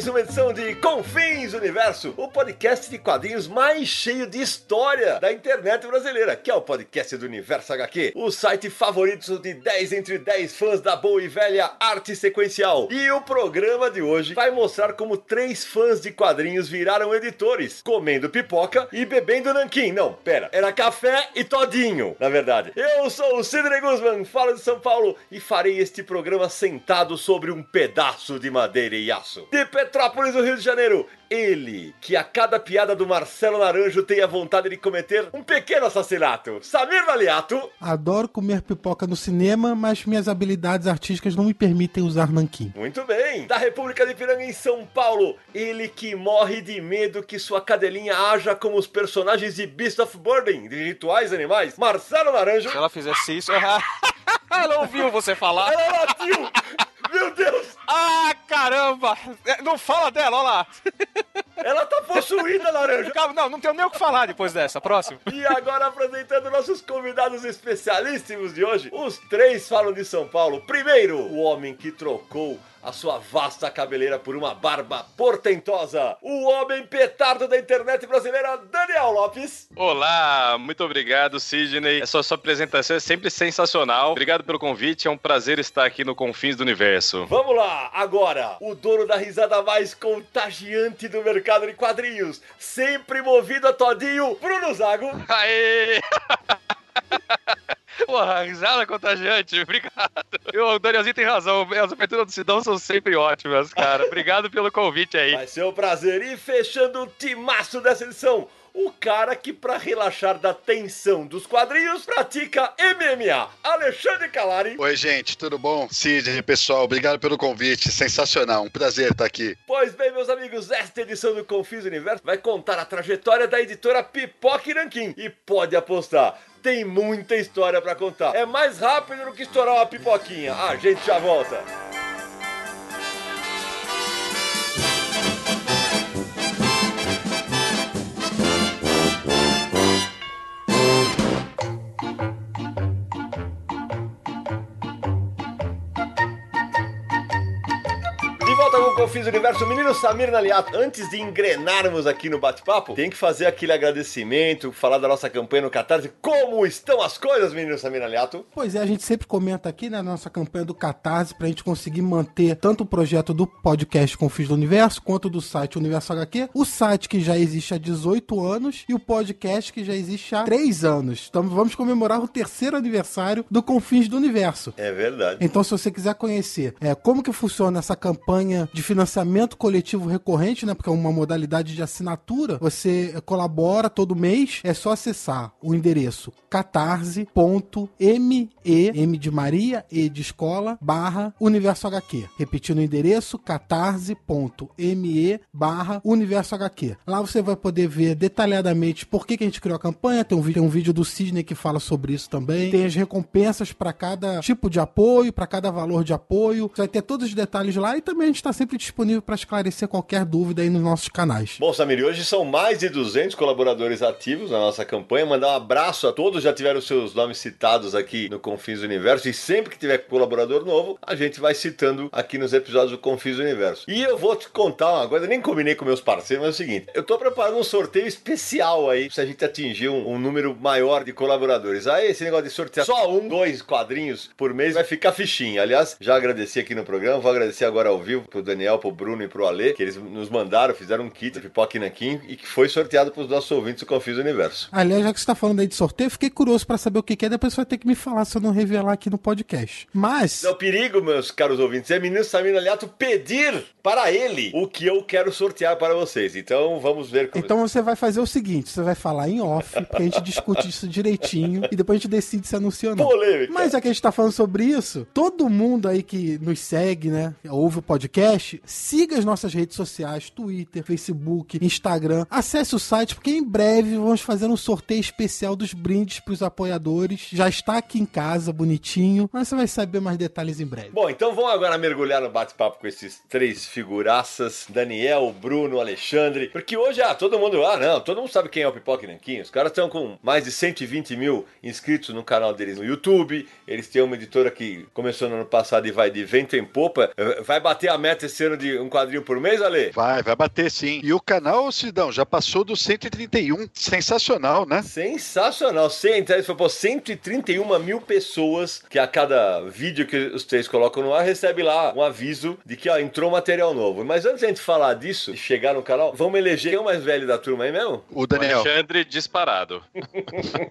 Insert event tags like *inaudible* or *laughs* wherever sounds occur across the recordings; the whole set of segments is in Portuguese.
Mais uma edição de Confins Universo, o podcast de quadrinhos mais cheio de história da internet brasileira, que é o podcast do Universo HQ, o site favorito de 10 entre 10 fãs da boa e velha arte sequencial. E o programa de hoje vai mostrar como três fãs de quadrinhos viraram editores, comendo pipoca e bebendo nanquim. Não, pera, era café e todinho, na verdade. Eu sou o Sidney Guzman, falo de São Paulo e farei este programa sentado sobre um pedaço de madeira e aço. De Petrópolis, no Rio de Janeiro, ele, que a cada piada do Marcelo Naranjo tem a vontade de cometer um pequeno assassinato. Samir Valiato. Adoro comer pipoca no cinema, mas minhas habilidades artísticas não me permitem usar nanquim. Muito bem. Da República de Piranga em São Paulo, ele que morre de medo que sua cadelinha haja como os personagens de Beast of Burden, de rituais animais. Marcelo Naranjo. Se ela fizesse isso, *laughs* ela ouviu você falar. Ela latiu. Meu Deus! Ah, caramba! É, Não fala dela, olha lá. Ela tá possuída, Laranja. *laughs* Calma, não, não tenho nem o que falar depois dessa. Próximo. E agora apresentando nossos convidados especialíssimos de hoje. Os três falam de São Paulo. Primeiro, o homem que trocou a sua vasta cabeleira por uma barba portentosa. O homem petardo da internet brasileira, Daniel Lopes. Olá, muito obrigado, Sidney. Essa sua apresentação é sempre sensacional. Obrigado pelo convite, é um prazer estar aqui no Confins do Universo. Vamos lá, agora, o dono da risada mais contagiante do mercado de quadrinhos, sempre movido a todinho, Bruno Zago. Aê! *laughs* *laughs* Porra, risada contagiante, obrigado. E o Danielzinho tem razão, as aberturas do Sidão são sempre ótimas, cara. Obrigado pelo convite aí. Vai ser um prazer. E fechando o timaço dessa edição, o cara que, pra relaxar da tensão dos quadrinhos, pratica MMA, Alexandre Calari. Oi, gente, tudo bom? Sidney, pessoal, obrigado pelo convite. Sensacional, um prazer estar aqui. Pois bem, meus amigos, esta edição do Confis Universo vai contar a trajetória da editora Pipoca Nanquim. E pode apostar, tem muita história pra contar. É mais rápido do que estourar uma pipoquinha. A gente já volta. Confis Universo, menino Samir Naliato. Antes de engrenarmos aqui no bate-papo, tem que fazer aquele agradecimento, falar da nossa campanha no Catarse. Como estão as coisas, menino Samir Naliato? Pois é, a gente sempre comenta aqui né, na nossa campanha do Catarse pra gente conseguir manter tanto o projeto do podcast Confis do Universo quanto do site Universo HQ, o site que já existe há 18 anos e o podcast que já existe há 3 anos. Então vamos comemorar o terceiro aniversário do Confins do Universo. É verdade. Então, se você quiser conhecer é, como que funciona essa campanha de financiamento coletivo recorrente, né? Porque é uma modalidade de assinatura, você colabora todo mês, é só acessar o endereço catarse.me, M de Maria, E de escola, barra Universo HQ. Repetindo o endereço, catarse.me barra Universo HQ. Lá você vai poder ver detalhadamente por que, que a gente criou a campanha, tem um vídeo, tem um vídeo do Sidney que fala sobre isso também, tem as recompensas para cada tipo de apoio, para cada valor de apoio, você vai ter todos os detalhes lá e também a gente está sempre disponível para esclarecer qualquer dúvida aí nos nossos canais. Bom, Samir, hoje são mais de 200 colaboradores ativos na nossa campanha. Mandar um abraço a todos, já tiveram seus nomes citados aqui no Confins Universo. E sempre que tiver colaborador novo, a gente vai citando aqui nos episódios do Confins Universo. E eu vou te contar uma coisa, nem combinei com meus parceiros, mas é o seguinte: eu tô preparando um sorteio especial aí, se a gente atingir um, um número maior de colaboradores. Aí, esse negócio de sortear só um, dois quadrinhos por mês vai ficar fichinha. Aliás, já agradeci aqui no programa, vou agradecer agora ao vivo pro Daniel Daniel, pro Bruno e pro Ale, que eles nos mandaram, fizeram um kit de pipoca e nanquim e que foi sorteado pros nossos ouvintes do Confis Universo. Aliás, já que você tá falando aí de sorteio, fiquei curioso pra saber o que que é, depois você vai ter que me falar se eu não revelar aqui no podcast. Mas, O perigo, meus caros ouvintes, é menino Samir Aliato pedir para ele o que eu quero sortear para vocês. Então vamos ver como. então você vai fazer o seguinte, você vai falar em off, porque a gente discute isso direitinho e depois a gente decide se anuncia ou não. Polêmica. Mas já que a gente tá falando sobre isso, todo mundo aí que nos segue, né, ouve o podcast, siga as nossas redes sociais, Twitter, Facebook, Instagram, acesse o site, porque em breve vamos fazer um sorteio especial dos brindes pros apoiadores. Já está aqui em casa, bonitinho, mas você vai saber mais detalhes em breve. Bom, então vamos agora mergulhar no bate-papo com esses três figuraças: Daniel, Bruno, Alexandre. Porque hoje, ah, todo mundo, ah, não, todo mundo sabe quem é o Pipoca Nanquim. Os caras estão com mais de 120 mil inscritos no canal deles no YouTube. Eles têm uma editora que começou no ano passado e vai de vento em popa. Eh, Vai bater a meta esse ano de um quadrinho por mês, Ale? Vai, vai bater sim. E o canal, Cidão, já passou dos 131. Sensacional, né? Sensacional. Então, foi por 131 mil pessoas que a cada vídeo que os três colocam no ar recebe lá um aviso de que ó, entrou material novo. Mas antes de a gente falar disso e chegar no canal, vamos eleger quem é o mais velho da turma aí mesmo? O O Daniel. Alexandre disparado. *laughs*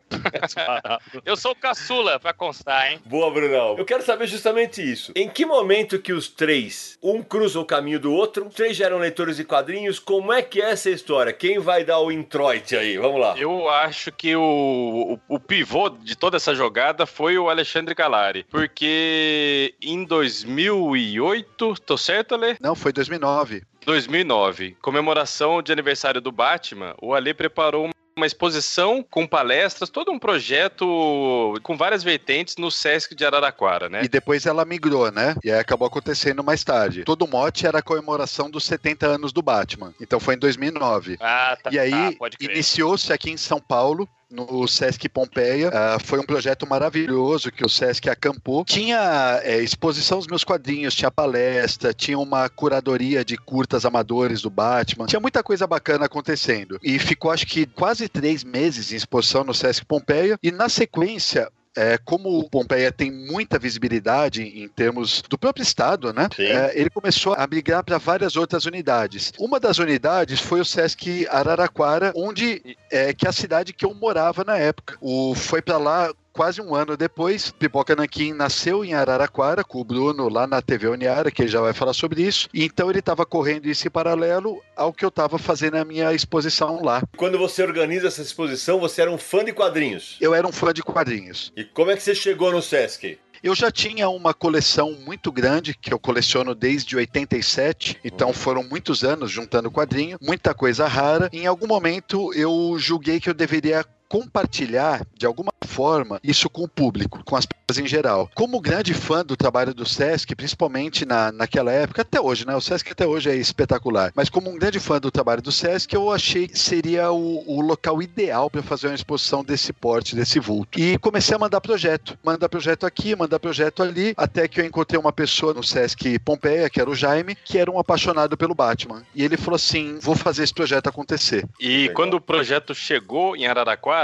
Eu sou o caçula, pra constar, hein? Boa, Brunão. Eu quero saber justamente isso. Em que momento que os três, um cruza o caminho do outro, três já eram leitores de quadrinhos, como é que é essa história? Quem vai dar o introit aí? Vamos lá. Eu acho que o, o, o pivô de toda essa jogada foi o Alexandre Calari. Porque em 2008, tô certo, Ale? Não, foi 2009. 2009, comemoração de aniversário do Batman, o Ale preparou uma- uma exposição com palestras, todo um projeto com várias vertentes no Sesc de Araraquara, né? E depois ela migrou, né? E aí acabou acontecendo mais tarde. Todo o mote era a comemoração dos 70 anos do Batman. Então foi em 2009. Ah, tá. E aí crer. iniciou-se aqui em São Paulo. No Sesc Pompeia. Ah, foi um projeto maravilhoso que o Sesc acampou. Tinha é, exposição dos meus quadrinhos, tinha palestra, tinha uma curadoria de curtas amadores do Batman. Tinha muita coisa bacana acontecendo. E ficou, acho que, quase três meses em exposição no Sesc Pompeia. E na sequência, é, como o Pompeia tem muita visibilidade em termos do próprio estado, né? É, ele começou a migrar para várias outras unidades. Uma das unidades foi o Sesc Araraquara, onde é que é a cidade que eu morava na época. O foi para lá quase um ano depois, Pipoca Nanquim nasceu em Araraquara, com o Bruno lá na TV Uniara, que ele já vai falar sobre isso. E então ele estava correndo isso em paralelo ao que eu estava fazendo a minha exposição lá. Quando você organiza essa exposição, você era um fã de quadrinhos. Eu era um fã de quadrinhos. E como é que você chegou no Sesc? Eu já tinha uma coleção muito grande, que eu coleciono desde 87, então foram muitos anos juntando quadrinho, muita coisa rara. Em algum momento eu julguei que eu deveria compartilhar de alguma forma isso com o público, com as pessoas em geral. Como grande fã do trabalho do Sesc, principalmente na, naquela época, até hoje, né? O Sesc até hoje é espetacular. Mas como um grande fã do trabalho do Sesc, eu achei que seria o, o local ideal para fazer uma exposição desse porte, desse vulto. E comecei a mandar projeto. Mandar projeto aqui, mandar projeto ali, até que eu encontrei uma pessoa no Sesc Pompeia, que era o Jaime, que era um apaixonado pelo Batman. E ele falou assim: vou fazer esse projeto acontecer. E Legal. quando o projeto chegou em Araraquara,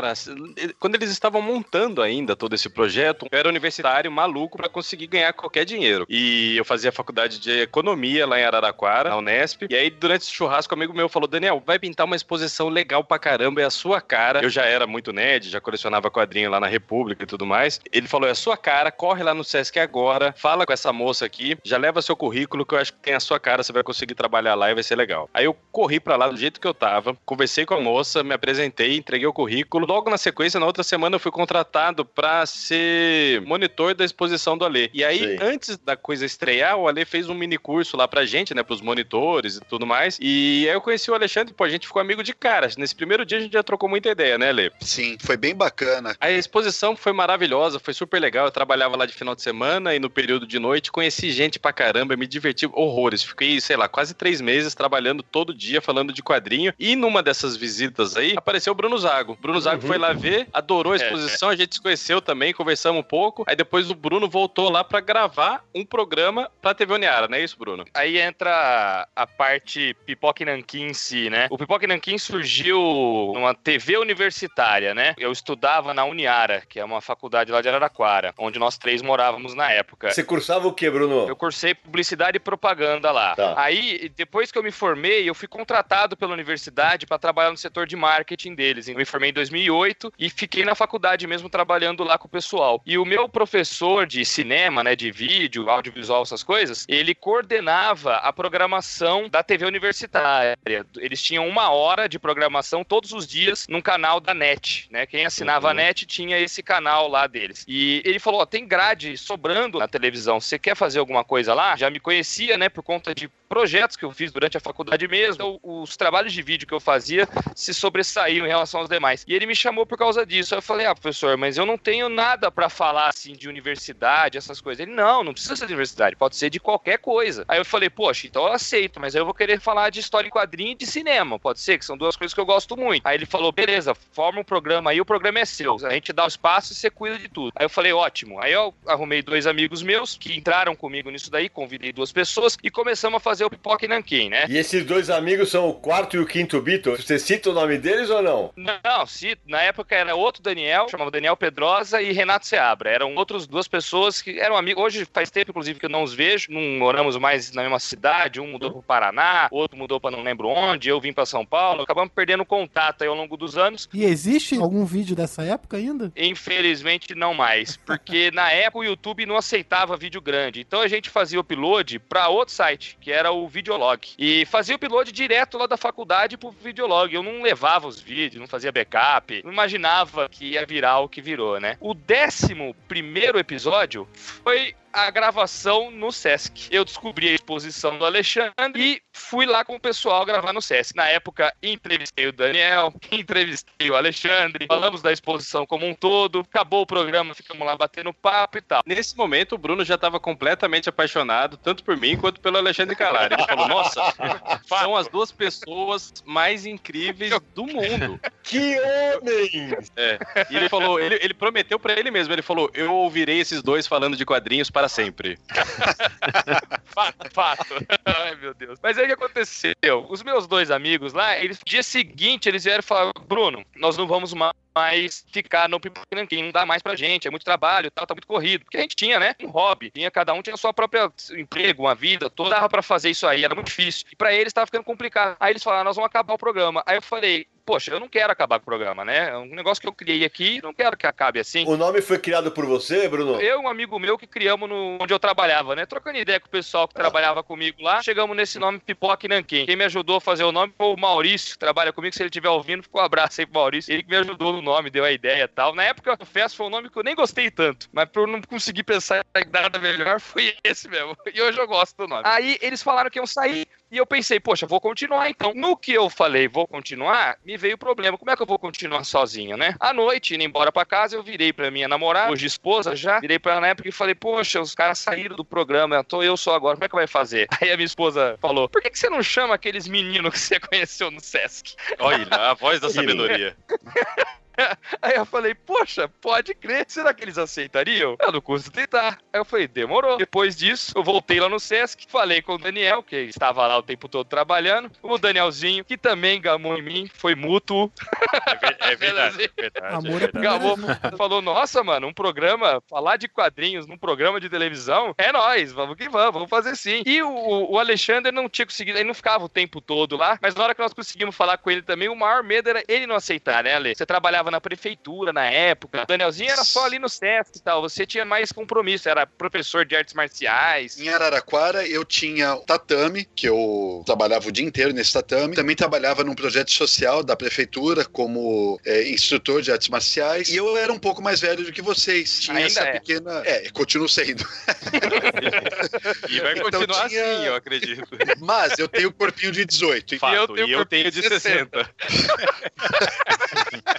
quando eles estavam montando ainda todo esse projeto, eu era universitário maluco para conseguir ganhar qualquer dinheiro. E eu fazia faculdade de economia lá em Araraquara, na Unesp. E aí, durante esse churrasco, um amigo meu falou: Daniel, vai pintar uma exposição legal pra caramba, é a sua cara. Eu já era muito nerd, já colecionava quadrinho lá na República e tudo mais. Ele falou: é a sua cara, corre lá no Sesc agora, fala com essa moça aqui, já leva seu currículo, que eu acho que tem a sua cara, você vai conseguir trabalhar lá e vai ser legal. Aí eu corri pra lá do jeito que eu tava, conversei com a moça, me apresentei, entreguei o currículo. Logo na sequência, na outra semana, eu fui contratado pra ser monitor da exposição do Alê. E aí, Sim. antes da coisa estrear, o Alê fez um mini curso lá pra gente, né, pros monitores e tudo mais. E aí eu conheci o Alexandre, pô, a gente ficou amigo de cara. Nesse primeiro dia a gente já trocou muita ideia, né, Alê? Sim, foi bem bacana. A exposição foi maravilhosa, foi super legal. Eu trabalhava lá de final de semana e no período de noite conheci gente pra caramba, me diverti horrores. Fiquei, sei lá, quase três meses trabalhando todo dia falando de quadrinho. E numa dessas visitas aí apareceu o Bruno Zago. Bruno Zago Uhum. foi lá ver, adorou a exposição, a gente se conheceu também, conversamos um pouco. Aí depois o Bruno voltou lá pra gravar um programa pra TV Uniara, não é isso, Bruno? Aí entra a parte Pipoca e Nanquim em si, né? O Pipoca e Nanquim surgiu numa TV universitária, né? Eu estudava na Uniara, que é uma faculdade lá de Araraquara, onde nós três morávamos na época. Você cursava o que, Bruno? Eu cursei publicidade e propaganda lá. Tá. Aí, depois que eu me formei, eu fui contratado pela universidade para trabalhar no setor de marketing deles. Eu me formei em 2008 e fiquei na faculdade mesmo trabalhando lá com o pessoal. E o meu professor de cinema, né, de vídeo, audiovisual, essas coisas, ele coordenava a programação da TV universitária. Eles tinham uma hora de programação todos os dias num canal da NET, né? Quem assinava a NET tinha esse canal lá deles. E ele falou: ó, tem grade sobrando na televisão. Você quer fazer alguma coisa lá? Já me conhecia, né, por conta de projetos que eu fiz durante a faculdade mesmo. Então, os trabalhos de vídeo que eu fazia se sobressaíam em relação aos demais. E ele me chamou por causa disso. Eu falei: "Ah, professor, mas eu não tenho nada pra falar assim de universidade, essas coisas". Ele: "Não, não precisa ser de universidade, pode ser de qualquer coisa". Aí eu falei: "Poxa, então eu aceito, mas eu vou querer falar de história em quadrinho e de cinema, pode ser, que são duas coisas que eu gosto muito". Aí ele falou: "Beleza, forma um programa aí, o programa é seu. A gente dá o espaço e você cuida de tudo". Aí eu falei: "Ótimo". Aí eu arrumei dois amigos meus que entraram comigo nisso daí, convidei duas pessoas e começamos a fazer o Pipoca e Nanquim, né? E esses dois amigos são o quarto e o quinto Beatle. Você cita o nome deles ou não? Não, se na época era outro Daniel, chamava Daniel Pedrosa e Renato Seabra. Eram outras duas pessoas que eram amigos. Hoje faz tempo, inclusive, que eu não os vejo. Não moramos mais na mesma cidade. Um mudou pro Paraná, outro mudou pra não lembro onde. Eu vim pra São Paulo. Acabamos perdendo contato aí ao longo dos anos. E existe algum vídeo dessa época ainda? Infelizmente não mais, porque na época o YouTube não aceitava vídeo grande. Então a gente fazia o upload para outro site, que era o Videolog. E fazia o upload direto lá da faculdade pro Videolog. Eu não levava os vídeos, não fazia backup, não imaginava que ia virar o que virou, né? O décimo primeiro episódio foi a gravação no Sesc. Eu descobri a exposição do Alexandre e fui lá com o pessoal gravar no Sesc. Na época, entrevistei o Daniel, *laughs* entrevistei o Alexandre, falamos da exposição como um todo, acabou o programa, ficamos lá batendo papo e tal. Nesse momento, o Bruno já estava completamente apaixonado, tanto por mim quanto pelo Alexandre Calari. Ele falou: Nossa, *laughs* são as duas pessoas mais incríveis do mundo. Que homens! E ele falou, ele, ele prometeu pra ele mesmo, ele falou: Eu ouvirei esses dois falando de quadrinhos para sempre. *laughs* Fato, fato. Ai, meu Deus. Mas aí o que aconteceu? Os meus dois amigos lá, eles, dia seguinte, eles vieram falar: Bruno, nós não vamos mais mais ficar no Pipoquinanquim, não dá mais pra gente, é muito trabalho, tal, tá muito corrido. Porque a gente tinha, né, um hobby, tinha cada um tinha sua própria emprego, uma vida, toda dava pra fazer isso aí, era muito difícil. E pra eles tava ficando complicado. Aí eles falaram, nós vamos acabar o programa. Aí eu falei, poxa, eu não quero acabar com o programa, né? É um negócio que eu criei aqui, não quero que acabe assim. O nome foi criado por você, Bruno? Eu e um amigo meu que criamos no, onde eu trabalhava, né? Trocando ideia com o pessoal que trabalhava comigo lá, chegamos nesse nome Pipoca e Nanquim. Quem me ajudou a fazer o nome foi o Maurício, que trabalha comigo. Se ele estiver ouvindo, ficou um abraço aí pro Maurício. Ele que me ajudou no nome, deu a ideia e tal. Na época, eu confesso, foi um nome que eu nem gostei tanto, mas por não conseguir pensar em nada melhor, *laughs* foi esse mesmo. E hoje eu gosto do nome. Aí eles falaram que iam sair. E eu pensei, poxa, vou continuar então. No que eu falei, vou continuar, me veio o problema. Como é que eu vou continuar sozinho, né? À noite, indo embora pra casa, eu virei pra minha namorada, hoje esposa já, virei pra ela na época e falei, poxa, os caras saíram do programa, tô eu só agora, como é que vai fazer? Aí a minha esposa falou, por que, que você não chama aqueles meninos que você *laughs* conheceu no Sesc? Olha, a voz da sabedoria. *laughs* *laughs* Aí eu falei, poxa, pode crer. Será que eles aceitariam? Eu não custa tentar. Aí eu falei, demorou. Depois disso, eu voltei lá no Sesc, falei com o Daniel, que estava lá o tempo todo trabalhando. O Danielzinho, que também gamou em mim, foi mútuo. É verdade, é verdade. Amor é é verdade. Gamou, falou, nossa, mano, um programa, falar de quadrinhos num programa de televisão, é nóis, vamos que vamos, vamos fazer sim. E o, o Alexandre não tinha conseguido, ele não ficava o tempo todo lá, mas na hora que nós conseguimos falar com ele também, o maior medo era ele não aceitar, né, Ale? Você trabalhava na prefeitura na época, o Danielzinho era só ali no Sesc e tal, você tinha mais compromisso, era professor de artes marciais. Em Araraquara, eu tinha o tatame, que eu trabalhava o dia inteiro nesse tatame. Também trabalhava num projeto social da prefeitura como é, instrutor de artes marciais. E eu era um pouco mais velho do que vocês. Tinha Ainda essa é. pequena. É, continuo sendo. *laughs* E vai Então continuar tinha- assim, eu acredito. Mas eu tenho o corpinho de 18. Fato, eu tenho e eu tenho de 60. *laughs*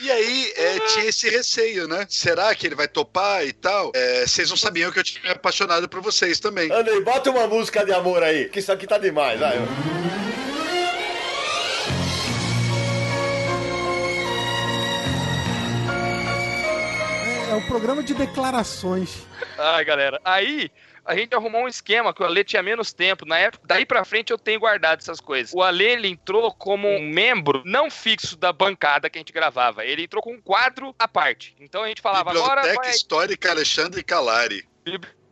E aí é, tinha esse receio, né? Será que ele vai topar e tal? É, vocês não sabiam que eu tinha apaixonado por vocês também. Andrei, bota uma música de amor aí, que isso aqui tá demais. Vai. O programa de declarações. Ai, galera. Aí, a gente arrumou um esquema que o Ale tinha menos tempo. Na época, daí pra frente eu tenho guardado essas coisas. O Ale, ele entrou como um membro não fixo da bancada que a gente gravava. Ele entrou com um quadro à parte. Então a gente falava, agora Biblioteca. Histórica Alexandre Calari.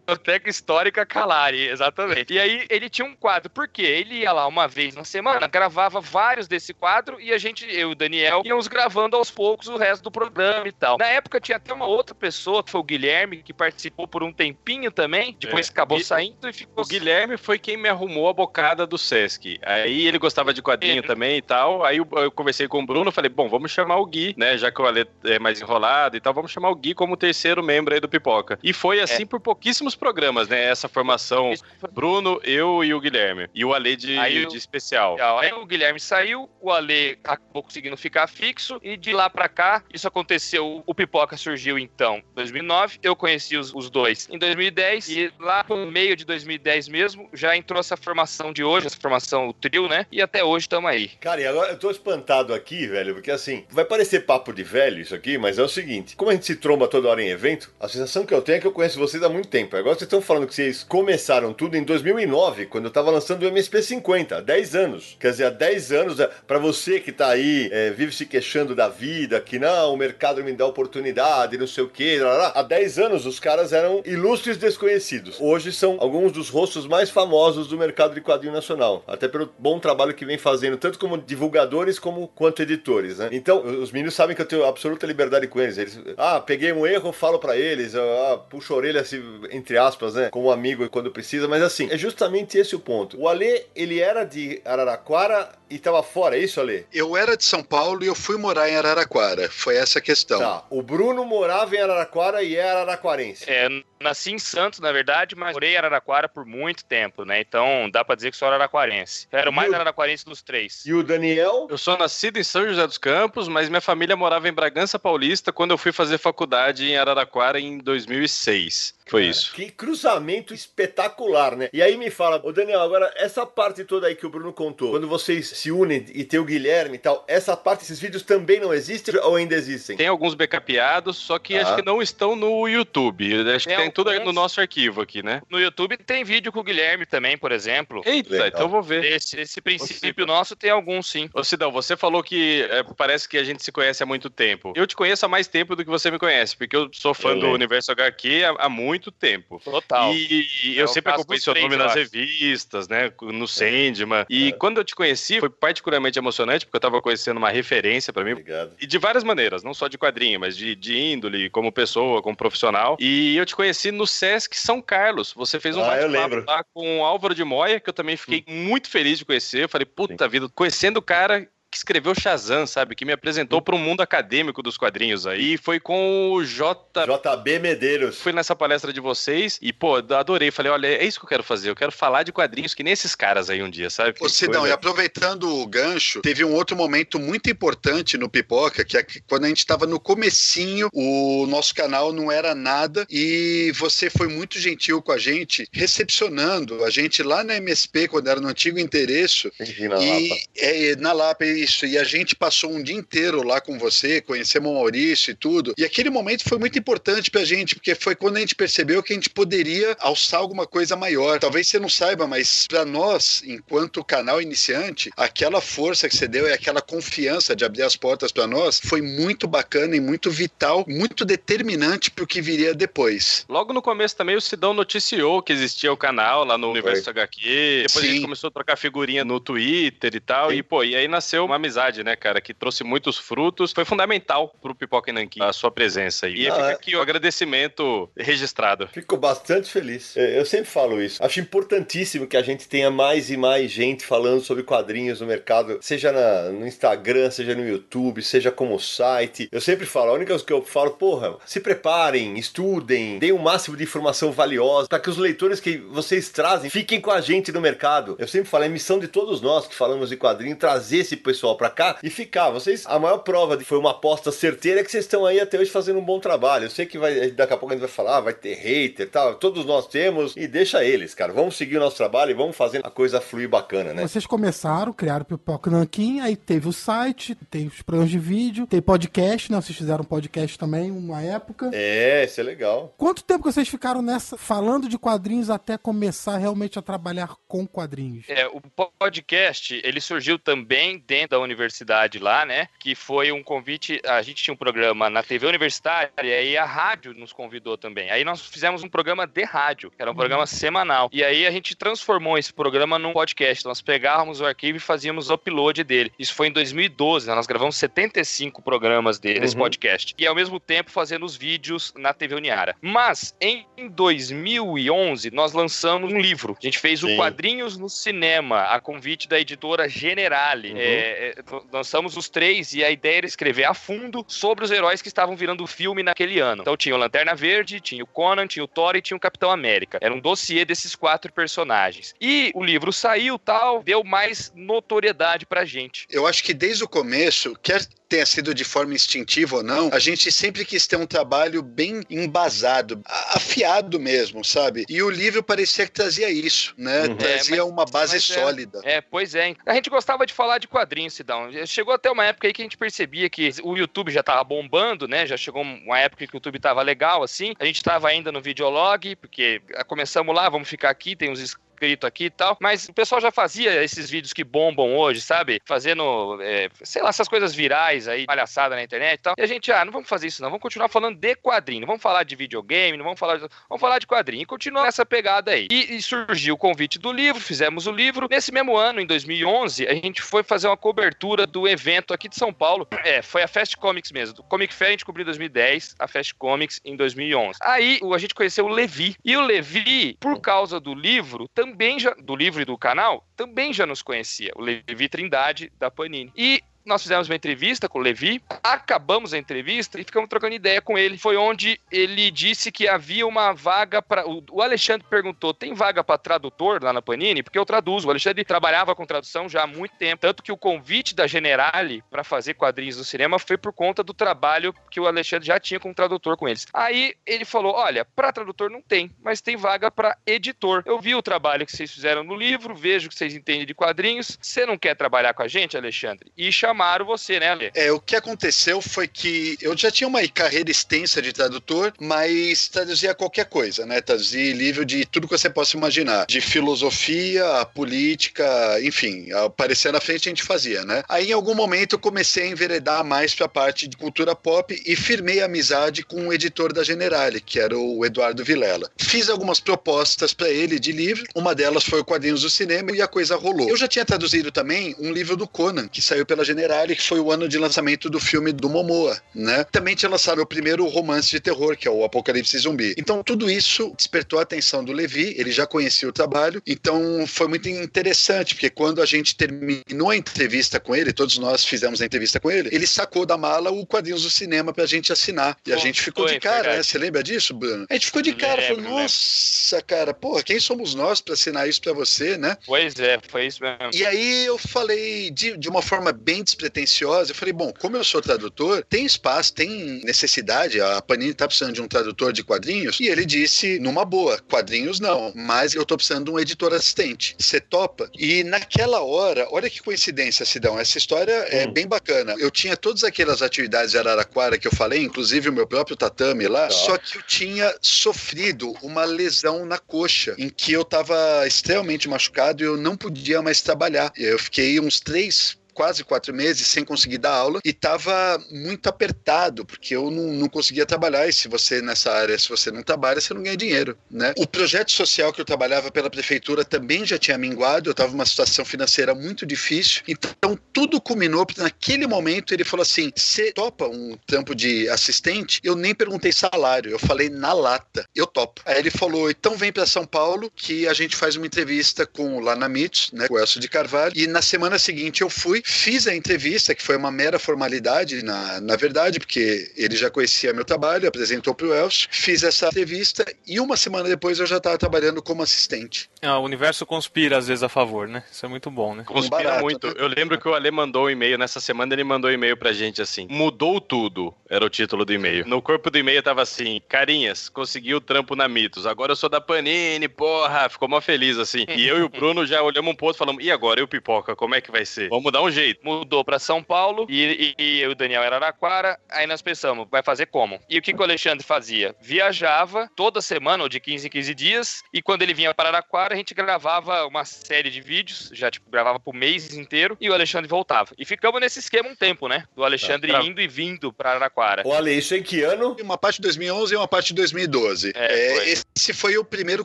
Biblioteca Histórica Calari, exatamente. E aí ele tinha um quadro, porque ele ia lá uma vez na semana, gravava vários desse quadro e a gente, eu e o Daniel, íamos gravando aos poucos o resto do programa e tal. Na época tinha até uma outra pessoa, que foi o Guilherme, que participou por um tempinho também, depois É. acabou E- saindo e ficou. O Guilherme foi quem me arrumou a bocada do Sesc. Aí ele gostava de quadrinho É. também e tal. Aí eu, eu conversei com o Bruno, falei, bom, vamos chamar o Gui, né? Já que o Ale é mais enrolado e tal, vamos chamar o Gui como terceiro membro aí do Pipoca. E foi assim por pouquíssimos programas, né? Essa formação, Bruno, eu e o Guilherme. E o Ale de, Aí de especial. Aí o Guilherme saiu, o Ale acabou conseguindo ficar fixo, e de lá pra cá, isso aconteceu. O Pipoca surgiu então em 2009, eu conheci os, os dois em 2010, e lá no meio de 2010 mesmo, já entrou essa formação de hoje, essa formação, o trio, né? E até hoje estamos aí. Cara, e agora eu tô espantado aqui, velho, porque assim, vai parecer papo de velho isso aqui, mas é o seguinte: como a gente se tromba toda hora em evento, a sensação que eu tenho é que eu conheço vocês há muito tempo. Agora vocês estão falando que vocês começaram tudo em 2009, quando eu tava lançando o MSP 50, há 10 anos. Quer dizer, há 10 anos, é, pra você que tá aí, é, vive se queixando da vida, que não, o mercado me dá oportunidade, não sei o quê, lá, lá, há 10 anos os caras eram ilustres desconhecidos. Hoje são alguns dos rostos mais famosos do mercado de quadrinho nacional, até pelo bom trabalho que vem fazendo, tanto como divulgadores como quanto editores, né? Então, os meninos sabem que eu tenho absoluta liberdade com eles. Eles, ah, peguei um erro, falo pra eles, ah, puxo a orelha assim, entre aspas, né? Como amigo quando precisa, mas assim, é justamente esse o ponto. O Ale, ele era de Araraquara e tava fora, é isso, Ale? Eu era de São Paulo e eu fui morar em Araraquara. Foi essa a questão. Tá. O Bruno morava em Araraquara e é araraquarense. É, nasci em Santos, na verdade, mas morei em Araraquara por muito tempo, né? Então dá pra dizer que sou araraquarense. Eu era o mais o- araraquarense dos três. E o Daniel? Eu sou nascido em São José dos Campos, mas minha família morava em Bragança Paulista quando eu fui fazer faculdade em Araraquara em 2006. Foi Cara, isso. Que cruzamento espetacular, né? E aí me fala, ô Daniel, agora essa parte toda aí que o Bruno contou, quando vocês se unem e tem o Guilherme e tal, essa parte, esses vídeos também não existem ou ainda existem? Tem alguns backupeados, só que Ah. acho que não estão no YouTube. Acho que Tem tudo aí no nosso arquivo aqui, né? No YouTube tem vídeo com o Guilherme também, por exemplo. Eita, Legal. então vou ver. Esse, esse princípio nosso tem alguns, sim. Ô Sidão, você falou que é, parece que a gente se conhece há muito tempo. Eu te conheço há mais tempo do que você me conhece, porque eu sou fã Eu do lembro. Universo HQ há, há muito tempo. Total. E É eu sempre dos seu nome nas revistas, né? No Sandman. E É. quando eu te conheci, foi particularmente emocionante, porque eu tava conhecendo uma referência pra mim. Obrigado. E de várias maneiras, não só de quadrinho, mas de, de índole, como pessoa, como profissional. E eu te conheci no Sesc São Carlos. Você fez um Ah, bate-papo lá com o Álvaro de Moya, que eu também fiquei muito feliz de conhecer. Eu falei, puta vida, conhecendo o cara que escreveu Shazam, sabe? Que me apresentou para o mundo acadêmico dos quadrinhos aí. E foi com o J. JB Medeiros. Fui nessa palestra de vocês e, pô, adorei. Falei, olha, é isso que eu quero fazer. Eu quero falar de quadrinhos que nem esses caras aí um dia, sabe? Ô, Sidão, e aproveitando o gancho, teve um outro momento muito importante no Pipoca, que é que quando a gente estava no comecinho, o nosso canal não era nada e você foi muito gentil com a gente, recepcionando a gente lá na MSP, quando era no antigo endereço, Enfim, na e Lapa. é, na Lapa, isso. E a gente passou um dia inteiro lá com você, conhecemos o Maurício e tudo. E aquele momento foi muito importante pra gente, porque foi quando a gente percebeu que a gente poderia alçar alguma coisa maior. Talvez você não saiba, mas pra nós, enquanto canal iniciante, aquela força que você deu e aquela confiança de abrir as portas pra nós foi muito bacana e muito vital, muito determinante pro que viria depois. Logo no começo também o Sidão noticiou que existia o canal lá no Universo HQ. Depois a Sim. gente começou a trocar figurinha no Twitter e tal. Sim. E, pô, e aí nasceu uma amizade, né, cara, que trouxe muitos frutos. Foi fundamental pro Pipoca e Nanquim a sua presença aí. E Ah, fica é. aqui o agradecimento registrado. Fico bastante feliz. É, Eu sempre falo isso. Acho importantíssimo que a gente tenha mais e mais gente falando sobre quadrinhos no mercado, seja na- no Instagram, seja no YouTube, seja como site. Eu sempre falo, a única coisa que eu falo, porra, se preparem, estudem, deem o máximo de informação valiosa para que os leitores que vocês trazem fiquem com a gente no mercado. Eu sempre falo, é missão de todos nós que falamos de quadrinho trazer esse pessoal pessoal pra cá e ficar. Vocês, a maior prova de foi uma aposta certeira é que vocês estão aí até hoje fazendo um bom trabalho. Eu sei que vai, daqui a pouco a gente vai falar, ah, vai ter hater e tal. Todos nós temos e deixa eles, cara. Vamos seguir o nosso trabalho e vamos fazer a coisa fluir bacana, né? Vocês começaram, criaram o Pipoca Nanquim, aí teve o site, tem os programas de vídeo, tem podcast, né? Vocês fizeram podcast também, uma época. É, isso é legal. Quanto tempo que vocês ficaram nessa, falando de quadrinhos até começar realmente a trabalhar com quadrinhos? É, o podcast, ele surgiu também dentro da universidade lá, né? Que foi um convite, a gente tinha um programa na TV universitária e aí a rádio nos convidou também. Aí nós fizemos um programa de rádio, que era um programa semanal. E aí a gente transformou esse programa num podcast. Nós pegávamos o arquivo e fazíamos o upload dele. Isso foi em 2012, né? Nós gravamos 75 programas desse Uhum. podcast. E ao mesmo tempo fazendo os vídeos na TV Uniara. Mas em 2011 nós lançamos um livro. A gente fez Sim. o Quadrinhos no Cinema, a convite da editora Generale. Uhum. É, é, lançamos os três e a ideia era escrever a fundo sobre os heróis que estavam virando filme naquele ano. Então tinha o Lanterna Verde, tinha o Conan, tinha o Thor e tinha o Capitão América. Era um dossiê desses quatro personagens. E o livro saiu tal, deu mais notoriedade pra gente. Eu acho que desde o começo, quer tenha sido de forma instintiva ou não, a gente sempre quis ter um trabalho bem embasado, afiado mesmo, sabe? E o livro parecia que trazia isso, né? Uhum. Trazia É, mas- uma base é- sólida. É, pois é. A gente gostava de falar de quadrinhos, Sidão. Chegou até uma época aí que a gente percebia que o YouTube já tava bombando, né? Já chegou uma época que o YouTube tava legal, assim. A gente tava ainda no videolog, porque ah, começamos lá, vamos ficar aqui, tem uns inscritos aqui e tal. Mas o pessoal já fazia esses vídeos que bombam hoje, sabe? Fazendo, é, sei lá, essas coisas virais aí, palhaçada na internet e tal. E a gente, ah, não vamos fazer isso não, vamos continuar falando de quadrinho. Não vamos falar de videogame, não vamos falar de... Vamos falar de quadrinho. E continuar nessa pegada aí. E, e surgiu o convite do livro, fizemos o livro. Nesse mesmo ano, em 2011, a gente foi fazer uma cobertura do evento aqui de São Paulo. É, foi a Fast Comics mesmo. Do Comic Fair a gente cobriu em 2010, a Fast Comics em 2011. Aí a gente conheceu o Levi. E o Levi, por causa do livro, também já. Do livro e do canal, também já nos conhecia. O Levi Trindade da Panini. E nós fizemos uma entrevista com o Levi, acabamos a entrevista e ficamos trocando ideia com ele. Foi onde ele disse que havia uma vaga para. O Alexandre perguntou: tem vaga para tradutor lá na Panini? Porque eu traduzo. O Alexandre trabalhava com tradução já há muito tempo. Tanto que o convite da Generale para fazer quadrinhos no cinema foi por conta do trabalho que o Alexandre já tinha como tradutor com eles. Aí ele falou: olha, para tradutor não tem, mas tem vaga para editor. Eu vi o trabalho que vocês fizeram no livro, vejo que vocês entendem de quadrinhos. Você não quer trabalhar com a gente, Alexandre? E chamaram você, né, Ale? É, o que aconteceu foi que eu já tinha uma carreira extensa de tradutor, mas traduzia qualquer coisa, né? Traduzia livro de tudo que você possa imaginar. De filosofia, a política, enfim, aparecer na frente a gente fazia, né? Aí em algum momento eu comecei a enveredar mais pra parte de cultura pop e firmei amizade com o editor da Generale, que era o Eduardo Vilela. Fiz algumas propostas pra ele de livro, uma delas foi o Quadrinhos do Cinema e a coisa rolou. Eu já tinha traduzido também um livro do Conan, que saiu pela Generale, que foi o ano de lançamento do filme do Momoa, né? Também tinha lançado o primeiro romance de terror, que é o Apocalipse Zumbi. Então tudo isso despertou a atenção do Levi, ele já conhecia o trabalho, então foi muito interessante, porque quando a gente terminou a entrevista com ele, todos nós fizemos a entrevista com ele, ele sacou da mala o Quadrinhos do Cinema pra gente assinar. E a gente ficou foi, de cara, né? Você lembra disso, Bruno? A gente ficou de cara, Lembro, falou, lembro. nossa, cara, porra, quem somos nós pra assinar isso pra você, né? Pois é, foi isso mesmo. E aí eu falei de, de uma forma bem despretensiosa, eu falei, bom, como eu sou tradutor, tem espaço, tem necessidade, a Panini tá precisando de um tradutor de quadrinhos, e ele disse, numa boa, quadrinhos não, mas eu tô precisando de um editor assistente. Você topa? E naquela hora, olha que coincidência, Sidão, essa história é Hum. bem bacana. Eu tinha todas aquelas atividades de Araraquara que eu falei, inclusive o meu próprio tatame lá, Tá. só que eu tinha sofrido uma lesão na coxa, em que eu tava extremamente machucado e eu não podia mais trabalhar. Eu fiquei uns três quase quatro meses sem conseguir dar aula e estava muito apertado, porque eu não, não conseguia trabalhar. E se você nessa área, se você não trabalha, você não ganha dinheiro, né? O projeto social que eu trabalhava pela prefeitura também já tinha minguado, eu estava numa situação financeira muito difícil. Então tudo culminou, porque naquele momento ele falou assim: você topa um trampo de assistente? Eu nem perguntei salário, eu falei na lata, eu topo. Aí ele falou: então vem para São Paulo que a gente faz uma entrevista com o Lana Mitz, né, com o Elcio de Carvalho. E na semana seguinte eu fui fiz a entrevista, que foi uma mera formalidade, na, na verdade, porque ele já conhecia meu trabalho, apresentou para o Elcio, fiz essa entrevista e uma semana depois eu já estava trabalhando como assistente. Ah, o universo conspira às vezes a favor, né? Isso é muito bom, né? Conspira barato, muito. Né? Eu lembro que o Ale mandou um e-mail, nessa semana ele mandou um e-mail pra gente assim, mudou tudo, era o título do e-mail. No corpo do e-mail tava assim, carinhas, conseguiu o trampo na Mitos, agora eu sou da Panini, porra, ficou mó feliz assim. E eu e o Bruno já olhamos um pouco e falamos, e agora, eu Pipoca, como é que vai ser? Vamos dar um jeito. Mudou pra São Paulo e, e, e o Daniel era Araraquara, aí nós pensamos, vai fazer como? E o que, que o Alexandre fazia? Viajava toda semana, ou de 15 em 15 dias, e quando ele vinha para Araraquara, a gente gravava uma série de vídeos, já tipo, gravava por mês inteiro, e o Alexandre voltava. E ficamos nesse esquema um tempo, né? Do Alexandre tá. indo e vindo para Araraquara. O Ale, isso em que ano? Uma parte de 2011 e uma parte de 2012. É, é, foi. Esse foi o primeiro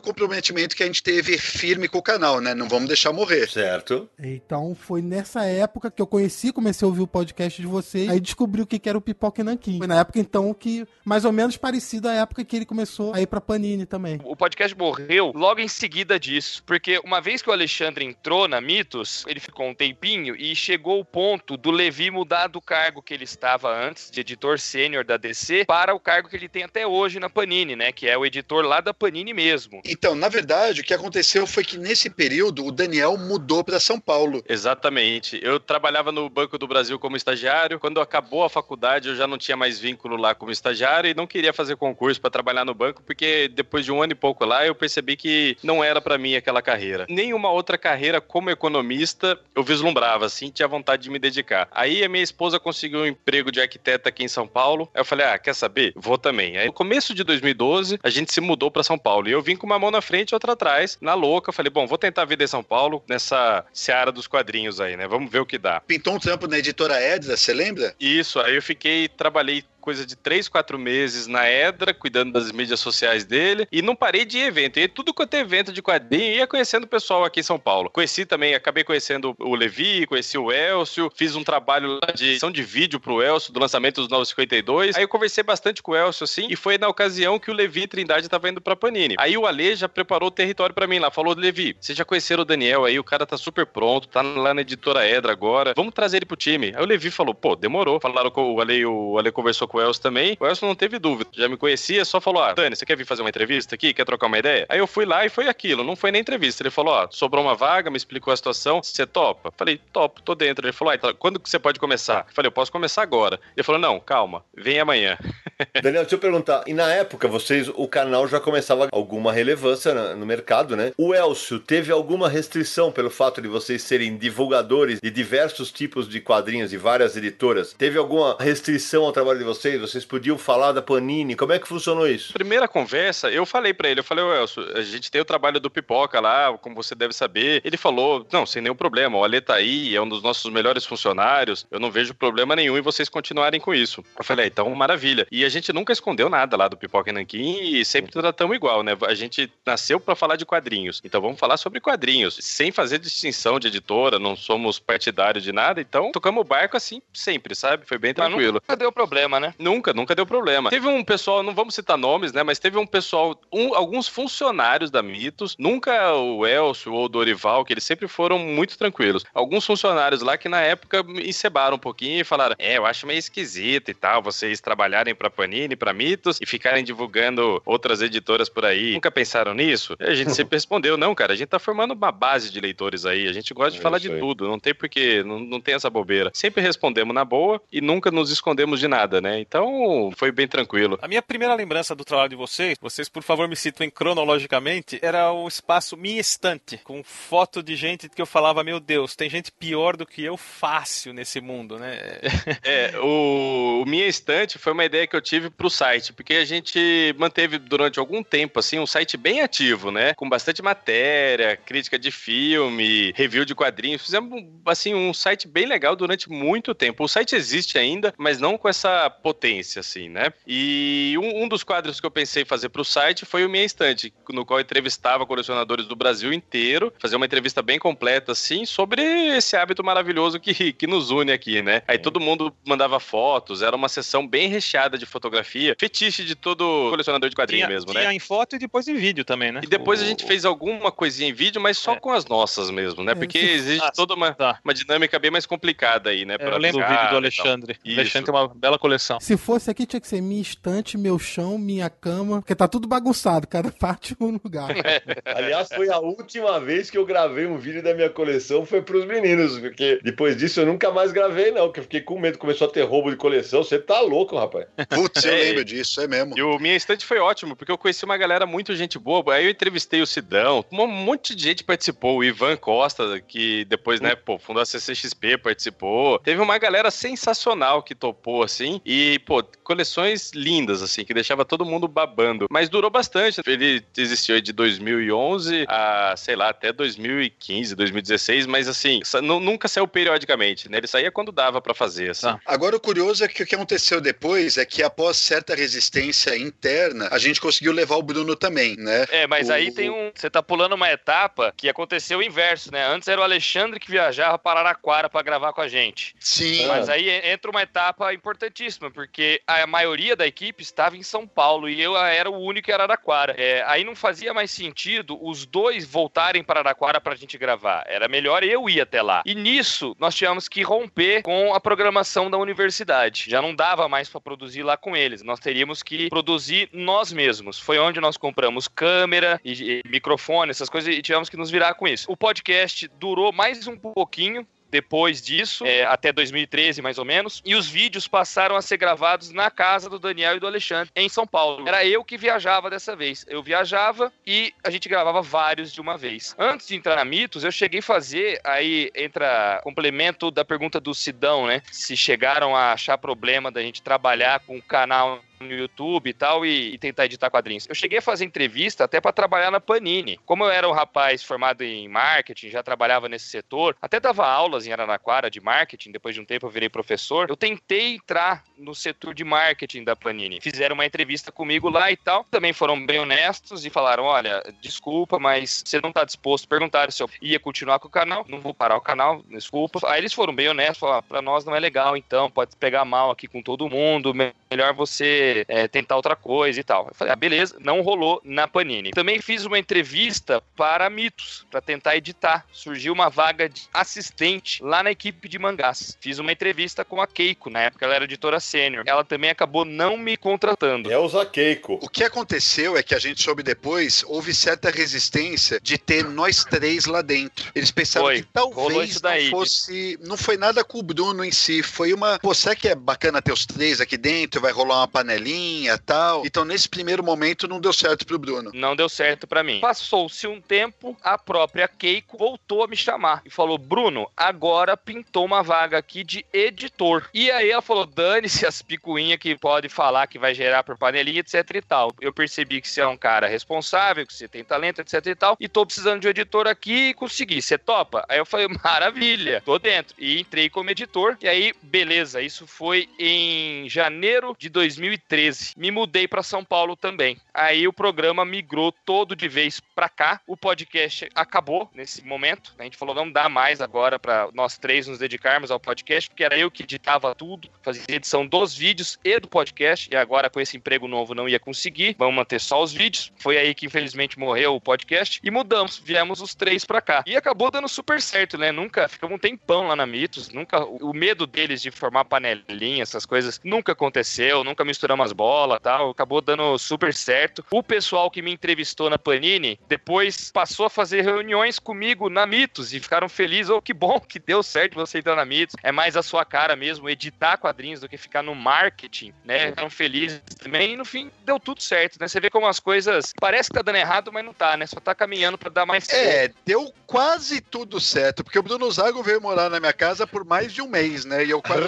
comprometimento que a gente teve firme com o canal, né? Não vamos deixar morrer. Certo. Então foi nessa época que eu conheci, comecei a ouvir o podcast de vocês, aí descobri o que era o Pipoca Nanquim. Foi na época então que, mais ou menos parecido à época que ele começou a ir pra Panini também. O podcast morreu logo em seguida disso, porque uma vez que o Alexandre entrou na Mitos, ele ficou um tempinho e chegou o ponto do Levi mudar do cargo que ele estava antes, de editor sênior da DC, para o cargo que ele tem até hoje na Panini, né? Que é o editor lá da Panini mesmo. Então, na verdade, o que aconteceu foi que nesse período o Daniel mudou para São Paulo. Exatamente. Eu trabalhava no Banco do Brasil como estagiário. Quando acabou a faculdade, eu já não tinha mais vínculo lá como estagiário e não queria fazer concurso para trabalhar no banco, porque depois de um ano e pouco lá, eu percebi que não era para mim aquela carreira. Nenhuma outra carreira como economista eu vislumbrava, assim, tinha vontade de me dedicar. Aí a minha esposa conseguiu um emprego de arquiteta aqui em São Paulo. Aí eu falei, ah, quer saber? Vou também. Aí no começo de 2012, a gente se mudou para São Paulo. E eu vim com uma mão na frente e outra atrás, na louca. Falei, bom, vou tentar a vida em São Paulo, nessa seara dos quadrinhos aí, né? Vamos ver o que dá. Pintou um trampo na editora Edra, você lembra? Isso, aí eu fiquei, trabalhei coisa de três, quatro meses na Edra, cuidando das mídias sociais dele, e não parei de evento. E tudo quanto é evento de quadrinho, ia conhecendo o pessoal aqui em São Paulo. Conheci também, acabei conhecendo o Levi, conheci o Elcio, fiz um trabalho de edição de vídeo pro Elcio, do lançamento dos 952. Aí eu conversei bastante com o Elcio, assim, e foi na ocasião que o Levi Trindade tava indo pra Panini. Aí o Ale já preparou o território para mim lá, falou, Levi, vocês já conheceram o Daniel aí, o cara tá super pronto, tá lá na editora Edra agora, vamos trazer ele pro time. Aí o Levi falou, pô, demorou. Falaram com o Ale, o Ale conversou com Elcio também. O Elcio não teve dúvida. Já me conhecia, só falou: Ah, Dani, você quer vir fazer uma entrevista aqui? Quer trocar uma ideia? Aí eu fui lá e foi aquilo. Não foi nem entrevista. Ele falou: Ó, sobrou uma vaga, me explicou a situação. Você topa? Falei: Topo, tô dentro. Ele falou: Ah, então, quando que você pode começar? Falei: Eu posso começar agora. Ele falou: Não, calma, vem amanhã. *laughs* Daniel, deixa eu perguntar. E na época, vocês, o canal já começava alguma relevância no mercado, né? O Elcio teve alguma restrição pelo fato de vocês serem divulgadores de diversos tipos de quadrinhos de várias editoras? Teve alguma restrição ao trabalho de vocês? Vocês podiam falar da Panini? Como é que funcionou isso? Primeira conversa, eu falei para ele, eu falei, Elcio, a gente tem o trabalho do Pipoca lá, como você deve saber. Ele falou, não, sem nenhum problema, o Ale tá aí, é um dos nossos melhores funcionários, eu não vejo problema nenhum em vocês continuarem com isso. Eu falei, ah, então maravilha. E a gente nunca escondeu nada lá do Pipoca e Nanquim e sempre tratamos igual, né? A gente nasceu para falar de quadrinhos, então vamos falar sobre quadrinhos, sem fazer distinção de editora, não somos partidários de nada, então tocamos o barco assim sempre, sabe? Foi bem tranquilo. Mas nunca deu problema, né? Nunca, nunca deu problema. Teve um pessoal, não vamos citar nomes, né? Mas teve um pessoal, um, alguns funcionários da Mitos, nunca o Elcio ou o Dorival, que eles sempre foram muito tranquilos. Alguns funcionários lá que na época me encebaram um pouquinho e falaram: É, eu acho meio esquisito e tal, vocês trabalharem pra Panini, pra Mitos e ficarem divulgando outras editoras por aí. Nunca pensaram nisso? E a gente sempre *laughs* respondeu: Não, cara, a gente tá formando uma base de leitores aí, a gente gosta de é falar de tudo, não tem porque, não, não tem essa bobeira. Sempre respondemos na boa e nunca nos escondemos de nada, né? Então foi bem tranquilo. A minha primeira lembrança do trabalho de vocês, vocês por favor me situem cronologicamente, era o espaço Minha Estante, com foto de gente que eu falava, meu Deus, tem gente pior do que eu fácil nesse mundo, né? *laughs* é, o, o Minha Estante foi uma ideia que eu tive pro site, porque a gente manteve durante algum tempo, assim, um site bem ativo, né? Com bastante matéria, crítica de filme, review de quadrinhos. Fizemos, assim, um site bem legal durante muito tempo. O site existe ainda, mas não com essa potência, assim, né? E um, um dos quadros que eu pensei em fazer para o site foi o Minha Estante, no qual eu entrevistava colecionadores do Brasil inteiro, fazer uma entrevista bem completa, assim, sobre esse hábito maravilhoso que, que nos une aqui, né? Aí todo mundo mandava fotos, era uma sessão bem recheada de fotografia, fetiche de todo colecionador de quadrinho tinha, mesmo, tinha né? em foto e depois em vídeo também, né? E depois O- a gente fez alguma coisinha em vídeo, mas só É. com as nossas mesmo, né? É, Porque existe Ah, toda uma, tá. uma dinâmica bem mais complicada aí, né? É, eu lembro do ligar vídeo do. Alexandre. O. Alexandre tem uma bela coleção. Se fosse aqui, tinha que ser minha estante, meu chão, minha cama, porque tá tudo bagunçado, cada *laughs* parte um lugar. *laughs* Aliás, foi a última vez que eu gravei um vídeo da minha coleção, foi pros meninos, porque depois disso eu nunca mais gravei, não, porque eu fiquei com medo, começou a ter roubo de coleção. Você tá louco, rapaz. Putz, eu lembro disso, é mesmo. E o Minha Estante foi ótimo, porque eu conheci uma galera muito gente boa. Aí eu entrevistei o Sidão, um monte de gente participou. O Ivan Costa, que depois, né, pô, fundou a CCXP, participou. Teve uma galera sensacional que topou, assim. E, pô, coleções lindas, assim, que deixava todo mundo babando. Mas durou bastante. Ele existiu de 2011 a, sei lá, até 2015, 2016. Mas, assim, nunca saiu periodicamente, né? Ele saía quando dava pra fazer, assim. Tá. Agora, o curioso é que o que aconteceu depois é que, após certa resistência interna, a gente conseguiu levar o Bruno também, né? É, mas O- aí tem um. Você tá pulando uma etapa que aconteceu o inverso, né? Antes era o Alexandre que viajava para Araraquara pra gravar com a gente. Sim. Mas aí entra uma etapa importantíssima, porque a maioria da equipe estava em São Paulo e eu era o único em Araraquara. É, aí não fazia mais sentido os dois voltarem para Araraquara pra gente gravar. Era melhor eu ir até lá. E nisso, nós tivemos que romper com a programação da universidade. Já não dava mais para produzir lá com eles. Nós teríamos que produzir nós mesmos. Foi onde nós compramos câmera e, e microfone, essas coisas, e tivemos que nos virar com isso. O podcast durou mais um pouquinho, depois disso, é, até 2013 mais ou menos, e os vídeos passaram a ser gravados na casa do Daniel e do Alexandre, em São Paulo. Era eu que viajava dessa vez. Eu viajava e a gente gravava vários de uma vez. Antes de entrar na Mitos, eu cheguei a fazer, aí entra complemento da pergunta do Sidão, né? Se chegaram a achar problema da gente trabalhar com o canal no YouTube e tal e, e tentar editar quadrinhos. Eu cheguei a fazer entrevista até para trabalhar na Panini. Como eu era um rapaz formado em marketing, já trabalhava nesse setor, até dava aulas em Araraquara de marketing, depois de um tempo eu virei professor. Eu tentei entrar no setor de marketing da Panini. Fizeram uma entrevista comigo lá e tal. Também foram bem honestos e falaram: "Olha, desculpa, mas você não tá disposto". Perguntaram se eu ia continuar com o canal. Não vou parar o canal, desculpa. Aí eles foram bem honestos, falaram: "Para nós não é legal, então pode pegar mal aqui com todo mundo, melhor você é, tentar outra coisa e tal. Eu falei, ah, beleza, não rolou na Panini. Também fiz uma entrevista para Mitos, para tentar editar. Surgiu uma vaga de assistente lá na equipe de mangás. Fiz uma entrevista com a Keiko, na época ela era editora sênior. Ela também acabou não me contratando. É o Zaqueico. O que aconteceu é que a gente soube depois, houve certa resistência de ter nós três lá dentro. Eles pensaram Foi. que talvez não fosse. Não foi nada com o Bruno em si. Foi uma. Pô, será que é bacana ter os três aqui dentro? Vai rolar uma panelinha e tal. Então, nesse primeiro momento, não deu certo pro Bruno. Não deu certo pra mim. Passou-se um tempo, a própria Keiko voltou a me chamar e falou: Bruno, agora pintou uma vaga aqui de editor. E aí ela falou: dane-se as picuinhas que pode falar que vai gerar por panelinha, etc e tal. Eu percebi que você é um cara responsável, que você tem talento, etc e tal. E tô precisando de um editor aqui e consegui. Você topa? Aí eu falei: maravilha, tô dentro. E entrei como editor. E aí, beleza, isso foi em janeiro de 2013. Me mudei pra São Paulo também. Aí o programa migrou todo de vez pra cá. O podcast acabou nesse momento. A gente falou não dá mais agora pra nós três nos dedicarmos ao podcast, porque era eu que editava tudo, fazia edição dos vídeos e do podcast. E agora com esse emprego novo não ia conseguir. Vamos manter só os vídeos. Foi aí que infelizmente morreu o podcast e mudamos. Viemos os três pra cá. E acabou dando super certo, né? Nunca ficamos um tempão lá na Mitos. Nunca o medo deles de formar panelinha, essas coisas, nunca aconteceu. Nunca misturamos as bolas, tal. Acabou dando super certo. O pessoal que me entrevistou na Panini depois passou a fazer reuniões comigo na Mitos e ficaram felizes. Oh, que bom que deu certo você entrar na Mitos. É mais a sua cara mesmo, editar quadrinhos do que ficar no marketing, né? Ficaram felizes também e no fim deu tudo certo, né? Você vê como as coisas parece que tá dando errado, mas não tá, né? Só tá caminhando pra dar mais certo. É, deu quase tudo certo, porque o Bruno Zago veio morar na minha casa por mais de um mês, né? E eu quase.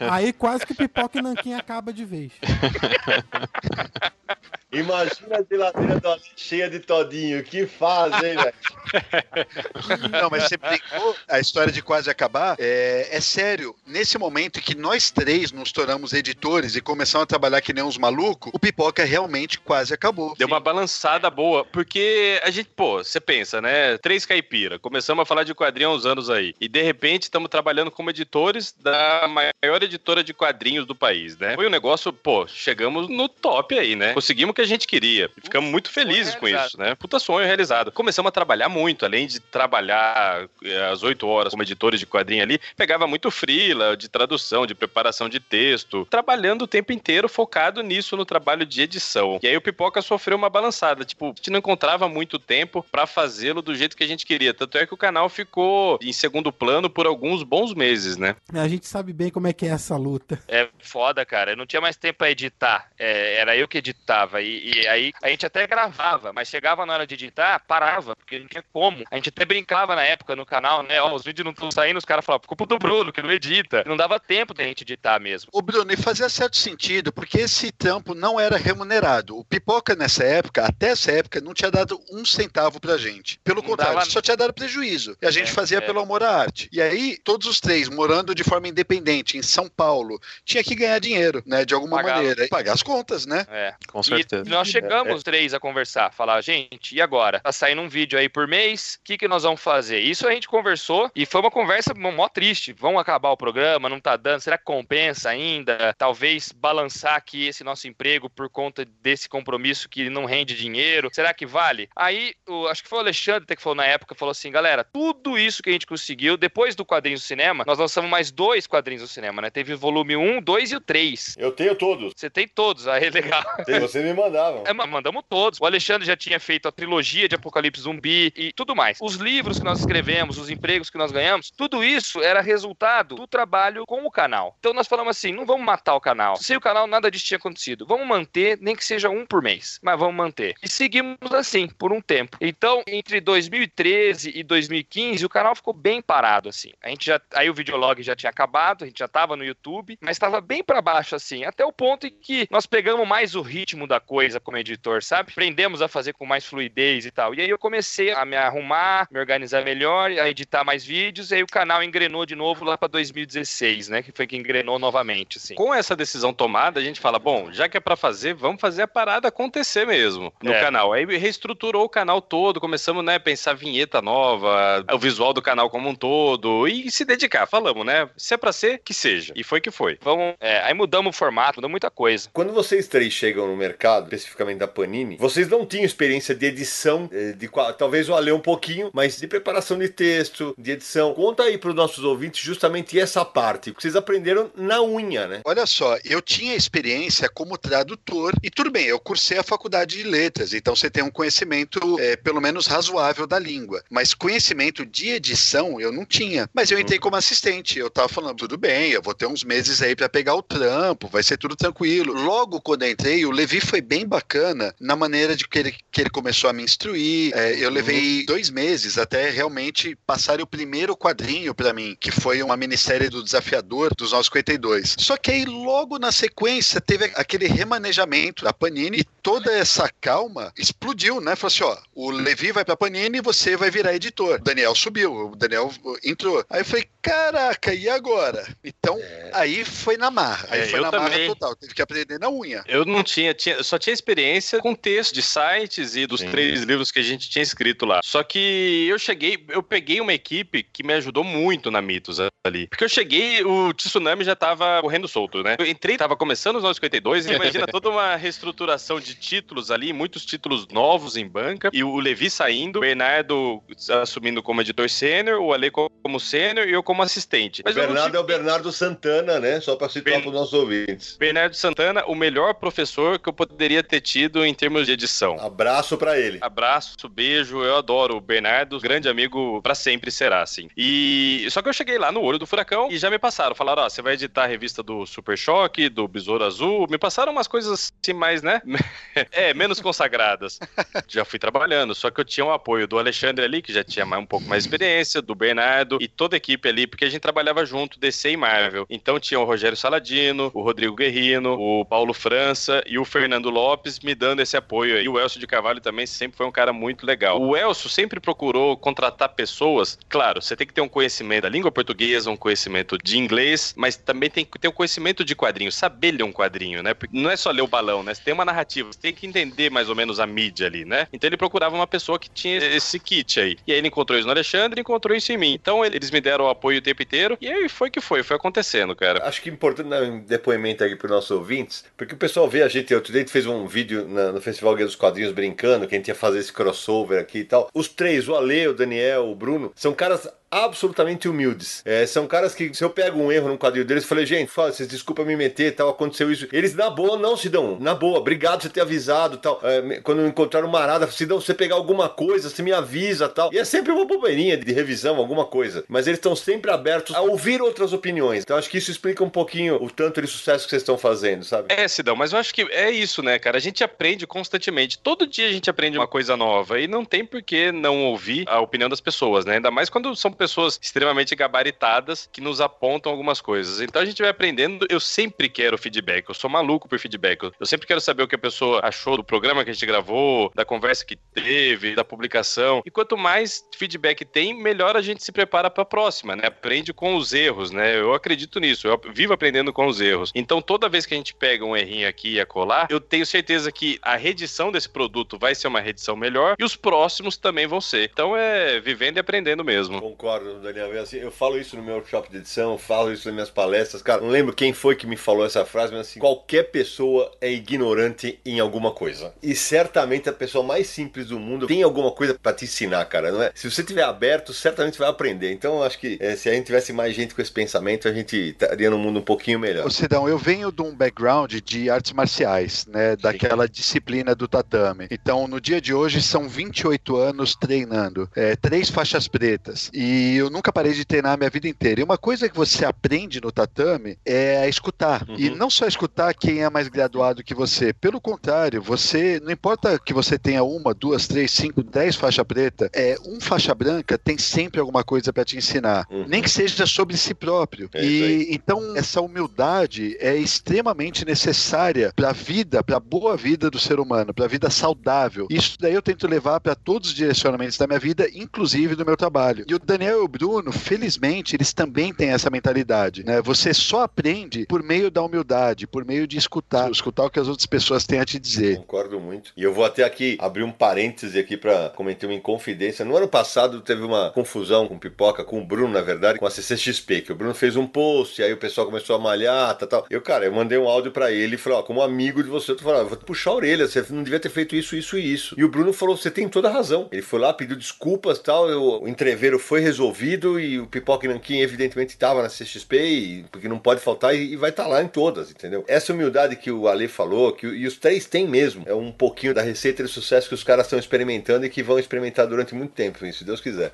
Aí quase que pipoca e nanquim acaba de vez. *laughs* Imagina a geladeira do Ale cheia de todinho. Que faz, hein, velho? *laughs* Não, mas você brincou, a história de quase acabar, é, é sério. Nesse momento em que nós três nos tornamos editores e começamos a trabalhar que nem uns malucos, o Pipoca realmente quase acabou. Deu uma balançada boa, porque a gente, pô, você pensa, né? Três caipira, começamos a falar de quadrinho há uns anos aí, e de repente estamos trabalhando como editores da maior editora de quadrinhos do país, né? Foi um negócio, pô, chegamos no top aí, né? Conseguimos que a gente queria. E ficamos muito felizes com isso, né? Puta sonho realizado. Começamos a trabalhar muito, além de trabalhar eh, às oito horas como editores de quadrinho ali, pegava muito frila de tradução, de preparação de texto, trabalhando o tempo inteiro focado nisso no trabalho de edição. E aí o Pipoca sofreu uma balançada, tipo, a gente não encontrava muito tempo para fazê-lo do jeito que a gente queria. Tanto é que o canal ficou em segundo plano por alguns bons meses, né? A gente sabe bem como é que é essa luta. É foda, cara. Eu não tinha mais tempo pra editar. É, era eu que editava. E, e, aí a gente até gravava, mas chegava na hora de editar, parava, porque não tinha como. A gente até brincava na época no canal, né? Ó, os vídeos não estão saindo, os caras falavam, culpa do Bruno, que não edita. Não dava tempo da gente editar mesmo. O Bruno, e fazia certo sentido, porque esse trampo não era remunerado. O Pipoca, nessa época, até essa época, não tinha dado um centavo pra gente. Pelo Não contrário, dava- só tinha dado prejuízo. E a gente É, fazia é. pelo amor à arte. E aí, todos os três, morando de forma independente em São Paulo, tinha que ganhar dinheiro, né? De alguma Pagar- maneira. E pagar as contas, né? É. Com E nós chegamos três a conversar, falar, gente, e agora? Tá saindo um vídeo aí por mês, o que, que nós vamos fazer? Isso a gente conversou e foi uma conversa mó triste. Vão acabar o programa, não tá dando, será que compensa ainda? Talvez balançar aqui esse nosso emprego por conta desse compromisso que não rende dinheiro. Será que vale? Aí, o- acho que foi o Alexandre até que falou na época, falou assim, galera, tudo isso que a gente conseguiu, depois do quadrinho do cinema, nós lançamos mais dois quadrinhos do cinema, né? Teve o volume 1, 2 e o 3. Eu tenho todos. Você tem todos, aí *laughs* legal. Você me mandava. É, ma- mandamos todos. O Alexandre já tinha feito a trilogia de Apocalipse Zumbi e tudo mais. Os livros que nós escrevemos, os empregos que nós ganhamos, tudo isso era resultado do trabalho com o canal. Então nós falamos assim: não vamos matar o canal. Sem o canal, nada disso tinha acontecido. Vamos manter, nem que seja um por mês, mas vamos manter. E seguimos assim por um tempo. Então, entre 2013 e 2015, o canal ficou bem parado assim. A gente já, aí o videolog já tinha acabado, a gente já tava no YouTube, mas estava bem para baixo assim, até o ponto em que nós pegamos mais o ritmo da coisa como editor, sabe? Aprendemos a fazer com mais fluidez e tal. E aí eu comecei a me arrumar, me organizar melhor, a editar mais vídeos, e aí o canal engrenou de novo lá para 2016, né? Que foi que engrenou novamente, assim. Com essa decisão tomada, a gente fala, bom, já que é pra fazer, vamos fazer a parada acontecer mesmo no É. canal. Aí reestruturou o canal todo, começamos, né, pensar vinheta nova, o visual do canal como um todo e se dedicar. Falamos, né? Se é pra ser, que seja. E foi que foi. Vamos, é, aí mudamos o formato, mudou muita coisa. Quando vocês três chegam no mercado, especificamente da Panini, vocês não tinham experiência de edição, eh, de talvez o Ale um pouquinho, mas de preparação de texto, de edição. Conta aí para os nossos ouvintes justamente essa parte, que vocês aprenderam na unha, né? Olha só, eu tinha experiência como tradutor, e tudo bem, eu cursei a faculdade de letras, então você tem um conhecimento é, pelo menos razoável da língua. Mas conhecimento de edição eu não tinha. Mas eu entrei como assistente. Eu tava falando, tudo bem, eu vou ter uns meses aí pra pegar o trampo, vai ser tudo tranquilo. Logo quando eu entrei, o Levi foi bem bacana na maneira de que ele, que ele começou a me instruir. É, eu levei dois meses até realmente passar o primeiro quadrinho pra mim, que foi uma minissérie do Desafiador dos 952. Só que aí logo na sequência teve aquele remanejamento da Panini e toda essa calma explodiu, né? Falou assim, ó, o Levi vai pra Panini e você vai virar editor. O Daniel subiu, o Daniel entrou. Aí eu falei, caraca, e agora? Então, aí foi na marra. Aí É, foi na marra também. total. Teve que aprender na unha. Eu não tinha, tinha, só tinha experiência com texto de sites e dos três livros que a gente tinha escrito lá. Só que eu cheguei, eu peguei uma equipe que me ajudou muito na Mitos ali. Porque eu cheguei, o Tsunami já tava correndo solto, né? Eu entrei, tava começando os 952, *laughs* imagina toda uma reestruturação de títulos ali, muitos títulos novos em banca, e o Levi saindo, o Bernardo assumindo como editor sênior, o Ale como sênior e eu como assistente. O Mas não Bernardo tive- é o Bernardo Santana, né? Só para situar Ben- para os nossos ouvintes. Bernardo Santana, o melhor professor que eu poderia ter tido em termos de edição. Abraço para ele. Abraço, beijo, eu adoro o Bernardo, grande amigo pra sempre será, assim. E só que eu cheguei lá no olho do furacão e já me passaram, falaram, ó, você vai editar a revista do Super Choque, do Besouro Azul, me passaram umas coisas assim mais, né? *laughs* é, menos consagradas. *laughs* já fui trabalhando, só que eu tinha o apoio do Alexandre ali, que já tinha um pouco mais experiência, do Bernardo e toda a equipe ali, porque a gente trabalhava junto, DC e Marvel. Então tinha o Rogério Saladino, o Rodrigo Guerrino, o Paulo França e o Fernando Lopes me dando esse apoio aí. O Elcio de Carvalho também sempre foi um cara muito legal. O Elcio sempre procurou contratar pessoas. Claro, você tem que ter um conhecimento da língua portuguesa, um conhecimento de inglês, mas também tem que ter um conhecimento de quadrinho, saber ler um quadrinho, né? Porque não é só ler o balão, né? Você tem uma narrativa, você tem que entender mais ou menos a mídia ali, né? Então ele procurava uma pessoa que tinha esse kit aí. E aí ele encontrou isso no Alexandre e encontrou isso em mim. Então eles me deram o apoio o tempo inteiro e aí foi que foi, foi acontecendo, cara. Acho que é importante dar um depoimento aqui para os nossos ouvintes, porque o pessoal vê a gente, outro dia fez um vídeo na, no Festival Guia dos Quadrinhos brincando, que a gente ia fazer esse crossover aqui e tal. Os três, o Ale, o Daniel, o Bruno, são caras absolutamente humildes. É, são caras que, se eu pego um erro num quadrinho deles, eu falei, gente, fala, vocês desculpa me meter tal, aconteceu isso. Eles, na boa, não se dão. Na boa, obrigado por ter avisado tal. É, quando encontraram uma arada, se dão, você pegar alguma coisa, você me avisa tal. E é sempre uma bobeirinha de revisão, alguma coisa. Mas eles estão sempre abertos a ouvir outras opiniões. Então acho que isso explica um pouquinho o tanto de sucesso que vocês estão fazendo, sabe? É, Sidão, mas eu acho que é isso, né, cara? A gente aprende constantemente. Todo dia a gente aprende uma coisa nova. E não tem por que não ouvir a opinião das pessoas, né? Ainda mais quando são pessoas extremamente gabaritadas que nos apontam algumas coisas. Então a gente vai aprendendo. Eu sempre quero feedback. Eu sou maluco por feedback. Eu sempre quero saber o que a pessoa achou do programa que a gente gravou, da conversa que teve, da publicação. E quanto mais feedback tem, melhor a gente se prepara para a próxima, né? Aprende com os erros, né? Eu acredito nisso. Eu vivo aprendendo com os erros. Então toda vez que a gente pega um errinho aqui e acolá, eu tenho certeza que a redição desse produto vai ser uma redição melhor e os próximos também vão ser. Então é vivendo e aprendendo mesmo. Concordo, Daniel. Assim, eu falo isso no meu workshop de edição, falo isso nas minhas palestras. Cara, não lembro quem foi que me falou essa frase, mas assim, qualquer pessoa é ignorante em alguma coisa. E certamente a pessoa mais simples do mundo tem alguma coisa para te ensinar, cara, não é? Se você tiver aberto, certamente vai aprender. Então, acho que é, se a gente tivesse mais gente com esse pensamento, a gente estaria num mundo um pouquinho melhor. Ô, Cidão, eu venho de um background de artes marciais, né? Daquela disciplina do tatame. Então, no dia de hoje, são 28 anos treinando. É, três faixas pretas. E eu nunca parei de treinar a minha vida inteira. E uma coisa que você aprende no tatame é a escutar. Uhum. E não só escutar quem é mais graduado que você. Pelo contrário, você. Não importa que você tenha uma, duas, três, cinco, dez faixa preta, é, um faixa branca tem sempre alguma coisa para te ensinar. Uhum. Nem que seja sobre si próprio. É e então essa humildade é extremamente necessária para a vida, para a boa vida do ser humano, para a vida saudável. Isso daí eu tento levar para todos os direcionamentos da minha vida, inclusive do meu trabalho. E o Daniel e o Bruno felizmente, eles também têm essa mentalidade, né? Você só aprende por meio da humildade, por meio de escutar, escutar o que as outras pessoas têm a te dizer. Concordo muito. E eu vou até aqui abrir um parêntese aqui para comentar uma inconfidência. No ano passado teve uma confusão com Pipoca, com o Bruno, na verdade, com a CCXP, que o Bruno fez um post, e aí o pessoal começou a malhar, tal, tal. Eu, cara, eu mandei um áudio para ele e falei, ó, como amigo de você, eu tô falando, vou puxar a orelha, você não devia ter feito isso, isso e isso. E o Bruno falou, você tem toda a razão. Ele foi lá, pediu desculpas, tal, eu, o entreveiro foi resolvido e o Pipoca e Nanquim, evidentemente, estava na CXP, e, porque não pode faltar, e, e vai estar tá lá em todas, entendeu? Essa humildade que o Ale falou, que e os três têm mesmo, é um pouquinho da receita de sucesso que os caras estão experimentando e que vão experimentar durante muito tempo, se Deus quiser.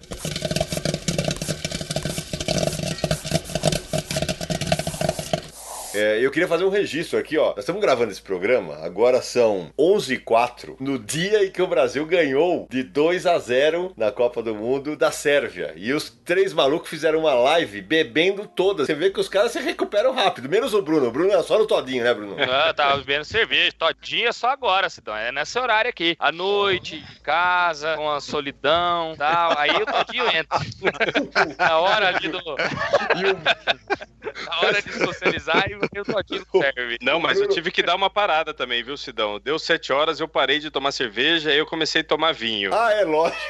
É, eu queria fazer um registro aqui, ó. Nós estamos gravando esse programa, agora são 11 h 04 no dia em que o Brasil ganhou de 2 a 0 na Copa do Mundo da Sérvia. E os três malucos fizeram uma live bebendo todas. Você vê que os caras se recuperam rápido, menos o Bruno. O Bruno é só no todinho, né, Bruno? Ah, tava bebendo cerveja. Todinho é só agora, Cidão. É nesse horário aqui. À noite, em casa, com a solidão tal. Aí o todinho entra. *laughs* a hora ali do. *laughs* a hora de socializar e o todinho *laughs* serve. Não, mas eu tive que dar uma parada também, viu, Sidão? Deu sete horas, eu parei de tomar cerveja e eu comecei a tomar vinho. Ah, é lógico.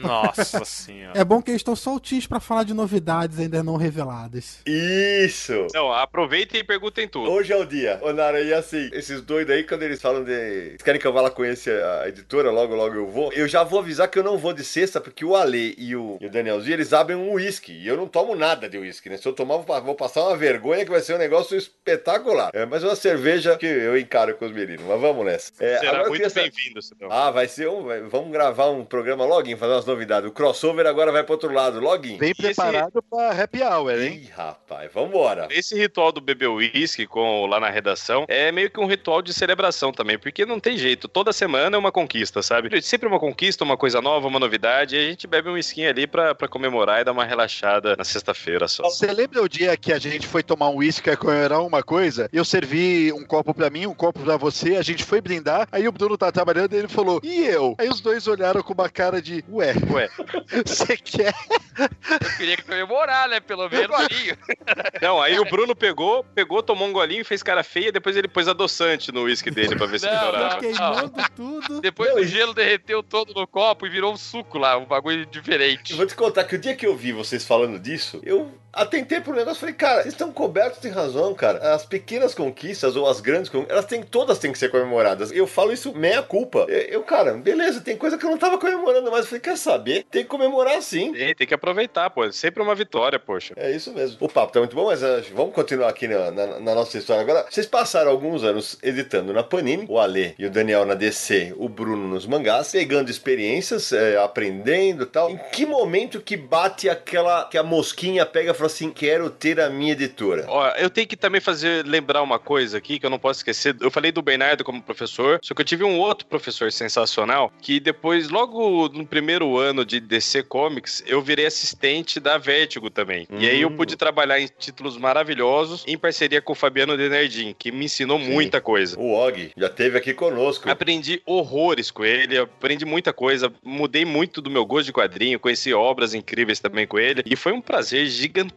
Nossa senhora. É bom que eles estão soltinhos para falar de novidades ainda não reveladas. Isso! Não, aproveitem e perguntem tudo. Hoje é o dia. Ô, Nara, e assim, esses doidos aí, quando eles falam de. Eles querem que eu vá lá conhecer a editora, logo, logo eu vou. Eu já vou avisar que eu não vou de sexta, porque o Ale e o, e o Danielzinho, eles abrem um uísque. E eu não tomo nada de uísque, né? Se eu tomar, vou passar uma vergonha que vai ser um negócio espetacular. É, mas uma cerveja que eu encaro com os meninos. Mas vamos nessa. É, Será muito essa... bem-vindo, Sidão. Ah, vai ser um. Vamos gravar um programa login, fazer umas novidades. O crossover agora vai pro outro lado, login. Bem preparado esse... pra happy hour, hein? Ih, rapaz, vambora. Esse ritual do beber uísque com lá na redação é meio que um ritual de celebração também, porque não tem jeito. Toda semana é uma conquista, sabe? Sempre uma conquista, uma coisa nova, uma novidade. E a gente bebe um whisky ali pra, pra comemorar e dar uma relaxada na sexta-feira só. Você lembra o dia que a gente foi tomar um uísque com uma coisa, eu servi um copo pra mim, um copo pra você, a gente foi brindar, aí o Bruno tá trabalhando e ele falou, e eu? Aí os dois olharam com uma cara de, ué, Ué, *laughs* você quer? Eu queria comemorar, né? Pelo menos golinho. *laughs* não, aí o Bruno pegou, pegou, tomou um golinho, fez cara feia, depois ele pôs adoçante no uísque dele pra ver se Não, melhorava. não. Queimando tudo. Depois o gelo derreteu todo no copo e virou um suco lá, um bagulho diferente. Eu vou te contar que o dia que eu vi vocês falando disso, eu atentei pro negócio e falei, cara, vocês estão cobertos de razão, cara. As pequenas conquistas ou as grandes conquistas, elas têm, todas têm que ser comemoradas. Eu falo isso meia culpa. Eu, eu, cara, beleza, tem coisa que eu não tava comemorando, mas eu falei, quer saber? Tem que comemorar sim. Tem, tem que aproveitar, pô. Sempre uma vitória, poxa. É isso mesmo. O papo tá muito bom, mas uh, vamos continuar aqui na, na- na nossa história. Agora, vocês passaram alguns anos editando na Panini, o Ale e o Daniel na DC, o Bruno nos mangás, pegando experiências, é, aprendendo e tal. Em que momento que bate aquela que a mosquinha pega fala assim: quero ter a minha editora? Ó, eu tenho que também fazer lembrar uma coisa aqui que eu não posso esquecer. Eu falei do Bernardo como professor, só que eu tive um outro professor sensacional que depois, logo no primeiro ano de DC Comics, eu virei assistente da Vertigo também. E aí eu Hum. pude trabalhar em títulos maravilhosos em parceria com o Fabiano Denardim, que me ensinou Sim. muita coisa. O Og já teve aqui conosco. Aprendi horrores com ele, aprendi muita coisa, mudei muito do meu gosto de quadrinho, conheci obras incríveis também com ele, e foi um prazer gigantesco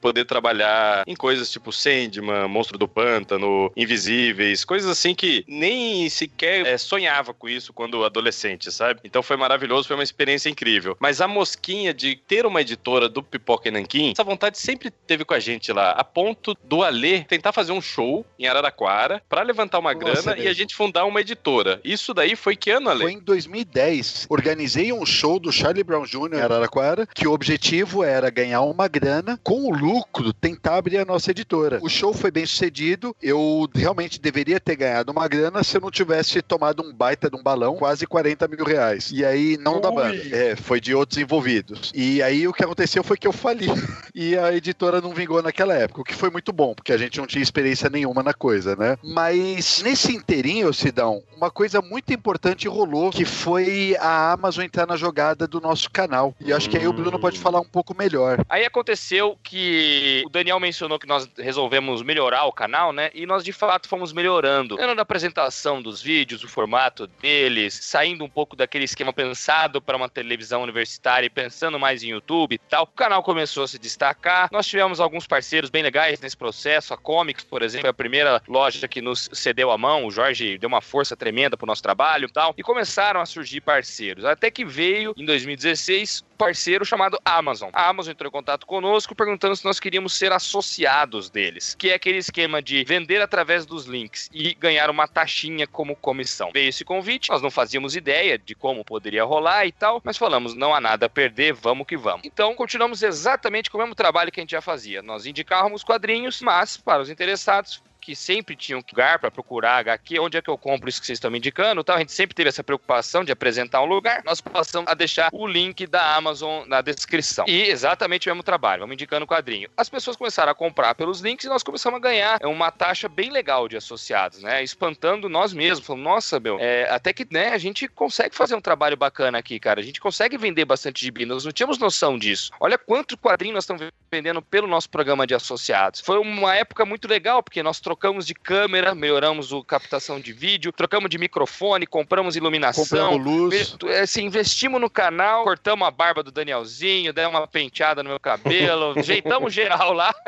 poder trabalhar em coisas tipo Sandman, Monstro do Pântano, Invisíveis, coisas assim que nem sequer eh, sonhava com isso quando adolescente, sabe? Então foi maravilhoso, foi uma experiência incrível. Mas a mosquinha de ter uma editora do Pipoca e Nanquim, essa vontade sempre teve com a gente lá, a ponto do Alê tentar fazer um show em Araraquara pra levantar uma Nossa, grana e a gente fundar uma editora. Isso daí foi que ano, Ale? Foi em 2010. Organizei um show do Charlie Brown Jr. em Araraquara, que o objetivo era ganhar uma grana, com o lucro tentar abrir a nossa editora. O show foi bem sucedido, eu realmente deveria ter ganhado uma grana se eu não tivesse tomado um baita de um balão, quase 40 mil reais. E aí, não da Ui. banda, é, foi de outros envolvidos. E aí o que aconteceu foi que eu fali. *laughs* E a editora não vingou naquela época, o que foi muito bom, porque a gente não tinha experiência nenhuma na coisa, né? Mas nesse inteirinho, Sidão, uma coisa muito importante rolou, que foi a Amazon entrar na jogada do nosso canal. E acho que aí o Bruno pode falar um pouco melhor. Aí aconteceu que o Daniel mencionou que nós resolvemos melhorar o canal, né? E nós de fato fomos melhorando. Tanto na apresentação dos vídeos, o formato deles, saindo um pouco daquele esquema pensado para uma televisão universitária e pensando mais em YouTube e tal. O canal começou a se destacar. Nós tivemos alguns parceiros bem legais nesse processo. A Comics, por exemplo, é a primeira loja que nos cedeu a mão. O Jorge deu uma força tremenda pro nosso trabalho e tal. E começaram a surgir parceiros. Até que veio, em 2016, um parceiro chamado Amazon. A Amazon entrou em contato conosco perguntando se nós queríamos ser associados deles, que é aquele esquema de vender através dos links e ganhar uma taxinha como comissão. Veio esse convite, nós não fazíamos ideia de como poderia rolar e tal, mas falamos, não há nada a perder, vamos que vamos. Então, continuamos exatamente com o mesmo trabalho que a gente já fazia. Nós indicávamos quadrinhos, mas para os interessados que sempre tinham que lugar para procurar HQ, onde é que eu compro isso que vocês estão me indicando, tal. A gente sempre teve essa preocupação de apresentar um lugar. Nós passamos a deixar o link da Amazon na descrição. E exatamente o mesmo trabalho, vamos indicando o quadrinho. As pessoas começaram a comprar pelos links e nós começamos a ganhar uma taxa bem legal de associados, né? Espantando nós mesmos, falando, nossa, meu, é, até que, né, a gente consegue fazer um trabalho bacana aqui, cara. A gente consegue vender bastante gibi. Nós não tínhamos noção disso. Olha quanto quadrinho nós estamos vendendo pelo nosso programa de associados. Foi uma época muito legal, porque nós trocamos de câmera, melhoramos a captação de vídeo, trocamos de microfone, compramos iluminação. Compramos luz. Ve- Assim, investimos no canal, cortamos a barba do Danielzinho, demos uma penteada no meu cabelo, *laughs* ajeitamos geral lá. *laughs*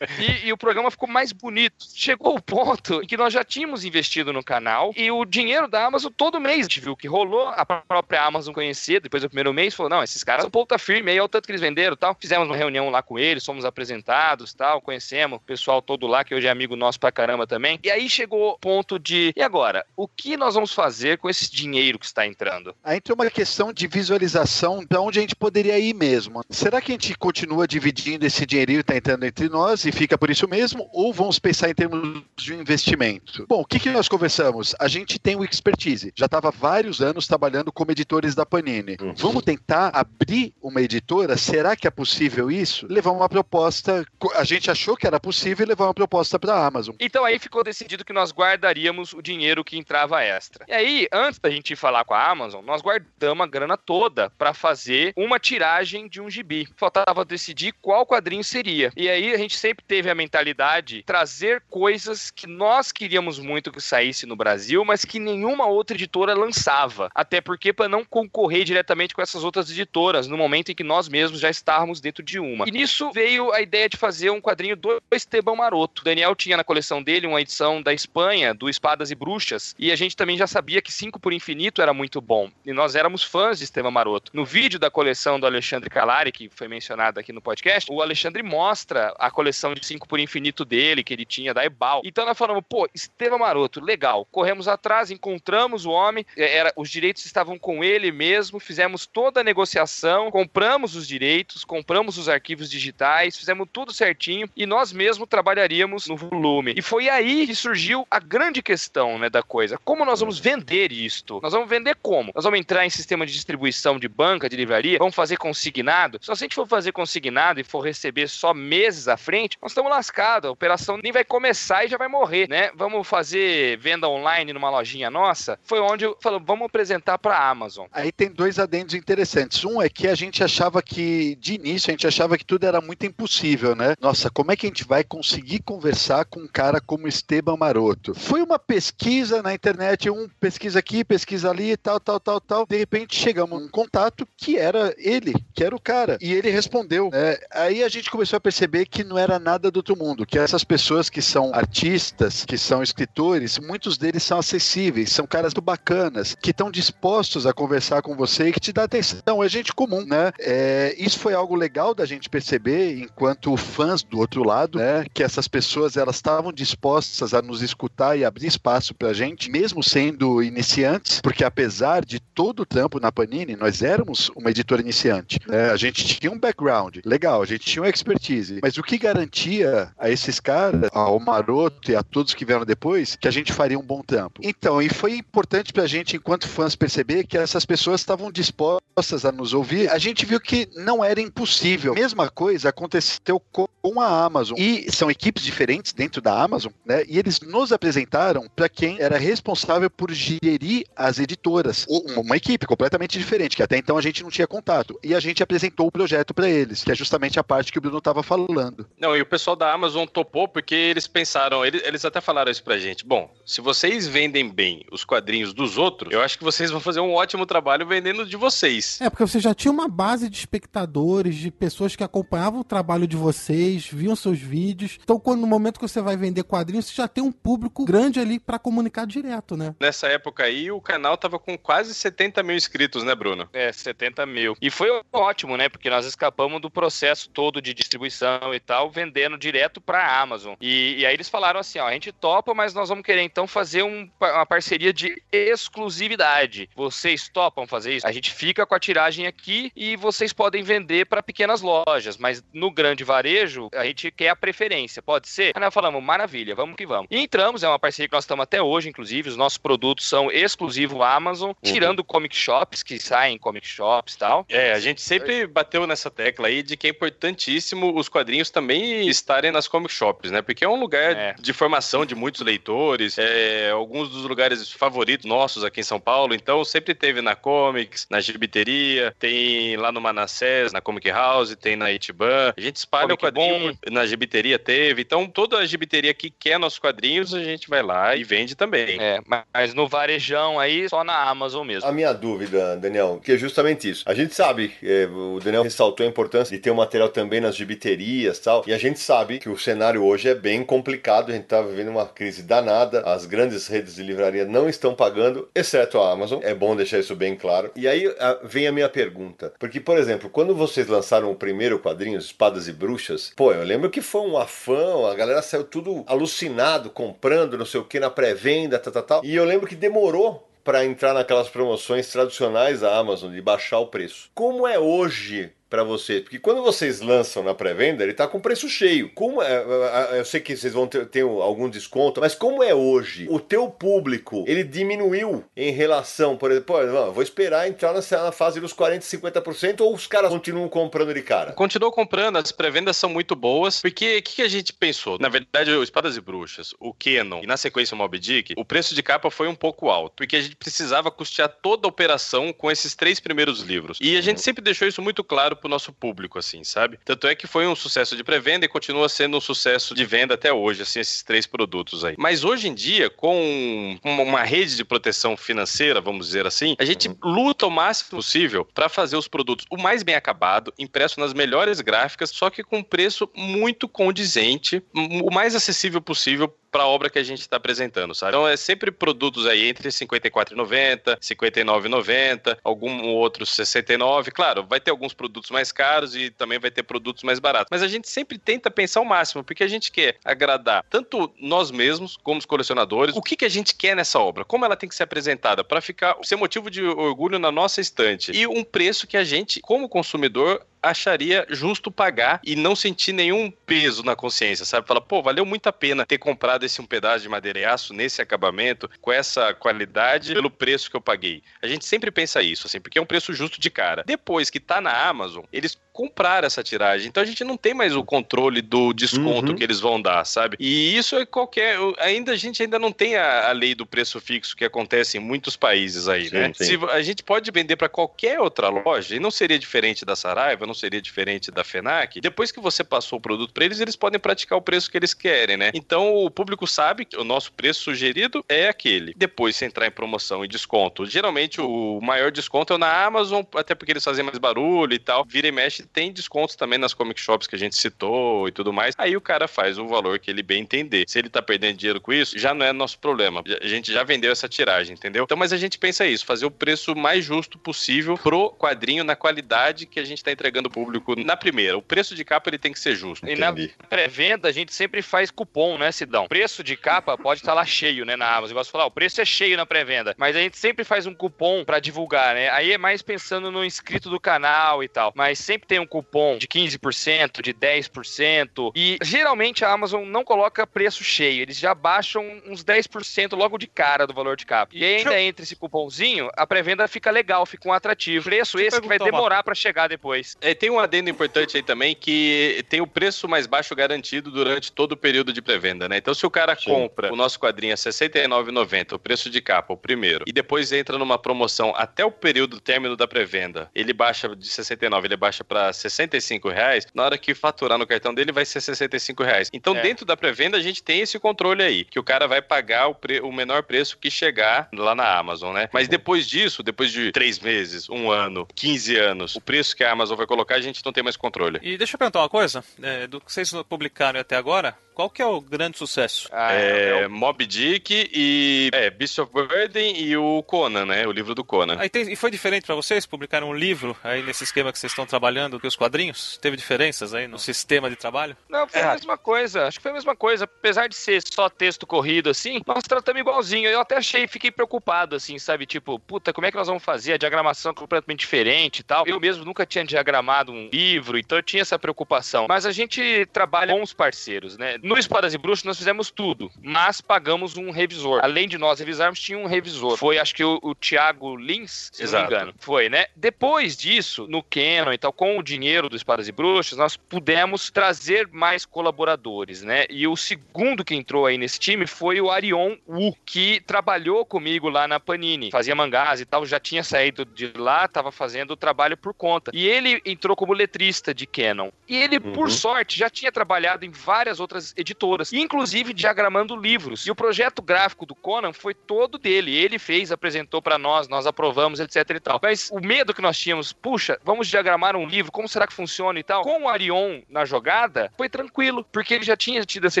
E, e o programa ficou mais bonito. Chegou o ponto em que nós já tínhamos investido no canal e o dinheiro da Amazon todo mês a gente viu que rolou. A própria Amazon conhecia, depois do primeiro mês, falou: não, esses caras são ponta firme, aí olha o tanto que eles venderam tal. Fizemos uma reunião lá com eles, fomos apresentados tal, conhecemos o pessoal todo lá, que hoje é amigo nosso pra caramba também. E aí chegou o ponto de: e agora? O que nós vamos fazer com esse dinheiro que está entrando? Aí entra uma questão de visualização para onde a gente poderia ir mesmo. Será que a gente continua dividindo esse dinheirinho que está entrando entre nós e fica por isso mesmo? Ou vamos pensar em termos de investimento? Bom, o que, que nós conversamos? A gente tem o expertise. Já estava vários anos trabalhando como editores da Panini. Uhum. Vamos tentar abrir uma editora? Será que é possível isso? Levar uma proposta. A gente achou que era possível levar uma proposta para a Amazon. Então aí ficou decidido que nós guardaríamos o dinheiro que entrava extra. E aí, antes da gente ir falar com a Amazon, nós guardamos a grana toda para fazer uma tiragem de um gibi. Faltava decidir qual quadrinho seria. E aí a gente sempre teve a mentalidade trazer coisas que nós queríamos muito que saísse no Brasil, mas que nenhuma outra editora lançava. Até porque para não concorrer diretamente com essas outras editoras no momento em que nós mesmos já estávamos dentro de uma. E nisso veio a ideia de fazer um quadrinho do Esteban Maroto. O Daniel tinha na coleção dele uma edição da Espanha, do Espadas e Bruxas, e a gente também já sabia que 5 por Infinito era muito bom. E nós éramos fãs de Esteban Maroto. No vídeo da coleção do Alexandre Calari, que foi mencionado aqui no podcast, o Alexandre mostra a coleção de 5 por Infinito dele, que ele tinha da Ebal. Então nós falamos, pô, Esteban Maroto, legal. Corremos atrás, encontramos o homem, é, era, os direitos estavam com ele mesmo, fizemos toda a negociação, compramos os direitos, compramos os arquivos digitais, fizemos tudo certinho e nós mesmos trabalharíamos no volume. E foi aí que surgiu a grande questão né, da coisa. Como nós vamos vender isto? Nós vamos vender como? Nós vamos entrar em sistema de distribuição de banca, de livraria? Vamos fazer consignado? Só se a gente for fazer consignado e for receber só meses à frente, nós estamos lascados. A operação nem vai começar e já vai morrer, né? Vamos fazer venda online numa lojinha nossa? Foi onde eu falei, vamos apresentar para a Amazon. Aí tem dois adendos interessantes. Um é que a gente achava que, de início, a gente achava que tudo era muito impossível, né? Nossa, como é que a gente vai conseguir conversar com um cara como Esteban Maroto? Foi uma pesquisa na internet, um pesquisa aqui, pesquisa ali, tal, tal, tal, tal. De repente chegamos num contato que era ele, que era o cara. E ele respondeu. Né? Aí a gente começou a perceber que não era nada do outro mundo, que essas pessoas que são artistas, que são escritores, muitos deles são acessíveis, são caras do bacanas, que estão dispostos a conversar com você e que te dá atenção. É gente comum, né? É, isso foi algo legal da gente perceber enquanto fãs do outro lado, né? Que essas pessoas elas estavam dispostas a nos escutar e abrir espaço pra gente, mesmo sendo iniciantes, porque apesar de todo o trampo na Panini, nós éramos uma editora iniciante. Né? A gente tinha um background legal, a gente tinha uma expertise, mas o que garantia a esses caras, ao Maroto e a todos que vieram depois, que a gente faria um bom trampo. Então, e foi importante pra gente, enquanto fãs, perceber que essas pessoas estavam dispostas a nos ouvir. A gente viu que não era impossível. Mesma coisa aconteceu com a Amazon. E são equipes diferentes dentro da Amazon, né? E eles nos apresentaram para quem era responsável por gerir as editoras. Uma equipe completamente diferente, que até então a gente não tinha contato. E a gente apresentou o projeto para eles, que é justamente a parte que o Bruno estava falando. Não, e o pessoal da Amazon topou porque eles pensaram, eles, eles até falaram isso pra gente. Bom, se vocês vendem bem os quadrinhos dos outros, eu acho que vocês vão fazer um ótimo trabalho vendendo de vocês. É, porque você já tinha uma base de espectadores, de pessoas que acompanhavam o trabalho de vocês, viam seus vídeos. Então, quando no momento que você vai vender quadrinhos, você já tem um público grande ali para comunicar direto, né? Nessa época aí, o canal tava com quase 70 mil inscritos, né, Bruno? É, 70 mil. E foi ótimo, né? Porque nós escapamos do processo todo de distribuição e tal, vendendo direto pra Amazon. E, e aí eles falaram assim: ó, a gente topa, mas nós vamos querer então fazer um, uma parceria de exclusividade. Vocês topam fazer isso? A gente fica com a tiragem aqui e vocês podem vender para pequenas lojas, mas no grande varejo, a gente quer a preferência. Pode ser? Aí nós falamos, maravilha, vamos que vamos. E entramos, é uma parceria que nós estamos até hoje, inclusive, os nossos produtos são exclusivo Amazon, tirando comic shops que saem comic shops e tal. É, a gente sempre bateu nessa tecla aí de que é importantíssimo os quadrinhos também estarem nas comic shops, né? Porque é um lugar É. de formação de muitos leitores, é alguns dos lugares favoritos nossos aqui em São Paulo, então sempre teve na Comics, na Gibiteria, tem lá no Manassés, na Comic House, tem na Itiban. A gente espalha Comic o quadrinho, na Gibiteria teve, então toda a Gibiteria que quer nossos quadrinhos, a gente vai lá e vende também. É, mas no varejão aí, só na Amazon mesmo. A minha dúvida, Daniel, que é justamente isso. A gente sabe, é, o Daniel ressaltou a importância de ter o material também nas gibiterias e tal, e a gente sabe que o cenário hoje é bem complicado, a gente tá vivendo uma crise danada, as grandes redes de livraria não estão pagando, exceto a Amazon, é bom deixar isso bem claro. E aí a- vem a minha pergunta, porque, por exemplo, quando vocês lançaram o primeiro quadrinho, Espadas e Bruxas, pô, eu lembro que foi um afã, a galera saiu tudo alucinado, comprando, não sei o que, na pré-venda, tal, tal, tal, e eu lembro que demorou para entrar naquelas promoções tradicionais da Amazon de baixar o preço. Como é hoje para você? Porque quando vocês lançam na pré-venda, ele tá com preço cheio. Como é, é, é, eu sei que vocês vão ter, ter, algum desconto, mas como é hoje? O teu público, ele diminuiu em relação, por exemplo, pô, vou esperar entrar na fase dos 40, 50% ou os caras continuam comprando de cara? Continuam comprando, as pré-vendas são muito boas, porque o que, que, a gente pensou? Na verdade, o Espadas e Bruxas, o Canon e na sequência o Mob Dick, o preço de capa foi um pouco alto, porque a gente precisava custear toda a operação com esses três primeiros livros. E a gente sempre deixou isso muito claro pro nosso público, assim, sabe? Tanto é que foi um sucesso de pré-venda e continua sendo um sucesso de venda até hoje, assim, esses três produtos aí. Mas hoje em dia, com uma rede de proteção financeira, vamos dizer assim, a gente luta o máximo possível para fazer os produtos o mais bem acabado, impresso nas melhores gráficas, só que com preço muito condizente, o mais acessível possível para a obra que a gente está apresentando, sabe? Então é sempre produtos aí entre 54,90, 59,90, algum outro 69. Claro, vai ter alguns produtos mais caros e também vai ter produtos mais baratos. Mas a gente sempre tenta pensar o máximo, porque a gente quer agradar tanto nós mesmos como os colecionadores. O que, que a gente quer nessa obra? Como ela tem que ser apresentada para ficar ser motivo de orgulho na nossa estante e um preço que a gente, como consumidor, acharia justo pagar e não sentir nenhum peso na consciência, sabe? Fala, pô, valeu muito a pena ter comprado esse um pedaço de madeira e aço nesse acabamento, com essa qualidade, pelo preço que eu paguei. A gente sempre pensa isso, assim, porque é um preço justo de cara. Depois que tá na Amazon, eles compraram essa tiragem, então a gente não tem mais o controle do desconto uhum. que eles vão dar, sabe? E isso é qualquer. Ainda a gente ainda não tem a, a lei do preço fixo que acontece em muitos países aí, sim, né? Sim. Se, a gente pode vender para qualquer outra loja, e não seria diferente da Saraiva, não seria diferente da FENAC, depois que você passou o produto para eles, eles podem praticar o preço que eles querem, né? Então o público sabe que o nosso preço sugerido é aquele. Depois, se entrar em promoção e desconto, geralmente o maior desconto é na Amazon, até porque eles fazem mais barulho e tal. Vira e mexe, tem descontos também nas comic shops que a gente citou e tudo mais. Aí o cara faz o valor que ele bem entender. Se ele tá perdendo dinheiro com isso, já não é nosso problema. A gente já vendeu essa tiragem, entendeu? Então, mas a gente pensa isso, fazer o preço mais justo possível pro quadrinho na qualidade que a gente tá entregando pro público na primeira. O preço de capa ele tem que ser justo. E Entendi. na pré-venda a gente sempre faz cupom, né, Sidão? O preço de capa pode estar tá lá cheio, né, na Amazon. Você falar, o preço é cheio na pré-venda, mas a gente sempre faz um cupom para divulgar, né? Aí é mais pensando no inscrito do canal e tal, mas sempre tem um cupom de 15%, de 10%, e geralmente a Amazon não coloca preço cheio, eles já baixam uns 10% logo de cara do valor de capa. E ainda eu... entre esse cupomzinho, a pré-venda fica legal, fica um atrativo. Preço esse que vai demorar para chegar depois. É, tem um adendo importante aí também que tem o preço mais baixo garantido durante todo o período de pré-venda, né? Então se o cara Sim. compra o nosso quadrinho a R$ 69,90, o preço de capa, o primeiro, e depois entra numa promoção até o período término da pré-venda, ele baixa de 69, ele baixa para 65 reais, na hora que faturar no cartão dele vai ser 65 reais. Então é. dentro da pré-venda a gente tem esse controle aí, que o cara vai pagar o, pre... o menor preço que chegar lá na Amazon, né? Mas depois disso, depois de três meses, um ano, 15 anos, o preço que a Amazon vai colocar a gente não tem mais controle. E deixa eu perguntar uma coisa, é, do que vocês publicaram até agora, qual que é o grande sucesso? Ah, é, é Mob Dick e é, Beast of Burden e o Conan, né? O livro do Conan. Aí tem, e foi diferente para vocês? Publicaram um livro aí nesse esquema que vocês estão trabalhando que os quadrinhos? Teve diferenças aí no sistema de trabalho? Não, foi é. a mesma coisa. Acho que foi a mesma coisa. Apesar de ser só texto corrido assim, nós tratamos igualzinho. Eu até achei, fiquei preocupado assim, sabe? Tipo, puta, como é que nós vamos fazer? A diagramação é completamente diferente e tal. Eu mesmo nunca tinha diagramado um livro, então eu tinha essa preocupação. Mas a gente trabalha com os parceiros, né? No Espadas e Bruxos nós fizemos tudo, mas pagamos um revisor. Além de nós revisarmos, tinha um revisor. Foi, acho que o, o Thiago Lins, se Exato. não me engano. Foi, né? Depois disso, no Canon e tal, com o dinheiro do Espadas e Bruxos, nós pudemos trazer mais colaboradores, né? E o segundo que entrou aí nesse time foi o Arion Wu, que trabalhou comigo lá na Panini. Fazia mangás e tal, já tinha saído de lá, estava fazendo o trabalho por conta. E ele entrou como letrista de Canon. E ele, uhum. por sorte, já tinha trabalhado em várias outras editoras, inclusive diagramando livros. E o projeto gráfico do Conan foi todo dele. Ele fez, apresentou para nós, nós aprovamos, etc e tal. Mas o medo que nós tínhamos, puxa, vamos diagramar um livro, como será que funciona e tal? Com o Arion na jogada, foi tranquilo, porque ele já tinha tido essa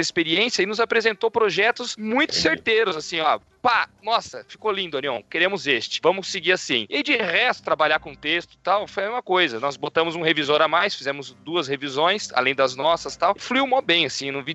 experiência e nos apresentou projetos muito certeiros, assim, ó pá, nossa, ficou lindo, Anion, queremos este, vamos seguir assim. E de resto, trabalhar com texto e tal, foi a mesma coisa. Nós botamos um revisor a mais, fizemos duas revisões, além das nossas e tal. Fluiu mó bem, assim, não vi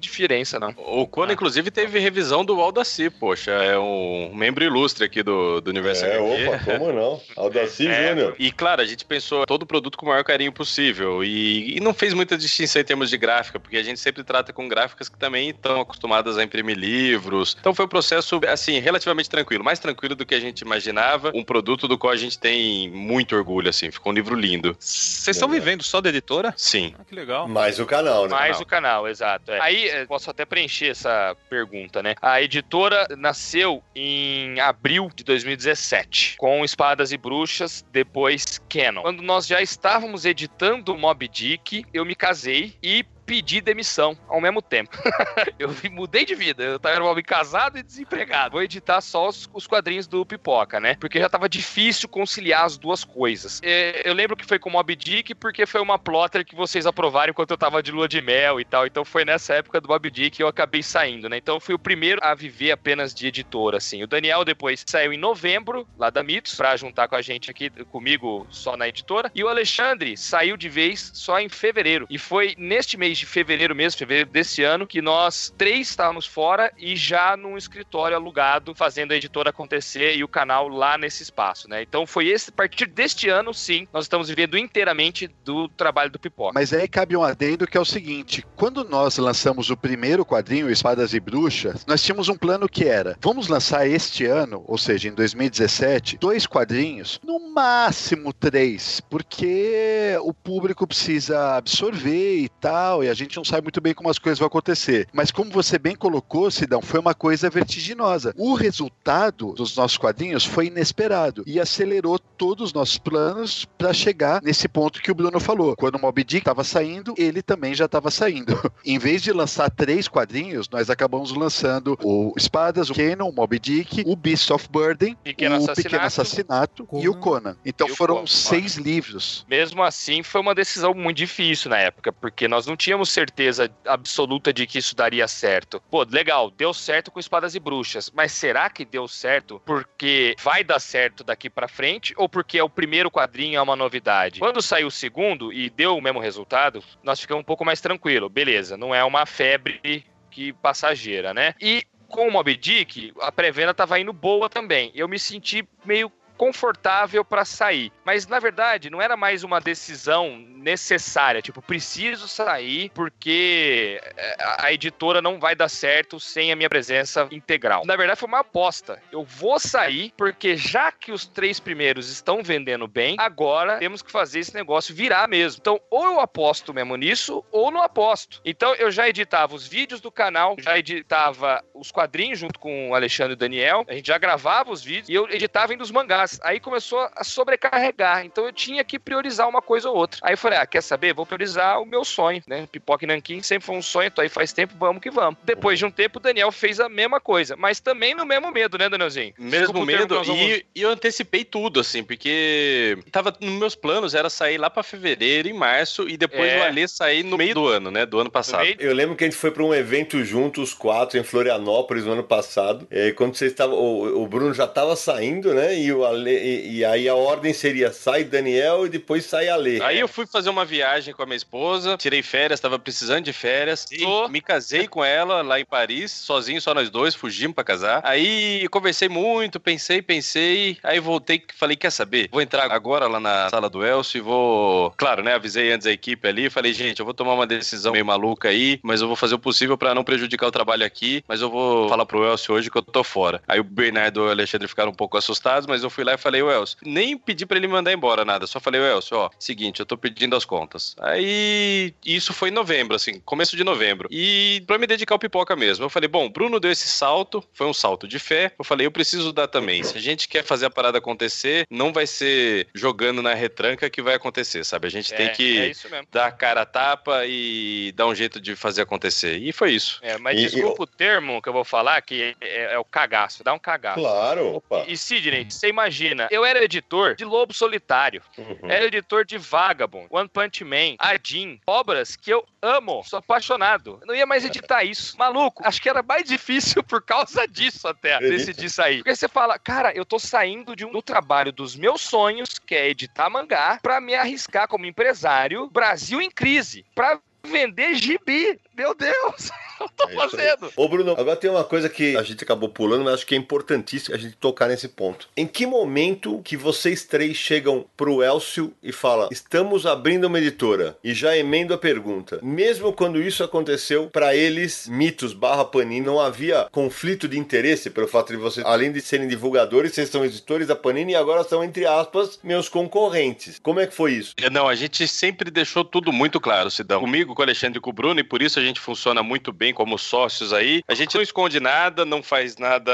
não. O Conan, ah. inclusive, teve revisão do Aldaci, poxa, é um membro ilustre aqui do, do Universo É, HQ. opa, como não? Aldaci *laughs* é, Júnior. E claro, a gente pensou todo o produto com o maior carinho possível e, e não fez muita distinção em termos de gráfica, porque a gente sempre trata com gráficas que também estão acostumadas a imprimir livros. Então foi um processo, assim, relativamente tranquilo, mais tranquilo do que a gente imaginava, um produto do qual a gente tem muito orgulho, assim, ficou um livro lindo. Vocês estão vivendo só da editora? Sim. Ah, que legal. Mais o canal, né? Mais o canal, exato. É. Aí, posso até preencher essa pergunta, né? A editora nasceu em abril de 2017, com Espadas e Bruxas, depois Canon. Quando nós já estávamos editando Mob Dick, eu me casei e pedir demissão ao mesmo tempo. *laughs* eu mudei de vida. Eu tava um casado e desempregado. Vou editar só os, os, quadrinhos do Pipoca, né? Porque já tava difícil conciliar as duas coisas. É, eu lembro que foi com Mob Dick porque foi uma plotter que vocês aprovaram enquanto eu tava de lua de mel e tal. Então foi nessa época do Mob Dick que eu acabei saindo, né? Então fui o primeiro a viver apenas de editora, assim. O Daniel depois saiu em novembro, lá da Mitos, pra juntar com a gente aqui, comigo só na editora. E o Alexandre saiu de vez só em fevereiro. E foi neste mês mês de fevereiro mesmo, fevereiro desse ano, que nós três estávamos fora e já num escritório alugado, fazendo a editora acontecer e o canal lá nesse espaço, né? Então foi esse, a partir deste ano, sim, nós estamos vivendo inteiramente do trabalho do Pipoca. Mas aí cabe um adendo que é o seguinte: quando nós lançamos o primeiro quadrinho, Espadas e Bruxas, nós tínhamos um plano que era: vamos lançar este ano, ou seja, em 2017, dois quadrinhos, no máximo três, porque o público precisa absorver e tal, e a gente não sabe muito bem como as coisas vão acontecer. Mas como você bem colocou, Sidão, foi uma coisa vertiginosa. O resultado dos nossos quadrinhos foi inesperado e acelerou todos os nossos planos para chegar nesse ponto que o Bruno falou. Quando o Moby Dick estava saindo, ele também já estava saindo. *laughs* em vez de lançar três quadrinhos, nós acabamos lançando o Espadas, o Canon, o Moby Dick, o Beast of Burden, Pequeno o Assassinato, Pequeno Assassinato e o Conan. Então foram Conan. seis livros. Mesmo assim, foi uma decisão muito difícil na época, porque nós não tínhamos tínhamos certeza absoluta de que isso daria certo. Pô, legal, deu certo com espadas e bruxas, mas será que deu certo porque vai dar certo daqui para frente ou porque é o primeiro quadrinho é uma novidade? Quando saiu o segundo e deu o mesmo resultado, nós ficamos um pouco mais tranquilo. Beleza, não é uma febre que passageira, né? E com o Moby Dick, a pré-venda tava indo boa também. Eu me senti meio confortável para sair. Mas na verdade, não era mais uma decisão necessária, tipo, preciso sair porque eh, a editora não vai dar certo sem a minha presença integral. Na verdade, foi uma aposta. Eu vou sair porque já que os três primeiros estão vendendo bem, agora temos que fazer esse negócio virar mesmo. Então, ou eu aposto mesmo nisso, ou não aposto. Então, eu já editava os vídeos do canal, já editava os quadrinhos junto com o Alexandre e o Daniel, a gente já gravava os vídeos e eu editava indo os mangás. Aí começou a sobrecarregar, então eu tinha que priorizar uma coisa ou outra. Aí eu falei, ah, quer saber? Vou priorizar o meu sonho, né? Pipoca e Nanquim sempre foi um sonho, tô aí faz tempo, vamos que vamos. Depois de um tempo, o Daniel fez a mesma coisa, mas também no mesmo medo, né, Danielzinho? Mesmo medo, vamos... e, e, eu antecipei tudo, assim, porque tava nos meus planos, era sair lá pra fevereiro, em março, e depois é. o Alê sair no meio do ano, né, do ano passado. Eu lembro que a gente foi pra um evento juntos, os quatro, em Florianópolis, no ano passado, e quando vocês estavam, o, o, Bruno já tava saindo, né, e, o Ale, e, e aí a ordem seria sai Daniel e depois sai Alê. Aí eu fui fazer uma viagem com a minha esposa, tirei férias, tava precisando de férias. E me casei com ela lá em Paris, sozinho, só nós dois, fugimos para casar. Aí conversei muito, pensei, pensei, aí voltei e falei, quer saber? Vou entrar agora lá na sala do Elcio e vou... Claro, né, avisei antes a equipe ali, falei, gente, eu vou tomar uma decisão meio maluca aí, mas eu vou fazer o possível para não prejudicar o trabalho aqui, mas eu vou falar pro Elcio hoje que eu tô fora. Aí o Bernardo e o Alexandre ficaram um pouco assustados, mas eu fui lá e falei, o Elcio, nem pedi para ele mandar embora nada, só falei, o Elcio, ó, seguinte, eu tô pedindo as contas. Aí isso foi em novembro, assim, começo de novembro. E para me dedicar ao pipoca mesmo, eu falei, bom, Bruno deu esse salto, foi um salto de fé. Eu falei, eu preciso dar também. Se a gente quer fazer a parada acontecer, não vai ser jogando na retranca que vai acontecer, sabe? A gente é, tem que é dar a cara a tapa e dar um jeito de fazer acontecer. E foi isso. É, mas e, desculpa e... o termo que eu vou falar, que é, é, é, o cagaço, dá um cagaço. Claro, opa. E, e Sidney, você imagina eu era editor de Lobo Solitário, uhum. era editor de Vagabond, One Punch Man, Adin, obras que eu amo, sou apaixonado. Eu não ia mais editar isso. Maluco, acho que era mais difícil por causa disso até, decidir sair. Porque você fala, cara, eu tô saindo de um, do trabalho dos meus sonhos, que é editar mangá, pra me arriscar como empresário, Brasil em crise, pra vender gibi. Meu Deus, *laughs* eu tô é fazendo. Ô, Bruno, agora tem uma coisa que a gente acabou pulando, mas acho que é importantíssimo a gente tocar nesse ponto. Em que momento que vocês três chegam pro Elcio e falam, estamos abrindo uma editora? E já emendo a pergunta. Mesmo quando isso aconteceu, para eles, mitos barra Panini, não havia conflito de interesse pelo fato de vocês, além de serem divulgadores, vocês são editores da Panini e agora são, entre aspas, meus concorrentes. Como é que foi isso? Não, a gente sempre deixou tudo muito claro, Sidão. Comigo, com o Alexandre e com o Bruno, e por isso a gente funciona muito bem como sócios aí. A gente não esconde nada, não faz nada,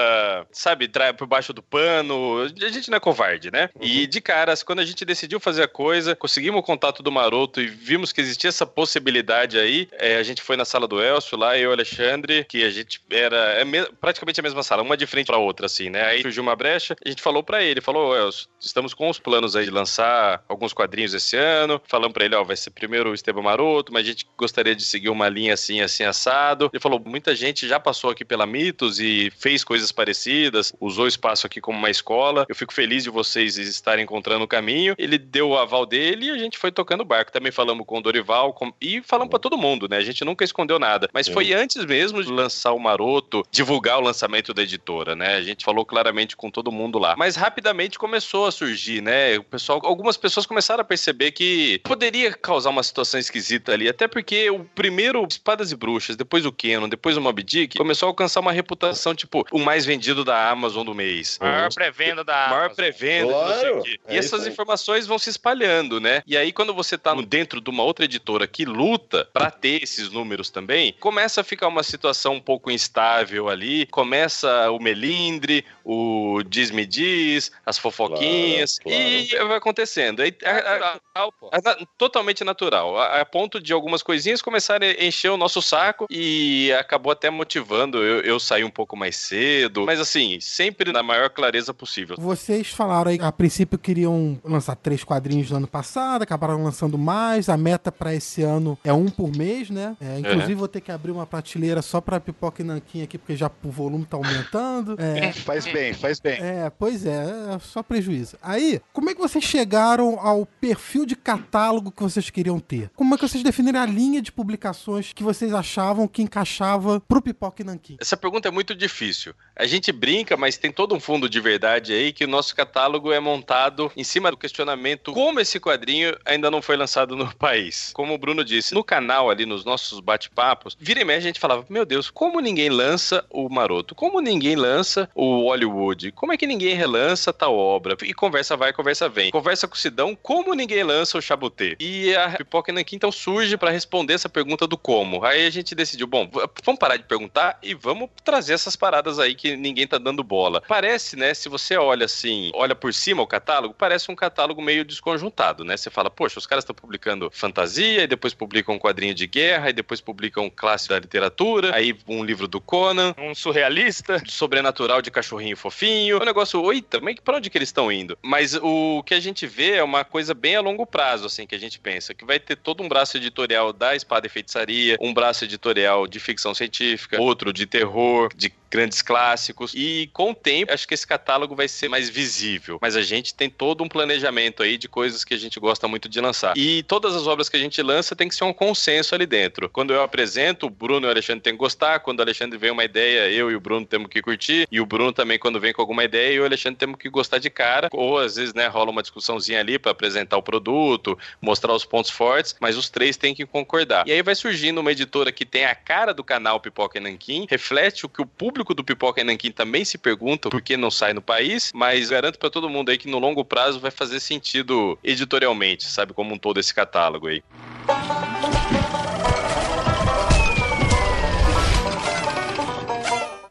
sabe, trai por baixo do pano. A gente não é covarde, né? Uhum. E de caras, quando a gente decidiu fazer a coisa, conseguimos o contato do Maroto e vimos que existia essa possibilidade aí, é, a gente foi na sala do Elcio lá, eu e o Alexandre, que a gente era é me, praticamente a mesma sala, uma de frente pra outra, assim, né? Aí surgiu uma brecha, a gente falou para ele, falou, Elcio, estamos com os planos aí de lançar alguns quadrinhos esse ano. Falamos para ele, ó, vai ser primeiro o Esteban Maroto, mas a gente gostaria de seguir uma linha assim, assim, assado. Ele falou: muita gente já passou aqui pela Mitos e fez coisas parecidas, usou o espaço aqui como uma escola. Eu fico feliz de vocês estarem encontrando o caminho. Ele deu o aval dele e a gente foi tocando o barco. Também falamos com o Dorival com... e falamos para todo mundo, né? A gente nunca escondeu nada. Mas Sim. foi antes mesmo de lançar o Maroto, divulgar o lançamento da editora, né? A gente falou claramente com todo mundo lá. Mas rapidamente começou a surgir, né? O pessoal, algumas pessoas começaram a perceber que poderia causar uma situação esquisita ali, até porque o primeiro Espadas e Bruxas, depois o Canon, depois o Mob Dick, começou a alcançar uma reputação, tipo, o mais vendido da Amazon do mês. Maior pré-venda da Amazon. Maior pré-venda, claro. É e essas informações vão se espalhando, né? E aí, quando você tá dentro de uma outra editora que luta para ter esses números também, começa a ficar uma situação um pouco instável ali, começa o melindre, o diz-me diz, as fofoquinhas, claro, claro. e vai acontecendo. É a, a, a, totalmente natural. A, ponto de algumas coisinhas começarem a encher o nosso saco e acabou até motivando eu, eu sair um pouco mais cedo. Mas assim, sempre na maior clareza possível. Vocês falaram aí, a princípio queriam lançar três quadrinhos no ano passado, acabaram lançando mais. A meta para esse ano é um por mês, né? É, inclusive, vou ter que abrir uma prateleira só pra pipoca e nanquim aqui, porque já o volume tá aumentando. É, faz bem, faz bem. É, pois é, é só prejuízo. Aí, como é que vocês chegaram ao perfil de catálogo que vocês queriam ter? Como é que vocês definiram a linha de publicações que vocês achavam que encaixava pro Pipoca e Nanquim? Essa pergunta é muito difícil. A gente brinca, mas tem todo um fundo de verdade aí que o nosso catálogo é montado em cima do questionamento como esse quadrinho ainda não foi lançado no *laughs* país. Como o Bruno disse, no canal ali, nos nossos bate-papos, vira e meia a gente falava, meu Deus, como ninguém lança o Maroto? Como ninguém lança o Hollywood? Como é que ninguém relança tal obra? E conversa vai, conversa vem. Conversa com o Sidão, como ninguém lança o Chabutê? E a Pipoca e Nanquim então surge para responder essa pergunta do como. Aí a gente decidiu, bom, vamos parar de perguntar e vamos trazer essas paradas aí que ninguém tá dando bola. Parece, né, se você olha assim, olha por cima o catálogo, parece um catálogo meio desconjuntado, né? Você fala, poxa, os caras estão publicando fantasia, e depois publicam um quadrinho de guerra, e depois publicam um clássico da literatura, aí um livro do Conan, um surrealista, sobrenatural de cachorrinho fofinho. O negócio, oita, mas pra onde que eles estão indo? Mas o que a gente vê é uma coisa bem a longo prazo, assim, que a gente pensa, que vai ter todo um braço editorial da Espada e Feitiçaria, um braço editorial de ficção científica, outro de terror, de grandes clássicos. E com o tempo, acho que esse catálogo vai ser mais visível. Mas a gente tem todo um planejamento aí de coisas que a gente gosta muito de lançar. E todas as obras que a gente lança tem que ser um consenso ali dentro. Quando eu apresento, o Bruno e o Alexandre têm que gostar. Quando o Alexandre vem uma ideia, eu e o Bruno temos que curtir. E o Bruno também, quando vem com alguma ideia, eu e o Alexandre temos que gostar de cara. Ou às vezes, né, rola uma discussãozinha ali para apresentar o produto, mostrar os pontos fortes, mas os três têm que concordar. E aí vai surgindo uma editora que tem a cara do canal Pipoca e Nanquim, reflete o que o público do Pipoca e Nanquim também se pergunta por que não sai no país, mas garanto para todo mundo aí que no longo prazo vai fazer sentido editorialmente, sabe, como um todo esse catálogo aí.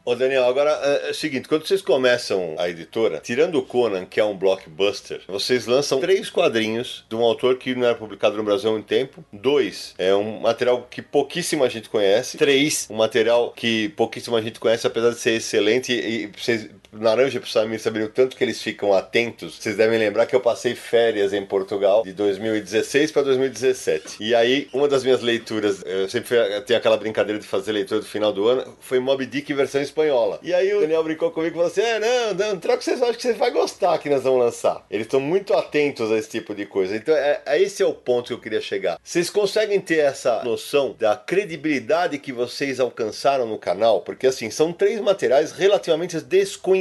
Ô Daniel, agora é, é, o seguinte, quando vocês começam a editora, tirando o Conan, que é um blockbuster, vocês lançam três quadrinhos de um autor que não era publicado no Brasil há um tempo. Dois, é um material que pouquíssima gente conhece. Três, um material que pouquíssima gente conhece, apesar de ser excelente e vocês Naranja pro Samir saberem o tanto que eles ficam atentos, vocês devem lembrar que eu passei férias em Portugal de 2016 para 2017. E aí, uma das minhas leituras, eu sempre tenho aquela brincadeira de fazer leitura do final do ano, foi Mob Dick versão espanhola. E aí o Daniel brincou comigo e falou assim: é, não, não, troca vocês acham que vocês vão gostar que nós vamos lançar. Eles estão muito atentos a esse tipo de coisa. Então, é, é, esse é o ponto que eu queria chegar. Vocês conseguem ter essa noção da credibilidade que vocês alcançaram no canal? Porque assim, são três materiais relativamente desconhecidos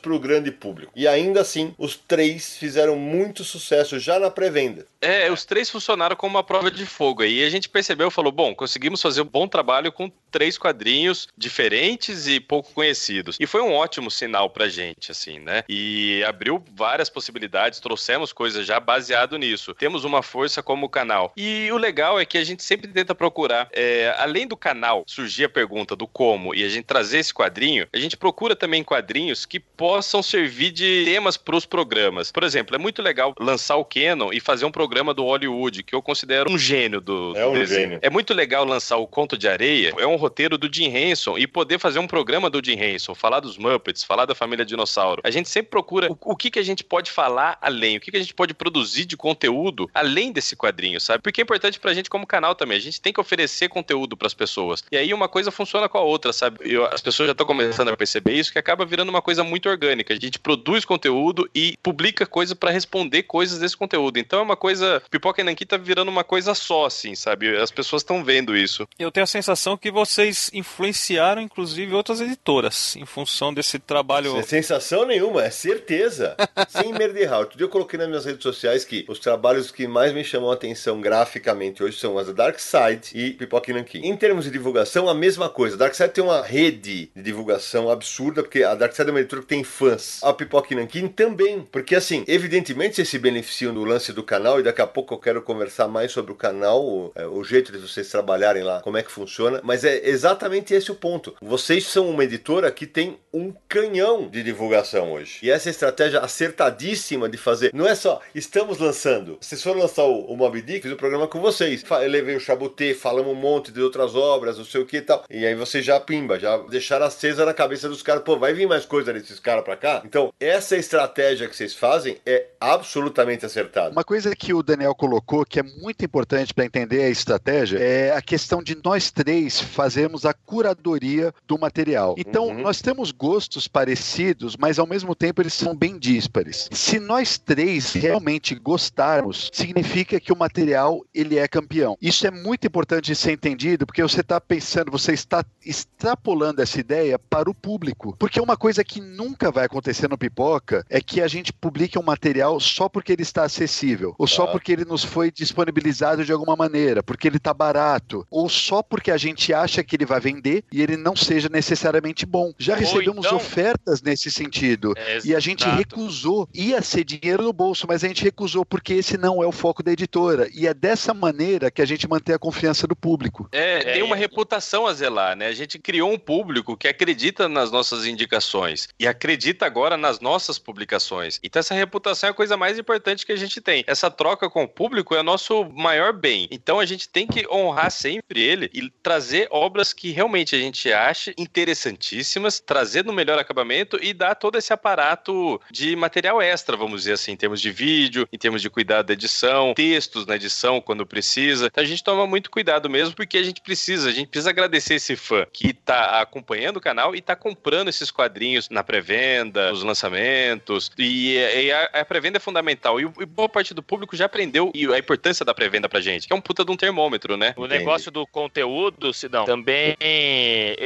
para o grande público. E ainda assim, os três fizeram muito sucesso já na pré-venda. É, os três funcionaram como uma prova de fogo. Aí a gente percebeu, falou, bom, conseguimos fazer um bom trabalho com três quadrinhos diferentes e pouco conhecidos. E foi um ótimo sinal pra gente, assim, né? E abriu várias possibilidades, trouxemos coisas já baseado nisso. Temos uma força como canal. E o legal é que a gente sempre tenta procurar, é, além do canal surgir a pergunta do como e a gente trazer esse quadrinho, a gente procura também quadrinhos que possam servir de temas para os programas. Por exemplo, é muito legal lançar o Canon e fazer um programa do Hollywood, que eu considero um gênio do, é um desenho. Gênio. É muito legal lançar o Conto de Areia, é um roteiro do Jim Henson e poder fazer um programa do Jim Henson, falar dos Muppets, falar da família dinossauro. A gente sempre procura o, o que, que a gente pode falar além, o que, que a gente pode produzir de conteúdo além desse quadrinho, sabe? Porque é importante pra gente como canal também. A gente tem que oferecer conteúdo para as pessoas. E aí uma coisa funciona com a outra, sabe? Eu, as pessoas já estão começando a perceber isso, que acaba virando uma coisa muito orgânica. A gente produz conteúdo e publica coisa para responder coisas desse conteúdo. Então é uma coisa. Pipoca e Nanki tá virando uma coisa só, assim, sabe? As pessoas estão vendo isso. Eu tenho a sensação que vocês influenciaram, inclusive, outras editoras em função desse trabalho. É sensação nenhuma, é certeza. *laughs* Sem merderrar. Outro dia eu coloquei nas minhas redes sociais que os trabalhos que mais me chamam a atenção graficamente hoje são as da Dark Side e Pipoca e. Em termos de divulgação, a mesma coisa. A Dark Side tem uma rede de divulgação absurda, porque a Dark Side é uma editora que tem fãs. A Pipoca Nankin também. Porque, assim, evidentemente vocês se beneficiam do lance do canal e daqui a pouco eu quero conversar mais sobre o canal, o, é, o jeito de vocês trabalharem lá, como é que funciona. Mas é exatamente esse o ponto. Vocês são uma editora que tem um canhão de divulgação hoje. E essa estratégia acertadíssima de fazer. Não é só, estamos lançando. Vocês foram lançar o, o Mob Dick, fiz o um programa com vocês. Eu levei o Chabutê, falamos um monte de outras obras, não sei o que e tal. E aí vocês já pimba, já deixaram acesa na cabeça dos caras. Pô, vai vir mais coisa desses caras pra cá? Então, essa estratégia que vocês fazem é absolutamente acertada. Uma coisa que o Daniel colocou que é muito importante para entender a estratégia é a questão de nós três fazermos a curadoria do material. Então, uhum. nós temos gostos parecidos, mas ao mesmo tempo eles são bem díspares. Se nós três realmente gostarmos, significa que o material ele é campeão. Isso é muito importante de ser entendido, porque você está pensando, você está extrapolando essa ideia para o público. Porque uma coisa que nunca vai acontecer no Pipoca é que a gente publique um material só porque ele está acessível, ou só porque ele nos foi disponibilizado de alguma maneira, porque ele está barato, ou só porque a gente acha que ele vai vender e ele não seja necessariamente bom. Já recebemos então... ofertas nesse sentido é, e a gente recusou. Ia ser dinheiro no bolso, mas a gente recusou porque esse não é o foco da editora. E é dessa maneira que a gente mantém a confiança do público. É, é tem uma reputação a zelar, né? A gente criou um público que acredita nas nossas indicações e acredita agora nas nossas publicações. Então essa reputação é a coisa mais importante que a gente tem. Essa troca com o público é o nosso maior bem. Então a gente tem que honrar sempre ele e trazer obras que realmente a gente ache interessantíssimas, trazer no melhor acabamento e dar todo esse aparato de material extra, vamos dizer assim, em termos de vídeo, em termos de cuidado da edição, textos na edição quando precisa. Então a gente toma muito cuidado mesmo porque a gente precisa, a gente precisa agradecer esse fã que está acompanhando o canal e está comprando esses quadrinhos na pré-venda, nos lançamentos. E, e a, a pré-venda é fundamental. E, e, boa parte do público já aprendeu a importância da pré-venda pra gente, que é um puta de um termômetro, né? O negócio do conteúdo, Sidão, também.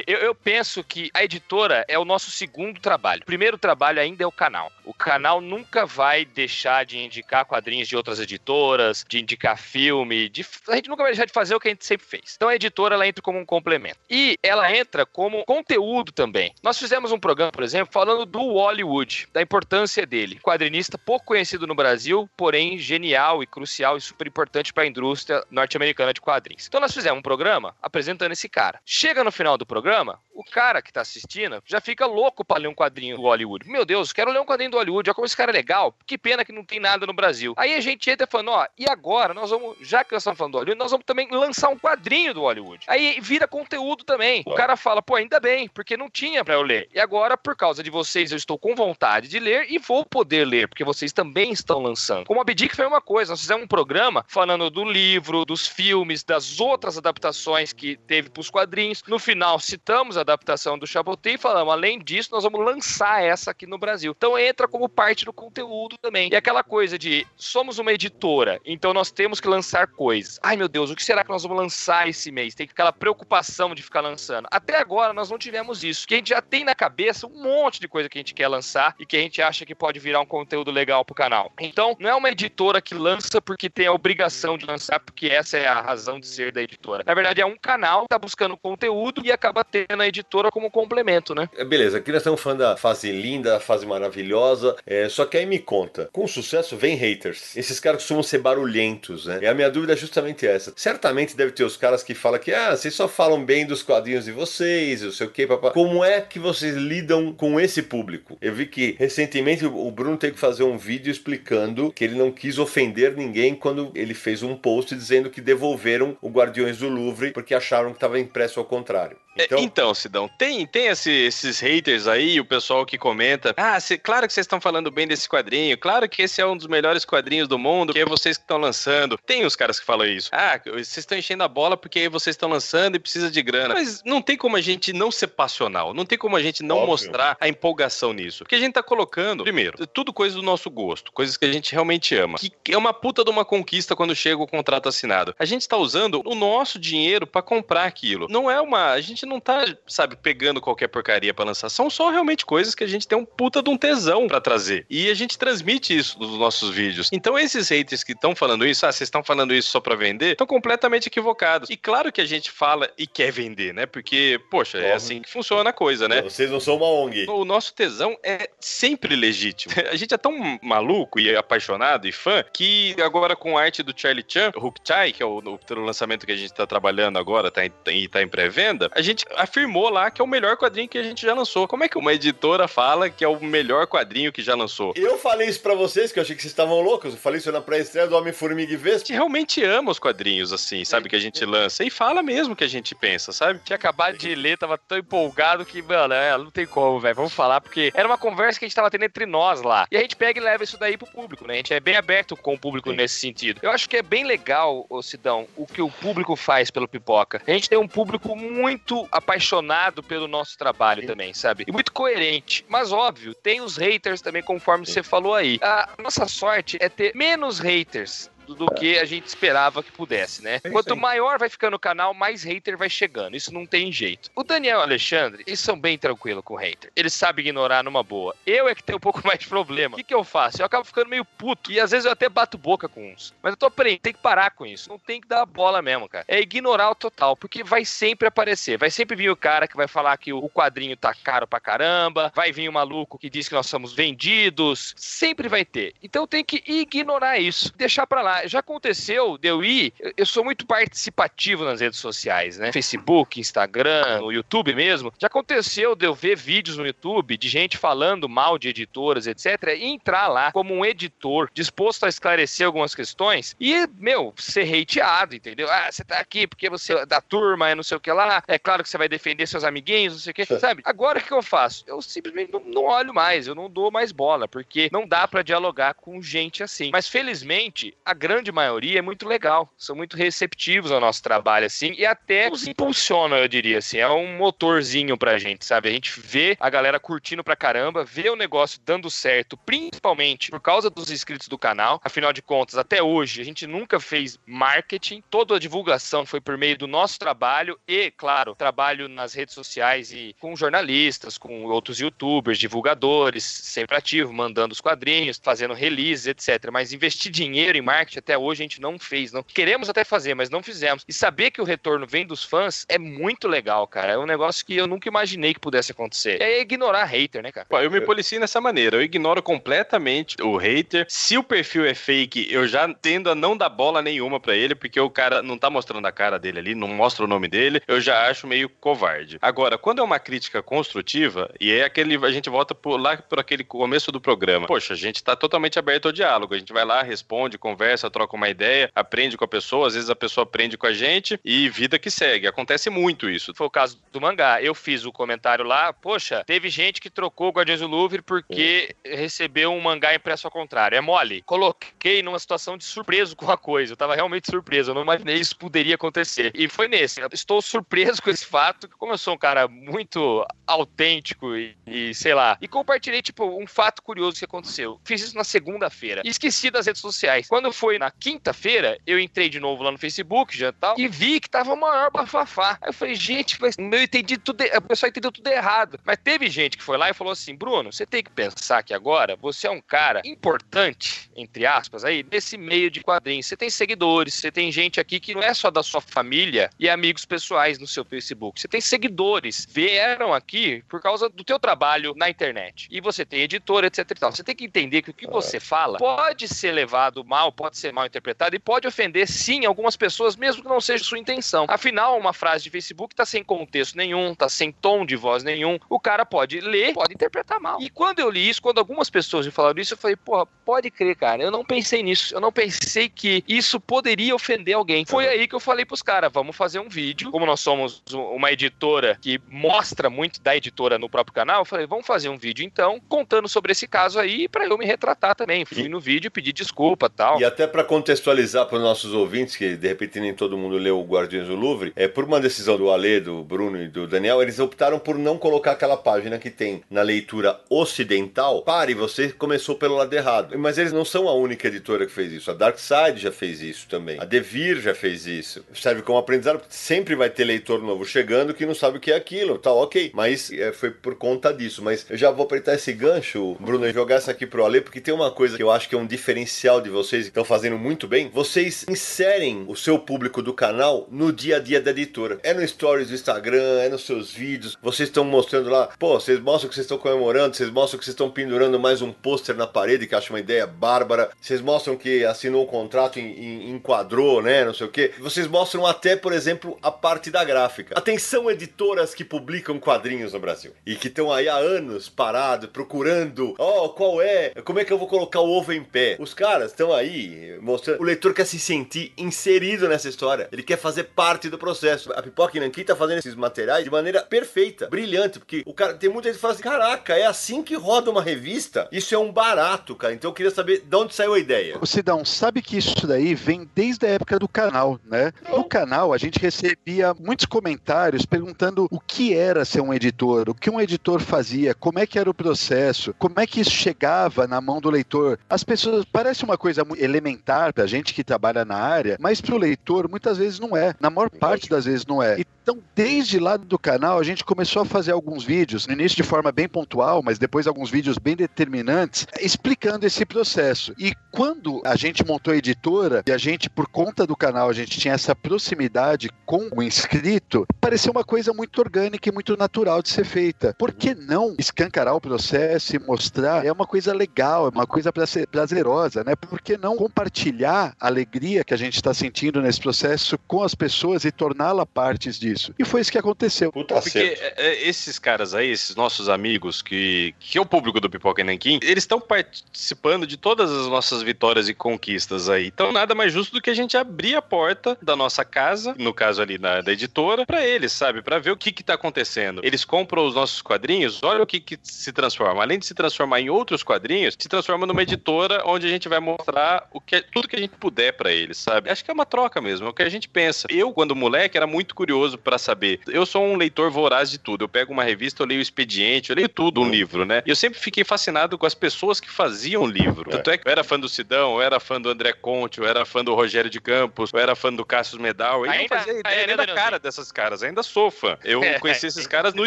Eu, eu penso que a editora é o nosso segundo trabalho. O primeiro trabalho ainda é o canal. O canal nunca vai deixar de indicar quadrinhos de outras editoras, de indicar filme, de... a gente nunca vai deixar de fazer o que a gente sempre fez. Então a editora ela entra como um complemento. E ela entra como conteúdo também. Nós fizemos um programa, por exemplo, falando do Hollywood, da importância dele. Quadrinista pouco conhecido no Brasil, porém genial e crucial e super importante para a indústria norte-americana de quadrinhos. Então nós fizemos um programa apresentando esse cara. Chega no final do programa, o cara que tá assistindo já fica louco para ler um quadrinho do Hollywood. Meu Deus, quero ler um quadrinho do Hollywood Hollywood, olha como esse cara é legal. Que pena que não tem nada no Brasil. Aí a gente entra falando, ó, e agora nós vamos, já que nós estamos falando do Hollywood, nós vamos também lançar um quadrinho do Hollywood. Aí vira conteúdo também. O cara fala, pô, ainda bem, porque não tinha para eu ler. E agora, por causa de vocês, eu estou com vontade de ler e vou poder ler, porque vocês também estão lançando. Como a Abdic foi uma coisa, nós fizemos um programa falando do livro, dos filmes, das outras adaptações que teve para os quadrinhos. No final, citamos a adaptação do Chabotin e falamos, além disso, nós vamos lançar essa aqui no Brasil. Então entra como parte do conteúdo também. E aquela coisa de somos uma editora, então nós temos que lançar coisas. Ai meu Deus, o que será que nós vamos lançar esse mês? Tem aquela preocupação de ficar lançando. Até agora nós não tivemos isso. Que a gente já tem na cabeça um monte de coisa que a gente quer lançar e que a gente acha que pode virar um conteúdo legal pro canal. Então, não é uma editora que lança porque tem a obrigação de lançar, porque essa é a razão de ser da editora. Na verdade, é um canal que tá buscando conteúdo e acaba tendo a editora como complemento, né? É, beleza, aqui nós estamos falando da fase linda, da fase maravilhosa. É, só que aí me conta, com sucesso vem haters. Esses caras costumam ser barulhentos, né? E a minha dúvida é justamente essa. Certamente deve ter os caras que falam que, ah, vocês só falam bem dos quadrinhos de vocês, não sei o que, papá. Como é que vocês lidam com esse público? Eu vi que recentemente o Bruno teve que fazer um vídeo explicando que ele não quis ofender ninguém quando ele fez um post dizendo que devolveram o Guardiões do Louvre porque acharam que estava impresso ao contrário. É, então, então Sidão, tem, tem esse, esses haters aí, o pessoal que comenta. Ah, cê, claro que vocês estão falando bem desse quadrinho, claro que esse é um dos melhores quadrinhos do mundo, que é vocês que estão lançando. Tem os caras que falam isso. Ah, vocês estão enchendo a bola porque vocês estão lançando e precisa de grana. Mas não tem como a gente não ser passional, não tem como a gente não Óbvio. mostrar a empolgação nisso. Porque a gente tá colocando, primeiro, tudo coisa do nosso gosto, coisas que a gente realmente ama. Que é uma puta de uma conquista quando chega o contrato assinado. A gente tá usando o nosso dinheiro para comprar aquilo. Não é uma. A gente não tá, sabe, pegando qualquer porcaria para lançar. São só realmente coisas que a gente tem um puta de um tesão para trazer. E a gente transmite isso nos nossos vídeos. Então esses haters que estão falando isso, ah, vocês estão falando isso só para vender, estão completamente equivocados. E claro que a gente fala e quer vender, né? Porque, poxa, é assim que funciona a coisa, né? Vocês não são uma ONG. O nosso tesão é sempre legítimo. *laughs* A gente é tão maluco e apaixonado e fã que agora com a arte do Charlie Chan, Hook Chai, que é o, o, lançamento que a gente tá trabalhando agora, tá em, tá em pré-venda, a gente afirmou lá que é o melhor quadrinho que a gente já lançou. Como é que uma editora fala que é o melhor quadrinho que já lançou? Eu falei isso pra vocês, que eu achei que vocês estavam loucos. Eu falei isso na pré-estreia do Homem-Formiga e Vespa. A gente realmente ama os quadrinhos, assim, sabe? Que a gente lança. E fala mesmo que a gente pensa, sabe? Tinha acabado de ler, tava tão empolgado que, mano, é, não tem como, velho. Vamos falar, porque era uma conversa que a gente tava tendo entre nós lá. E a gente pega e leva isso daí pro público, né? A gente é bem aberto com o público Sim. nesse sentido. Eu acho que é bem legal, ô Sidão, o que o público faz pelo Pipoca. A gente tem um público muito apaixonado pelo nosso trabalho Sim. também, sabe? E muito coerente. Mas, óbvio, tem os haters também, conforme Sim. você falou aí. A nossa sorte é ter menos haters do que a gente esperava que pudesse, né? É Quanto maior vai ficando o canal, mais hater vai chegando. Isso não tem jeito. O Daniel e o Alexandre, eles são bem tranquilos com o hater. Eles sabem ignorar numa boa. Eu é que tenho um pouco *laughs* mais de problema. O que, que eu faço? Eu acabo ficando meio puto. E às vezes eu até bato boca com uns. Mas eu tô aprendendo, tem que parar com isso. Não tem que dar a bola mesmo, cara. É ignorar o total. Porque vai sempre aparecer. Vai sempre vir o cara que vai falar que o quadrinho tá caro pra caramba. Vai vir o maluco que diz que nós somos vendidos. Sempre vai ter. Então tem que ignorar isso. Deixar pra lá já aconteceu de eu ir, eu sou muito participativo nas redes sociais, né? Facebook, Instagram, no YouTube mesmo. Já aconteceu de eu ver vídeos no YouTube de gente falando mal de editoras, etc. E entrar lá como um editor, disposto a esclarecer algumas questões e, meu, ser hateado, entendeu? Ah, você tá aqui porque você é da turma, é não sei o que lá. É claro que você vai defender seus amiguinhos, não sei o que, sabe? Agora o que eu faço? Eu simplesmente não, não olho mais, eu não dou mais bola, porque não dá para dialogar com gente assim. Mas felizmente, a grande maioria é muito legal, são muito receptivos ao nosso trabalho, assim, e até nos impulsiona, eu diria, assim, é um motorzinho pra gente, sabe? A gente vê a galera curtindo pra caramba, vê o negócio dando certo, principalmente por causa dos inscritos do canal, afinal de contas, até hoje, a gente nunca fez marketing, toda a divulgação foi por meio do nosso trabalho e, claro, trabalho nas redes sociais e com jornalistas, com outros youtubers, divulgadores, sempre ativo, mandando os quadrinhos, fazendo releases, etc. Mas investir dinheiro em marketing Até hoje a gente não fez. Não queremos até fazer, mas não fizemos. E saber que o retorno vem dos fãs é muito legal, cara. É um negócio que eu nunca imaginei que pudesse acontecer. É ignorar hater, né, cara? Eu me policio nessa maneira. Eu ignoro completamente o hater. Se o perfil é fake, eu já tendo a não dar bola nenhuma para ele, porque o cara não tá mostrando a cara dele ali, não mostra o nome dele. Eu já acho meio covarde. Agora, quando é uma crítica construtiva, e é aquele. A gente volta por lá por aquele começo do programa. Poxa, a gente tá totalmente aberto ao diálogo. A gente vai lá, responde, conversa, troca uma ideia, aprende com a pessoa, às vezes a pessoa aprende com a gente e vida que segue. Acontece muito isso. Foi o caso do mangá. Eu fiz o comentário lá, poxa, teve gente que trocou o Guardiões do Louvre porque é. recebeu um mangá impresso ao contrário. É mole. Coloquei numa situação de surpreso com a coisa. Eu tava realmente surpreso. Eu não imaginei isso poderia acontecer. E foi nesse. Eu estou surpreso com esse fato, como eu sou um cara muito autêntico e, e sei lá. E compartilhei, tipo, um fato curioso que aconteceu. Fiz isso na segunda-feira. Esqueci das redes sociais. Quando foi na quinta-feira, eu entrei de novo lá no Facebook, já tal, e vi que tava o maior bafafá. Aí eu falei, gente, mas eu entendi tudo, o pessoal entendeu tudo errado. Mas teve gente que foi lá e falou assim: Bruno, você tem que pensar que agora você é um cara importante, entre aspas, aí, nesse meio de quadrinhos. Você tem seguidores, você tem gente aqui que não é só da sua família e amigos pessoais no seu Facebook. Você tem seguidores, vieram aqui por causa do teu trabalho na internet. E você tem editora, etc e tal. Você tem que entender que o que você fala pode ser levado mal, pode ser mal interpretado e pode ofender, sim, algumas pessoas, mesmo que não seja sua intenção. Afinal, uma frase de Facebook tá sem contexto nenhum, tá sem tom de voz nenhum. O cara pode ler, pode interpretar mal. E quando eu li isso, quando algumas pessoas me falaram isso, eu falei, porra, pode crer, cara. Eu não pensei nisso. Eu não pensei que isso poderia ofender alguém. Foi aí que eu falei pros caras, vamos fazer um vídeo. Como nós somos uma editora que mostra muito da editora no próprio canal, eu falei, vamos fazer um vídeo então, contando sobre esse caso aí, para eu me retratar também. Fui no vídeo, pedir desculpa tal. E até para contextualizar para os nossos ouvintes, que de repente nem todo mundo leu o Guardiões do Louvre, é por uma decisão do Ale, do Bruno e do Daniel, eles optaram por não colocar aquela página que tem na leitura ocidental. Pare, você começou pelo lado errado. Mas eles não são a única editora que fez isso. A Dark Side já fez isso também. A Devir já fez isso. Serve como aprendizado, porque sempre vai ter leitor novo chegando que não sabe o que é aquilo. Tá, ok. Mas é, foi por conta disso. Mas eu já vou apertar esse gancho, Bruno, e jogar essa aqui pro Ale, porque tem uma coisa que eu acho que é um diferencial de vocês que estão fazendo muito bem. Vocês inserem o seu público do canal no dia a dia da editora. É no stories do Instagram, é nos seus vídeos. Vocês estão mostrando lá, pô, vocês mostram que vocês estão comemorando, vocês mostram que vocês estão pendurando mais um pôster na parede, que eu acho uma ideia bárbara. Vocês mostram que assinou um contrato e enquadrou, né? Não sei o quê. Vocês mostram até, por exemplo, a parte da gráfica. Atenção, editoras que publicam quadrinhos no Brasil e que estão aí há anos parados, procurando, ó, oh, qual é? Como é que eu vou colocar o ovo em pé? Os caras estão aí mostrando. O leitor quer se sentir inserido nessa história. Ele quer fazer parte do processo. A Pipoca Nankin tá fazendo esses materiais de maneira perfeita, brilhante, porque o cara tem muita gente que fala assim: caraca, é assim que roda uma revista? Isso é um barato, cara. Então eu queria saber de onde saiu a ideia. O Sidão, sabe que isso daí vem desde a época do canal, né? No canal a gente recebia muitos comentários perguntando o que era ser um editor, o que um editor fazia, como é que era o processo, como é que isso chegava na mão do leitor. As pessoas parece uma coisa elementar pra gente que trabalha na área, mas pro leitor muitas vezes não é. Na maior parte das vezes não é. Então, desde lá do canal, a gente começou a fazer alguns vídeos, no início de forma bem pontual, mas depois alguns vídeos bem determinantes, explicando esse processo. E quando a gente montou a editora, e a gente, por conta do canal, a gente tinha essa proximidade com o inscrito, pareceu uma coisa muito orgânica e muito natural de ser feita. Por que não escancarar o processo e mostrar? É uma coisa legal, é uma coisa prazerosa, né? Por que não compartilhar a alegria que a gente está sentindo nesse processo com as pessoas e torná-la partes disso? E foi isso que aconteceu. Puta Porque é, é, esses caras aí, esses nossos amigos, que, que é o público do Pipoca Nankin, eles estão participando de todas as nossas vitórias e conquistas aí. Então, nada mais justo do que a gente abrir a porta da nossa casa, no caso ali da, da editora, para eles, sabe? Para ver o que que tá acontecendo. Eles compram os nossos quadrinhos, olha o que que se transforma. Além de se transformar em outros quadrinhos, se transforma numa editora onde a gente vai mostrar o que, tudo que a gente puder para eles, sabe? Acho que é uma troca mesmo, é o que a gente pensa. Eu, quando moleque, era muito curioso para saber. Eu sou um leitor voraz de tudo. Eu pego uma revista, eu leio o expediente, eu leio tudo, um livro, né? E eu sempre fiquei fascinado com as pessoas que faziam o livro. É. Tanto é que eu era fã do Sidão, eu era fã do André Conte, eu era fã do Rogério de Campos, eu era fã do Cassius Medal. Eu ainda, não fazia ideia nem da cara dessas caras, ainda sou fã. Eu *laughs* é. conheci esses caras no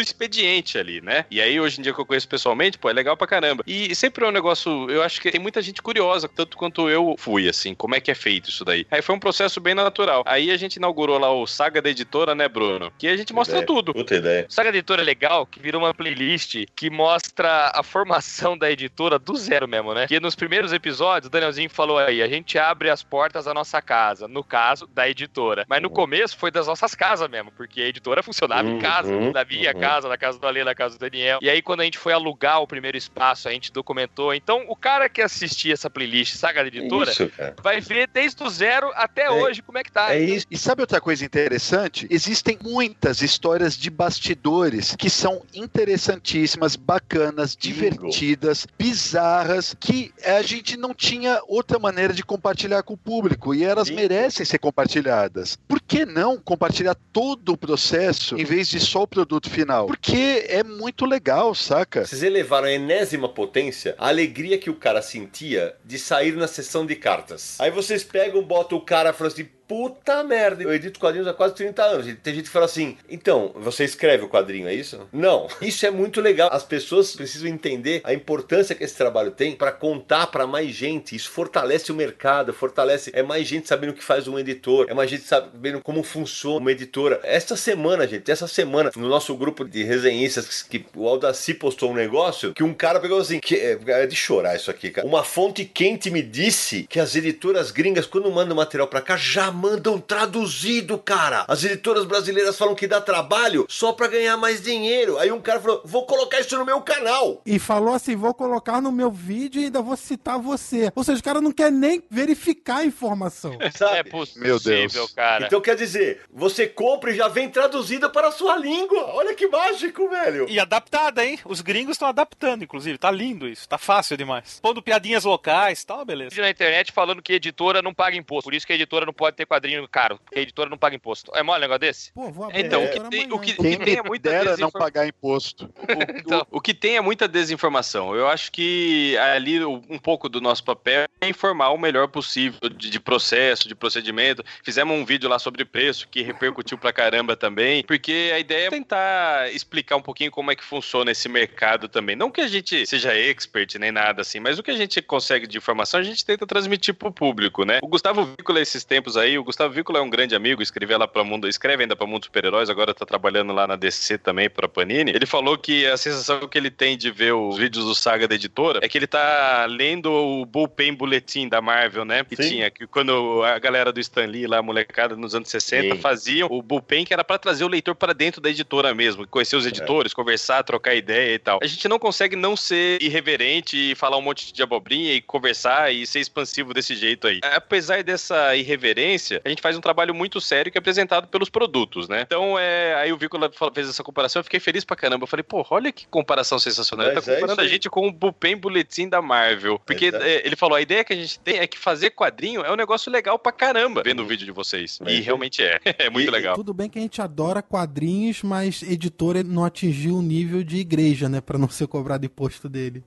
expediente ali, né? E aí, hoje em dia que eu conheço pessoalmente, pô, é legal pra caramba. E sempre é um negócio, eu acho que tem muita gente curiosa, tanto quanto eu fui, assim, como é que é feito isso daí. Aí foi um processo bem natural. Aí a gente inaugurou lá o Saga da Editora, né, Bruno? Que a gente mostra ideia. tudo. Puta ideia. Saga da Editora é legal, que virou uma playlist que mostra a formação da editora do zero mesmo, né? Que nos primeiros episódios, o Danielzinho falou aí, a gente abre as portas da nossa casa, no caso, da editora. Mas no uhum. começo foi das nossas casas mesmo, porque a editora funcionava uhum, em casa, na minha uhum. casa, na casa do Ale, na casa do Daniel. E aí, quando a gente foi alugar o primeiro espaço, a gente documentou. Então, o cara que assistia essa playlist Saga da Editora isso, vai ver desde o zero até é, hoje como é que tá. É isso. E sabe outra coisa interessante? Existem muitas histórias de bastidores que são interessantíssimas, bacanas, divertidas, bizarras, que a gente não tinha outra maneira de compartilhar com o público e elas merecem ser compartilhadas. Por que não compartilhar todo o processo em vez de só o produto final? Porque é muito legal, saca? Vocês elevaram a enésima potência a alegria que o cara sentia de sair na sessão de cartas. Aí vocês pegam, botam o cara e falam assim: puta merda. Eu edito quadrinhos há quase 30 anos. E tem gente que fala assim: então, você escreve o quadrinho, é isso? Não. *laughs* Isso é muito legal. As pessoas precisam entender a importância que esse trabalho tem para contar para mais gente. Isso fortalece o mercado, fortalece. É mais gente sabendo o que faz um editor, é mais gente sabendo como funciona uma editora. Esta semana, gente, essa semana, no nosso grupo de resenhistas, que o Aldaci postou um negócio que um cara pegou assim: que é, é de chorar isso aqui, cara. Uma fonte quente me disse que as editoras gringas, quando mandam material para cá, jamais mandam traduzido, cara. As editoras brasileiras falam que dá trabalho só para ganhar mais dinheiro. Aí um cara falou: vou colocar isso no meu canal. E falou assim: vou colocar no meu vídeo e ainda vou citar você. Ou seja, o cara não quer nem verificar a informação. *laughs* Sabe? É possível, meu Deus. cara. Então quer dizer, você compra e já vem traduzida para a sua língua. Olha que mágico, velho. E adaptada, hein? Os gringos estão adaptando, inclusive. Tá lindo isso. Tá fácil demais. Pondo piadinhas locais, tá, beleza. Na internet falando que editora não paga imposto. Por isso que a editora não pode ter quadrinho caro, porque a editora não paga imposto. É mole um negócio desse? Pô, vou abrir então, o que, tem, o, que, o que tem é muita dera não pagar imposto. *laughs* O, então. o, o, que tem é muita desinformação. Eu acho que ali um pouco do nosso papel é informar o melhor possível de, de processo, de procedimento. Fizemos um vídeo lá sobre preço que repercutiu pra caramba também, porque a ideia é tentar explicar um pouquinho como é que funciona esse mercado também. Não que a gente seja expert nem nada assim, mas o que a gente consegue de informação a gente tenta transmitir pro público, né? O Gustavo Vícola esses tempos aí, o Gustavo Vícola é um grande amigo, escreveu lá para Mundo, escreve ainda para Mundo Super-Heróis, agora tá trabalhando lá na DC também para Panini. Ele falou que a sensação que ele tem de ver os vídeos do Saga da editora é que ele tá lendo o Bullpen Bulletin da Marvel, né? Que Sim. tinha que quando a galera do Stan Lee lá, a molecada nos anos 60, Sim. faziam o Bullpen que era para trazer o leitor para dentro da editora mesmo, conhecer os é. editores, é. conversar, trocar ideia e tal. A gente não consegue não ser irreverente e falar um monte de abobrinha e conversar e ser expansivo desse jeito aí. Apesar dessa irreverência, a gente faz um trabalho muito sério que é apresentado pelos produtos, né? Então, é, aí o Vícola fez essa comparação, eu fiquei feliz pra caramba. Eu falei, pô, olha que comparação sensacional. Mas ele tá é comparando é a gente com o Bullpen Bulletin da Marvel. Porque é, ele falou, a ideia que a gente tem é que fazer quadrinho é um negócio legal pra caramba, vendo o vídeo de vocês. Mas e realmente é. *laughs* É muito e, legal. Tudo bem que a gente adora quadrinhos, mas editora não atingiu o nível de igreja, né? Pra não ser cobrado imposto dele.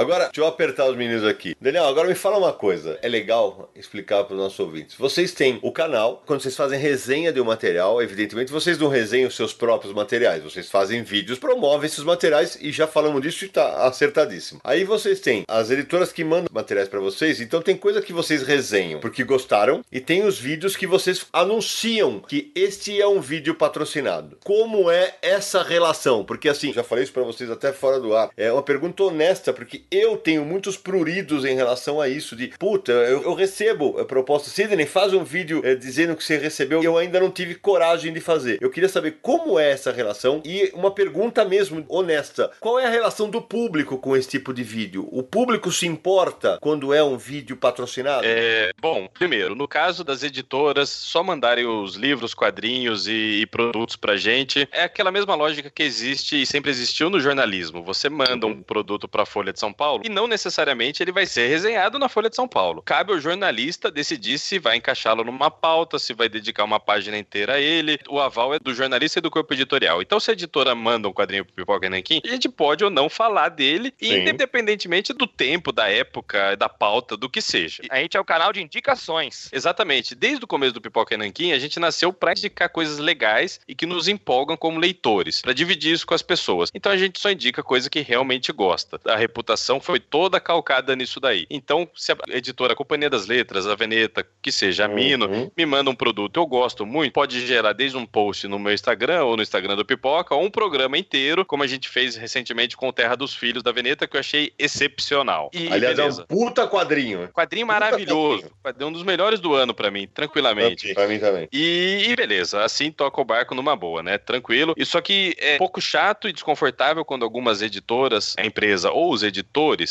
Agora, deixa eu apertar os meninos aqui. Daniel, agora me fala uma coisa. É legal explicar para os nossos ouvintes. Vocês têm o canal, quando vocês fazem resenha de um material, evidentemente vocês não resenham os seus próprios materiais. Vocês fazem vídeos, promovem esses materiais e já falamos disso e está acertadíssimo. Aí vocês têm as editoras que mandam materiais para vocês, então tem coisa que vocês resenham porque gostaram e tem os vídeos que vocês anunciam que este é um vídeo patrocinado. Como é essa relação? Porque assim, já falei isso para vocês até fora do ar. É uma pergunta honesta, porque eu tenho muitos pruridos em relação a isso, de puta, eu, eu recebo a proposta, Sidney, faz um vídeo é, dizendo que você recebeu, eu ainda não tive coragem de fazer. Eu queria saber como é essa relação e uma pergunta mesmo honesta: qual é a relação do público com esse tipo de vídeo? O público se importa quando é um vídeo patrocinado? É, bom, primeiro, no caso das editoras, só mandarem os livros, quadrinhos e, e produtos pra gente, é aquela mesma lógica que existe e sempre existiu no jornalismo. Você manda um produto pra Folha de São Paulo, e não necessariamente ele vai ser resenhado na Folha de São Paulo. Cabe ao jornalista decidir se vai encaixá-lo numa pauta, se vai dedicar uma página inteira a ele. O aval é do jornalista e do corpo editorial. Então, se a editora manda um quadrinho pro Pipoca e Nanquim, a gente pode ou não falar dele, Sim. independentemente do tempo, da época, da pauta, do que seja. A gente é o canal de indicações. Exatamente. Desde o começo do Pipoca e Nanquim, a gente nasceu pra indicar coisas legais e que nos empolgam como leitores, pra dividir isso com as pessoas. Então a gente só indica coisa que realmente gosta. A reputação foi toda calcada nisso daí. Então, se a editora a Companhia das Letras, a Veneta, que seja a Mino, Uhum. me manda um produto, eu gosto muito, pode gerar desde um post no meu Instagram ou no Instagram do Pipoca, ou um programa inteiro, como a gente fez recentemente com Terra dos Filhos da Veneta, que eu achei excepcional. E Aliás, beleza. é um puta quadrinho. Quadrinho maravilhoso. Quadrinho um dos melhores do ano pra mim, tranquilamente. Pra mim também. E, e beleza, assim toca o barco numa boa, né? Tranquilo. E só que é um pouco chato e desconfortável quando algumas editoras, a empresa ou os editores,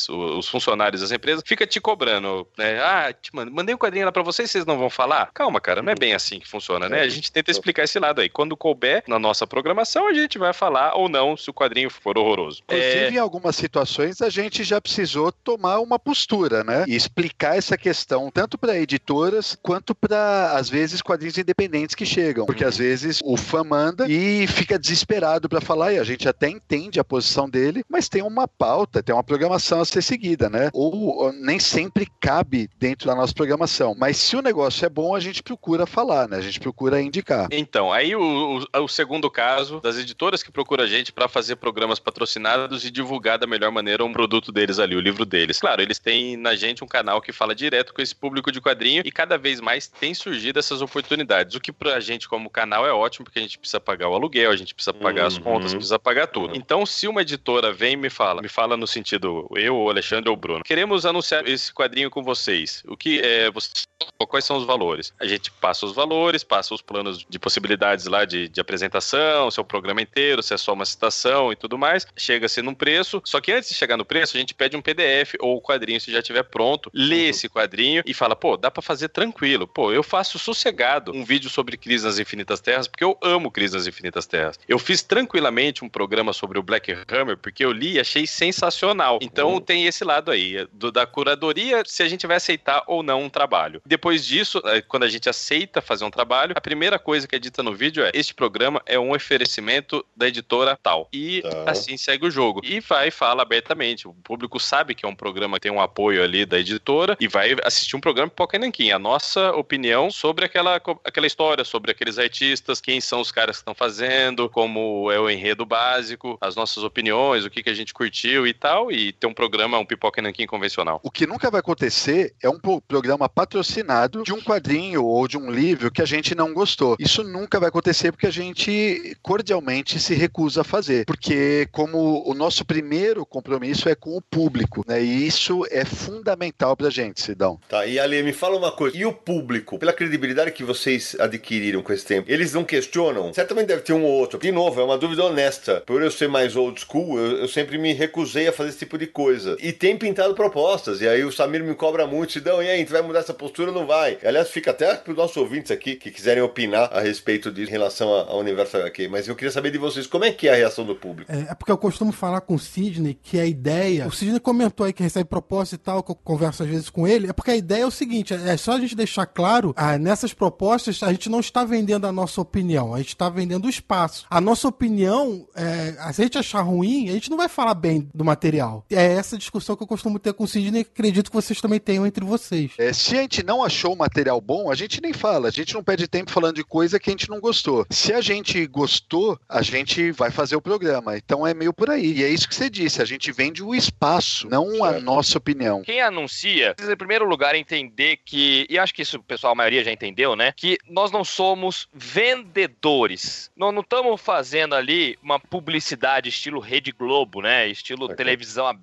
o- os funcionários das empresas, fica te cobrando, né? Ah, te mand- mandei um quadrinho lá pra vocês, vocês não vão falar? Calma, cara, não é bem assim que funciona, né? A gente tenta explicar esse lado aí. Quando couber na nossa programação, a gente vai falar ou não se o quadrinho for horroroso. Inclusive, É, em algumas situações, a gente já precisou tomar uma postura, né? E explicar essa questão tanto para editoras quanto para, às vezes, quadrinhos independentes que chegam. Porque, às vezes, o fã manda e fica desesperado para falar, e a gente até entende a posição dele, mas tem uma pauta, tem uma programação a ser seguida, né? Ou nem sempre cabe dentro da nossa programação. Mas se o negócio é bom, a gente procura falar, né? A gente procura indicar. Então, aí o, o- o segundo caso das editoras que procuram a gente para fazer programas patrocinados e divulgar da melhor maneira um produto deles ali, o livro deles. Claro, eles têm na gente um canal que fala direto com esse público de quadrinho e cada vez mais tem surgido essas oportunidades. O que pra gente como canal é ótimo, porque a gente precisa pagar o aluguel, a gente precisa pagar as Uhum. contas, precisa pagar tudo. Então, se uma editora vem e me fala, me fala no sentido eu, o Alexandre ou o Bruno, queremos anunciar esse quadrinho com vocês. O que é, vocês quais são os valores? A gente passa os valores, passa os planos de possibilidades lá de, de apresentação, se é o programa inteiro, se é só uma citação e tudo mais. Chega-se num preço, só que antes de chegar no preço, a gente pede um PDF ou o quadrinho se já estiver pronto, lê esse quadrinho e fala, pô, dá pra fazer tranquilo. Pô, eu faço sossegado um vídeo sobre Crise nas Infinitas Terras, porque eu amo Crise nas Infinitas Terras. Eu fiz tranquilamente um programa sobre o Black Hammer, porque eu li e achei sensacional. Então Uhum. tem esse lado aí, do- da curadoria, se a gente vai aceitar ou não um trabalho. Depois disso, eh, quando a gente aceita fazer um trabalho, a primeira coisa que é dita no vídeo é: este programa é um oferecimento da editora tal. E Tá. assim segue o jogo. E vai e fala abertamente. O público sabe que é um programa que tem um apoio ali da editora e vai assistir um programa Pipoca e Nanquim. A nossa opinião sobre aquela, aquela história, sobre aqueles artistas, quem são os caras que estão fazendo, como é o enredo básico, as nossas opiniões, o que, que a gente curtiu e tal. E ter um programa, um Pipoca e Nanquim convencional. O que nunca vai acontecer é um pro- programa patrocinado de um quadrinho ou de um livro que a gente não gostou. Isso nunca vai acontecer porque a gente cordialmente se recusa a fazer. Porque como o nosso primeiro compromisso é com o público, né? E isso é fundamental pra gente, Sidão. Tá, e Ali, me fala uma coisa. E o público, pela credibilidade que vocês adquiriram com esse tempo, eles não questionam? Certamente deve ter um ou outro. De novo, é uma dúvida honesta. Por eu ser mais old school, eu, eu sempre me recusei a fazer esse tipo de coisa. E tem pintado propostas. E aí o Samir me cobra muito, Sidão, e aí, tu vai mudar essa postura ou não vai? Aliás, fica até para os nossos ouvintes aqui que quiserem opinar a respeito disso em relação ao universo HQ. Mas eu queria saber de vocês, como é que é a reação do público? É, é porque eu costumo falar com o Sidney que a ideia. O Sidney comentou aí que recebe proposta e tal, que eu converso às vezes com ele. É porque a ideia é o seguinte: é só a gente deixar claro, ah, nessas propostas, a gente não está vendendo a nossa opinião, a gente está vendendo o espaço. A nossa opinião, é, se a gente achar ruim, a gente não vai falar bem do material. É essa discussão que eu costumo ter com o Sidney, que acredito que vocês também tenham entre vocês. É, se a gente não achou o material bom, a gente nem fala, a gente não perde tempo falando de coisa que a gente não gostou. Se a gente gostou, a gente vai fazer o programa. Então é meio por aí. E é isso que você disse, a gente vende o espaço, não a Certo. nossa opinião. Quem anuncia precisa, em primeiro lugar, entender que, e acho que isso o pessoal, a maioria já entendeu, né? Que nós não somos vendedores. Nós não estamos fazendo ali uma publicidade estilo Rede Globo, né? Estilo Ok. televisão aberta,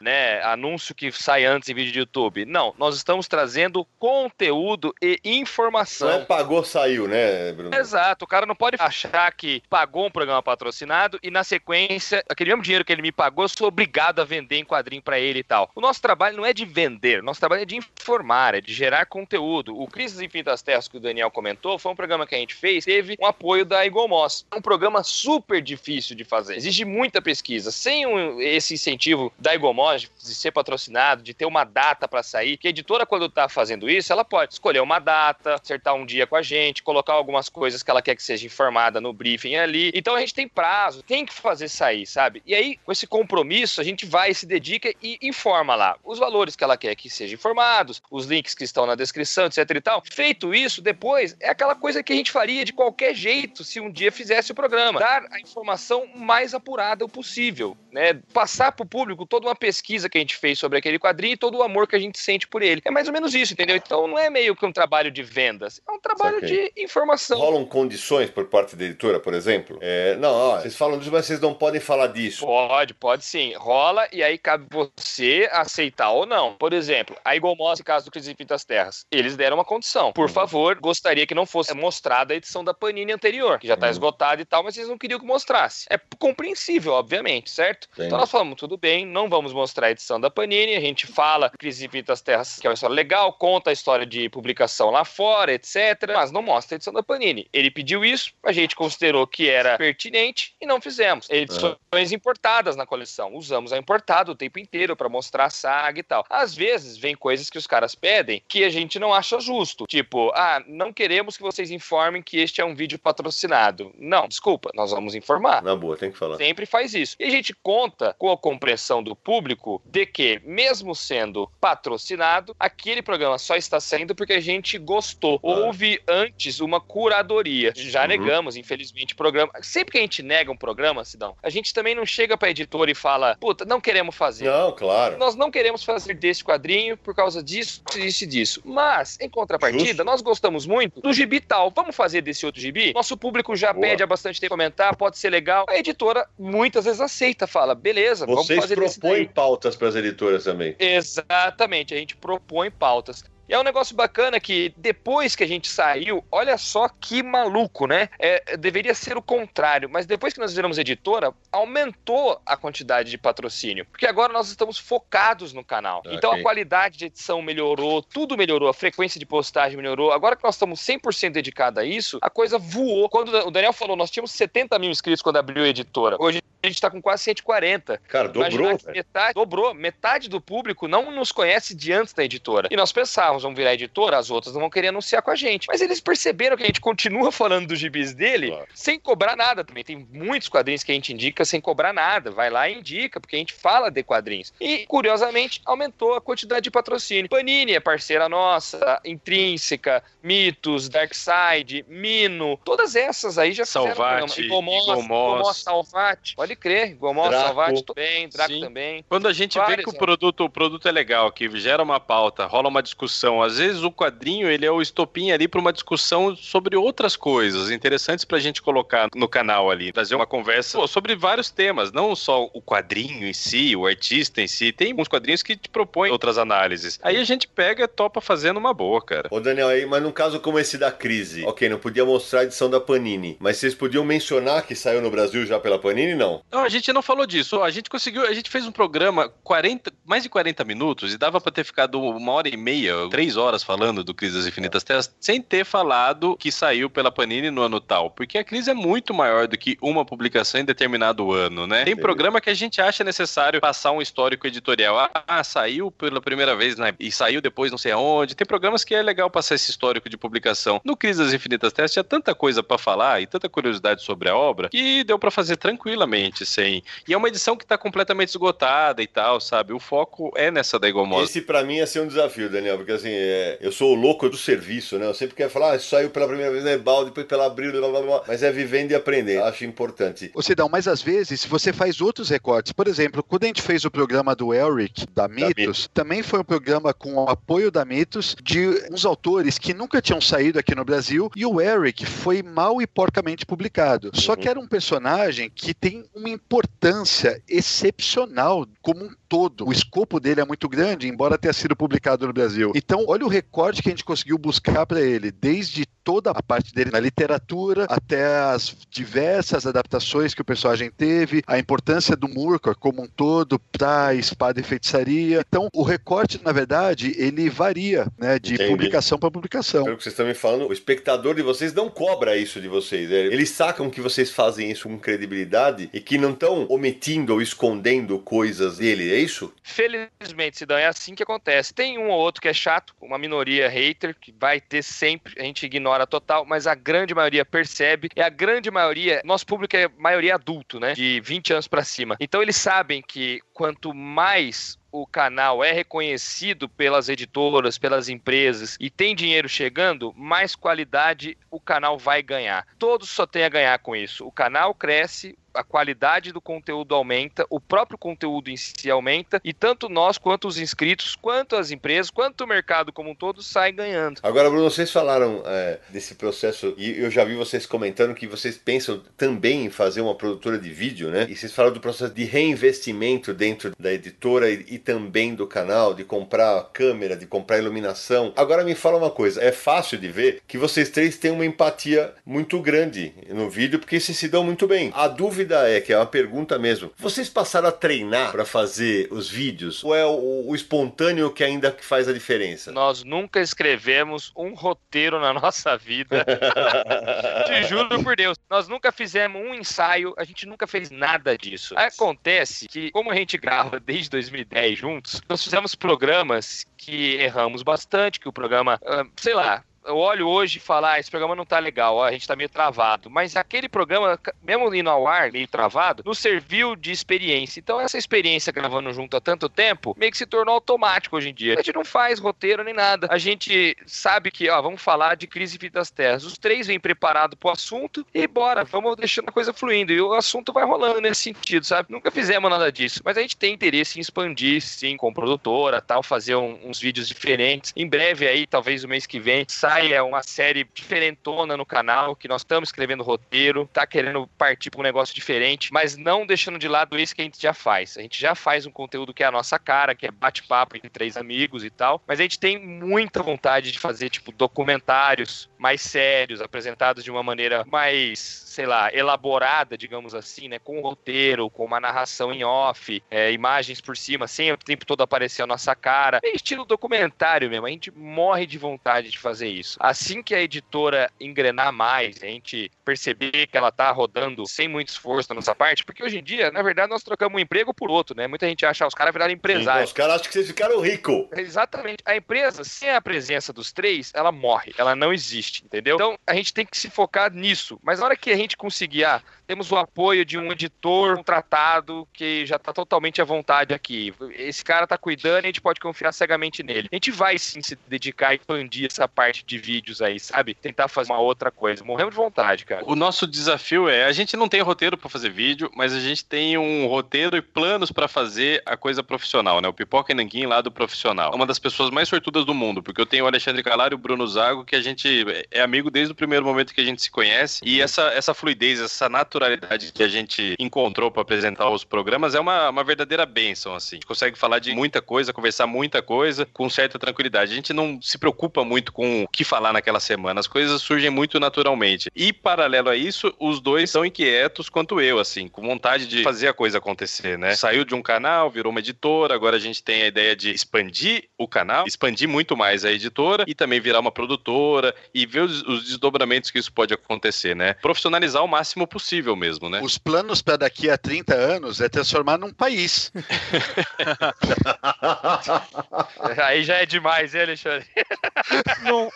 né? Anúncio que sai antes em vídeo de YouTube. Não, nós estamos trazendo conteúdo e informação. Não é pagou, saiu, né, Bruno? Exato, o cara não pode achar que pagou um programa patrocinado e na sequência, aquele mesmo dinheiro que ele me pagou, eu sou obrigado a vender em quadrinho pra ele e tal. O nosso trabalho não é de vender, nosso trabalho é de informar, é de gerar conteúdo. O Crises Infinitas Terras que o Daniel comentou foi um programa que a gente fez, teve um apoio da Igomos. É um programa super difícil de fazer, exige muita pesquisa. Sem um- esse incentivo objetivo da Igomós de ser patrocinado, de ter uma data para sair, que a editora, quando tá fazendo isso, ela pode escolher uma data, acertar um dia com a gente, colocar algumas coisas que ela quer que seja informada no briefing ali. Então a gente tem prazo, tem que fazer sair, sabe? E aí, com esse compromisso, a gente vai, se dedica e informa lá os valores que ela quer que sejam informados, os links que estão na descrição, etc e tal. Feito isso, depois é aquela coisa que a gente faria de qualquer jeito se um dia fizesse o programa. Dar a informação mais apurada possível, né? Passar pro público toda uma pesquisa que a gente fez sobre aquele quadrinho e todo o amor que a gente sente por ele. É mais ou menos isso, entendeu? Então não é meio que um trabalho de vendas, é um trabalho Saquei. de informação. Rolam condições por parte da editora, por exemplo? É, não, ó, vocês falam disso, mas vocês não podem falar disso. Pode, pode sim. Rola e aí cabe você aceitar ou não. Por exemplo, a Igomós, caso do Cris Infinitas Terras, eles deram uma condição. Por uhum. favor, gostaria que não fosse mostrada a edição da Panini anterior, que já tá uhum. esgotada e tal, mas eles não queriam que mostrasse. É compreensível, obviamente, certo? Sim. Então nós falamos, tudo bem, não vamos mostrar a edição da Panini, a gente fala Cris Infinitas Terras, que é uma história legal, conta a história de publicação lá fora, etc, mas não mostra a edição da Panini. Ele pediu isso, a gente considerou que era pertinente e não fizemos. Edições uhum. importadas na coleção, usamos a importada o tempo inteiro para mostrar a saga e tal. Às vezes vem coisas que os caras pedem que a gente não acha justo, tipo, ah, não queremos que vocês informem que este é um vídeo patrocinado. Não, desculpa, nós vamos informar. Na boa, tem que falar. Sempre faz isso. E a gente conta com a compreensão do público de que, mesmo sendo patrocinado, aquele programa só está saindo porque a gente gostou. Ah. Houve antes uma curadoria. Já uhum. negamos, infelizmente, o programa. Sempre que a gente nega um programa, Sidão, a gente também não chega pra editora e fala, puta, não queremos fazer. Não, claro. Nós não queremos fazer desse quadrinho por causa disso, disso e disso. Mas, em contrapartida, Justo. nós gostamos muito do gibi tal. Vamos fazer desse outro gibi? Nosso público já Boa. pede há bastante tempo comentar, pode ser legal. A editora muitas vezes aceita, fala, beleza, Vocês vamos fazer desse propõem pautas para as editoras também. Exatamente, a gente propõe pautas. E é um negócio bacana que depois que a gente saiu, olha só que maluco, né? É, deveria ser o contrário, mas depois que nós viramos editora, aumentou a quantidade de patrocínio. Porque agora nós estamos focados no canal. Okay. Então a qualidade de edição melhorou, tudo melhorou, a frequência de postagem melhorou. Agora que nós estamos 100% dedicados a isso, a coisa voou. Quando o Daniel falou, nós tínhamos 70 mil inscritos quando abriu a editora. Hoje a gente está com quase 140. Cara, dobrou. Metade, dobrou. Metade do público não nos conhece de antes da editora. E nós pensávamos, vamos virar editora, as outras não vão querer anunciar com a gente. Mas eles perceberam que a gente continua *laughs* falando dos gibis dele claro. sem cobrar nada também. Tem muitos quadrinhos que a gente indica sem cobrar nada. Vai lá e indica, porque a gente fala de quadrinhos. E, curiosamente, aumentou a quantidade de patrocínio. Panini é parceira nossa, Intrínseca, Mitos, Darkside, Mino, todas essas aí já Salvate, Igomós, Igomós, Salvate. Pode crê, Gomó, Salvati também, Draco Sim. também. Quando a gente Várias, vê que o produto, o produto é legal, que gera uma pauta, rola uma discussão, às vezes o quadrinho ele é o estopim ali para uma discussão sobre outras coisas interessantes para a gente colocar no canal ali, fazer uma conversa pô, sobre vários temas, não só o quadrinho em si, o artista em si, tem alguns quadrinhos que te propõem outras análises. Aí a gente pega e topa fazendo uma boa, cara. Ô Daniel, aí, mas num caso como esse da crise, ok, não podia mostrar a edição da Panini, mas vocês podiam mencionar que saiu no Brasil já pela Panini, não? Não, a gente não falou disso. A gente conseguiu, a gente fez um programa 40, mais de 40 minutos e dava para ter ficado uma hora e meia, três horas falando do Crise das Infinitas Terras, sem ter falado que saiu pela Panini no ano tal. Porque a crise é muito maior do que uma publicação em determinado ano, né? Tem programa que a gente acha necessário passar um histórico editorial. Ah, saiu pela primeira vez né? e saiu depois não sei aonde. Tem programas que é legal passar esse histórico de publicação. No Crise das Infinitas Terras tinha tanta coisa para falar e tanta curiosidade sobre a obra que deu para fazer tranquilamente sem. E é uma edição que tá completamente esgotada e tal, sabe? O foco é nessa da Igomos. Esse para mim ia ser um desafio, Daniel, porque assim, é... eu sou o louco do serviço, né? Eu sempre quero falar, ah, saiu pela primeira vez na né, Ebal, depois pela Abril, blá, blá, blá, mas é vivendo e aprendendo. Acho importante. Ô Cidão, mas às vezes, se você faz outros recortes, por exemplo, quando a gente fez o programa do Elric, da Mitos, da também foi um programa com o apoio da Mitos, de uns autores que nunca tinham saído aqui no Brasil, e o Eric foi mal e porcamente publicado. Uhum. Só que era um personagem que tem uma importância excepcional como um todo. O escopo dele é muito grande, embora tenha sido publicado no Brasil. Então, olha o recorte que a gente conseguiu buscar para ele, desde toda a parte dele na literatura, até as diversas adaptações que o personagem teve, a importância do Murka como um todo para espada e feitiçaria. Então, o recorte, na verdade, ele varia, né, de Entendi. publicação para publicação. Pelo que vocês estão me falando, o espectador de vocês não cobra isso de vocês. Né? Eles sacam que vocês fazem isso com credibilidade e que não estão omitindo ou escondendo coisas dele, é isso? Felizmente, Sidão, é assim que acontece. Tem um ou outro que é chato, uma minoria hater, que vai ter sempre, a gente ignora total, mas a grande maioria percebe, e a grande maioria, nosso público é maioria adulto, né? De 20 anos para cima. Então eles sabem que quanto mais o canal é reconhecido pelas editoras, pelas empresas e tem dinheiro chegando, mais qualidade o canal vai ganhar. Todos só têm a ganhar com isso. O canal cresce, a qualidade do conteúdo aumenta, o próprio conteúdo em si aumenta, e tanto nós, quanto os inscritos, quanto as empresas, quanto o mercado como um todo sai ganhando. Agora, Bruno, vocês falaram é, desse processo, e eu já vi vocês comentando que vocês pensam também em fazer uma produtora de vídeo, né? E vocês falaram do processo de reinvestimento dentro da editora e, e também do canal, de comprar câmera, de comprar iluminação. Agora me fala uma coisa, é fácil de ver que vocês três têm uma empatia muito grande no vídeo, porque vocês se dão muito bem. A dúvida dúvida é, que é uma pergunta mesmo, vocês passaram a treinar para fazer os vídeos? Ou é o, o, espontâneo que ainda faz a diferença? Nós nunca escrevemos um roteiro na *laughs* nossa vida. *laughs* Te juro por Deus. Nós nunca fizemos um ensaio, a gente nunca fez nada disso. Acontece que, como a gente grava desde 2010 juntos, nós fizemos programas que erramos bastante, que o programa, ah, sei lá, eu olho hoje e falo, ah, esse programa não tá legal, ó, a gente tá meio travado. Mas aquele programa, mesmo indo ao ar, meio travado, nos serviu de experiência. Então, essa experiência gravando junto há tanto tempo, meio que se tornou automático hoje em dia. A gente não faz roteiro nem nada. A gente sabe que, ó, vamos falar de crise das terras. Os três vêm preparados pro assunto e bora, vamos deixando a coisa fluindo. E o assunto vai rolando nesse sentido, sabe? Nunca fizemos nada disso. Mas a gente tem interesse em expandir, sim, com produtora, tal, fazer um, uns vídeos diferentes. Em breve aí, talvez o mês que vem, é uma série diferentona no canal, que nós estamos escrevendo roteiro, tá querendo partir para um negócio diferente, mas não deixando de lado isso que a gente já faz. A gente já faz um conteúdo que é a nossa cara, que é bate-papo entre três amigos e tal, mas a gente tem muita vontade de fazer, tipo, documentários mais sérios, apresentados de uma maneira mais, sei lá, elaborada, digamos assim, né? Com um roteiro, com uma narração em off, é, imagens por cima, sem o tempo todo aparecer a nossa cara. É estilo documentário mesmo. A gente morre de vontade de fazer isso. Assim que a editora engrenar mais, a gente perceber que ela tá rodando sem muito esforço na nossa parte, porque hoje em dia, na verdade, nós trocamos um emprego por outro, né? Muita gente acha que os caras viraram empresários. Os caras acham que vocês ficaram ricos. Exatamente. A empresa, sem a presença dos três, ela morre, ela não existe, entendeu? Então, a gente tem que se focar nisso. Mas na hora que a gente conseguir, ah, temos o apoio de um editor contratado que já está totalmente à vontade aqui. Esse cara está cuidando e a gente pode confiar cegamente nele. A gente vai sim se dedicar a expandir essa parte de vídeos aí, sabe? Tentar fazer uma outra coisa. Morremos de vontade, cara. O nosso desafio é: a gente não tem roteiro para fazer vídeo, mas a gente tem um roteiro e planos para fazer a coisa profissional, né? O Pipoca e Nanguim lá do profissional. É uma das pessoas mais sortudas do mundo, porque eu tenho o Alexandre Calari e o Bruno Zago, que a gente é amigo desde o primeiro momento que a gente se conhece. E essa, essa fluidez, essa naturalidade que a gente encontrou para apresentar os programas é uma, uma verdadeira bênção, assim. A gente consegue falar de muita coisa, conversar muita coisa com certa tranquilidade. A gente não se preocupa muito com o que falar naquela semana, as coisas surgem muito naturalmente. E, paralelo a isso, os dois são inquietos quanto eu, assim, com vontade de fazer a coisa acontecer, né? Saiu de um canal, virou uma editora, agora a gente tem a ideia de expandir o canal, expandir muito mais a editora e também virar uma produtora e ver os, os desdobramentos que isso pode acontecer, né? Profissionalizar o máximo possível mesmo, né? Os planos para daqui a 30 anos é transformar num país. *laughs* Aí já é demais, hein, Alexandre? *laughs* Não,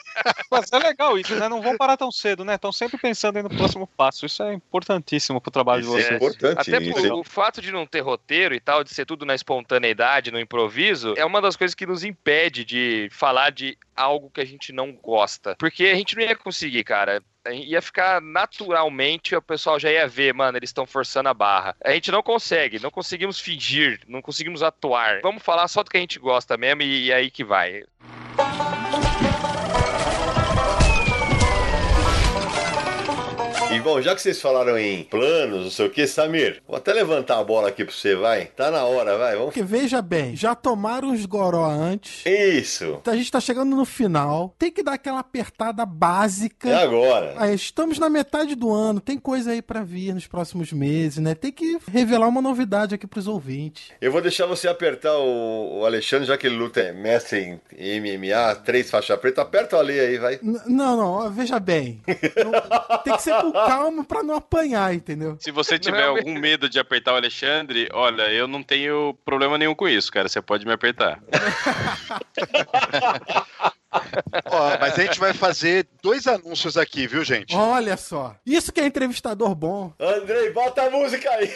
mas é legal isso, né? Não vão parar tão cedo, né? Estão sempre pensando no próximo passo. Isso é importantíssimo pro trabalho isso de vocês. É importante. Até por, o fato de não ter roteiro e tal, de ser tudo na espontaneidade, no improviso, é uma das coisas que nos impede de falar de algo que a gente não gosta. Porque a gente não ia conseguir, cara ia ficar naturalmente, o pessoal já ia ver, mano, eles estão forçando a barra. A gente não consegue, não conseguimos fingir, não conseguimos atuar. Vamos falar só do que a gente gosta mesmo e, e aí que vai. Bom, já que vocês falaram em planos, não sei o que, Samir, vou até levantar a bola aqui pra você, vai. Tá na hora, vai. Vamos. Porque veja bem, já tomaram os goró antes. Isso. A gente tá chegando no final. Tem que dar aquela apertada básica. É agora. Aí, estamos na metade do ano, tem coisa aí pra vir nos próximos meses, né? Tem que revelar uma novidade aqui pros ouvintes. Eu vou deixar você apertar o, Alexandre, já que ele luta é mestre em MMA, três faixa preta. Aperta o Ale aí, vai. N- não, não, veja bem. Tem que ser com calma *laughs* pra não apanhar, entendeu? Se você tiver Não, algum medo de apertar o Alexandre, olha, eu não tenho problema nenhum com isso, cara. Você pode me apertar. *laughs* Ó, mas a gente vai fazer dois anúncios aqui, viu, gente? Olha só. Isso que é entrevistador bom. Andrei, bota a música aí.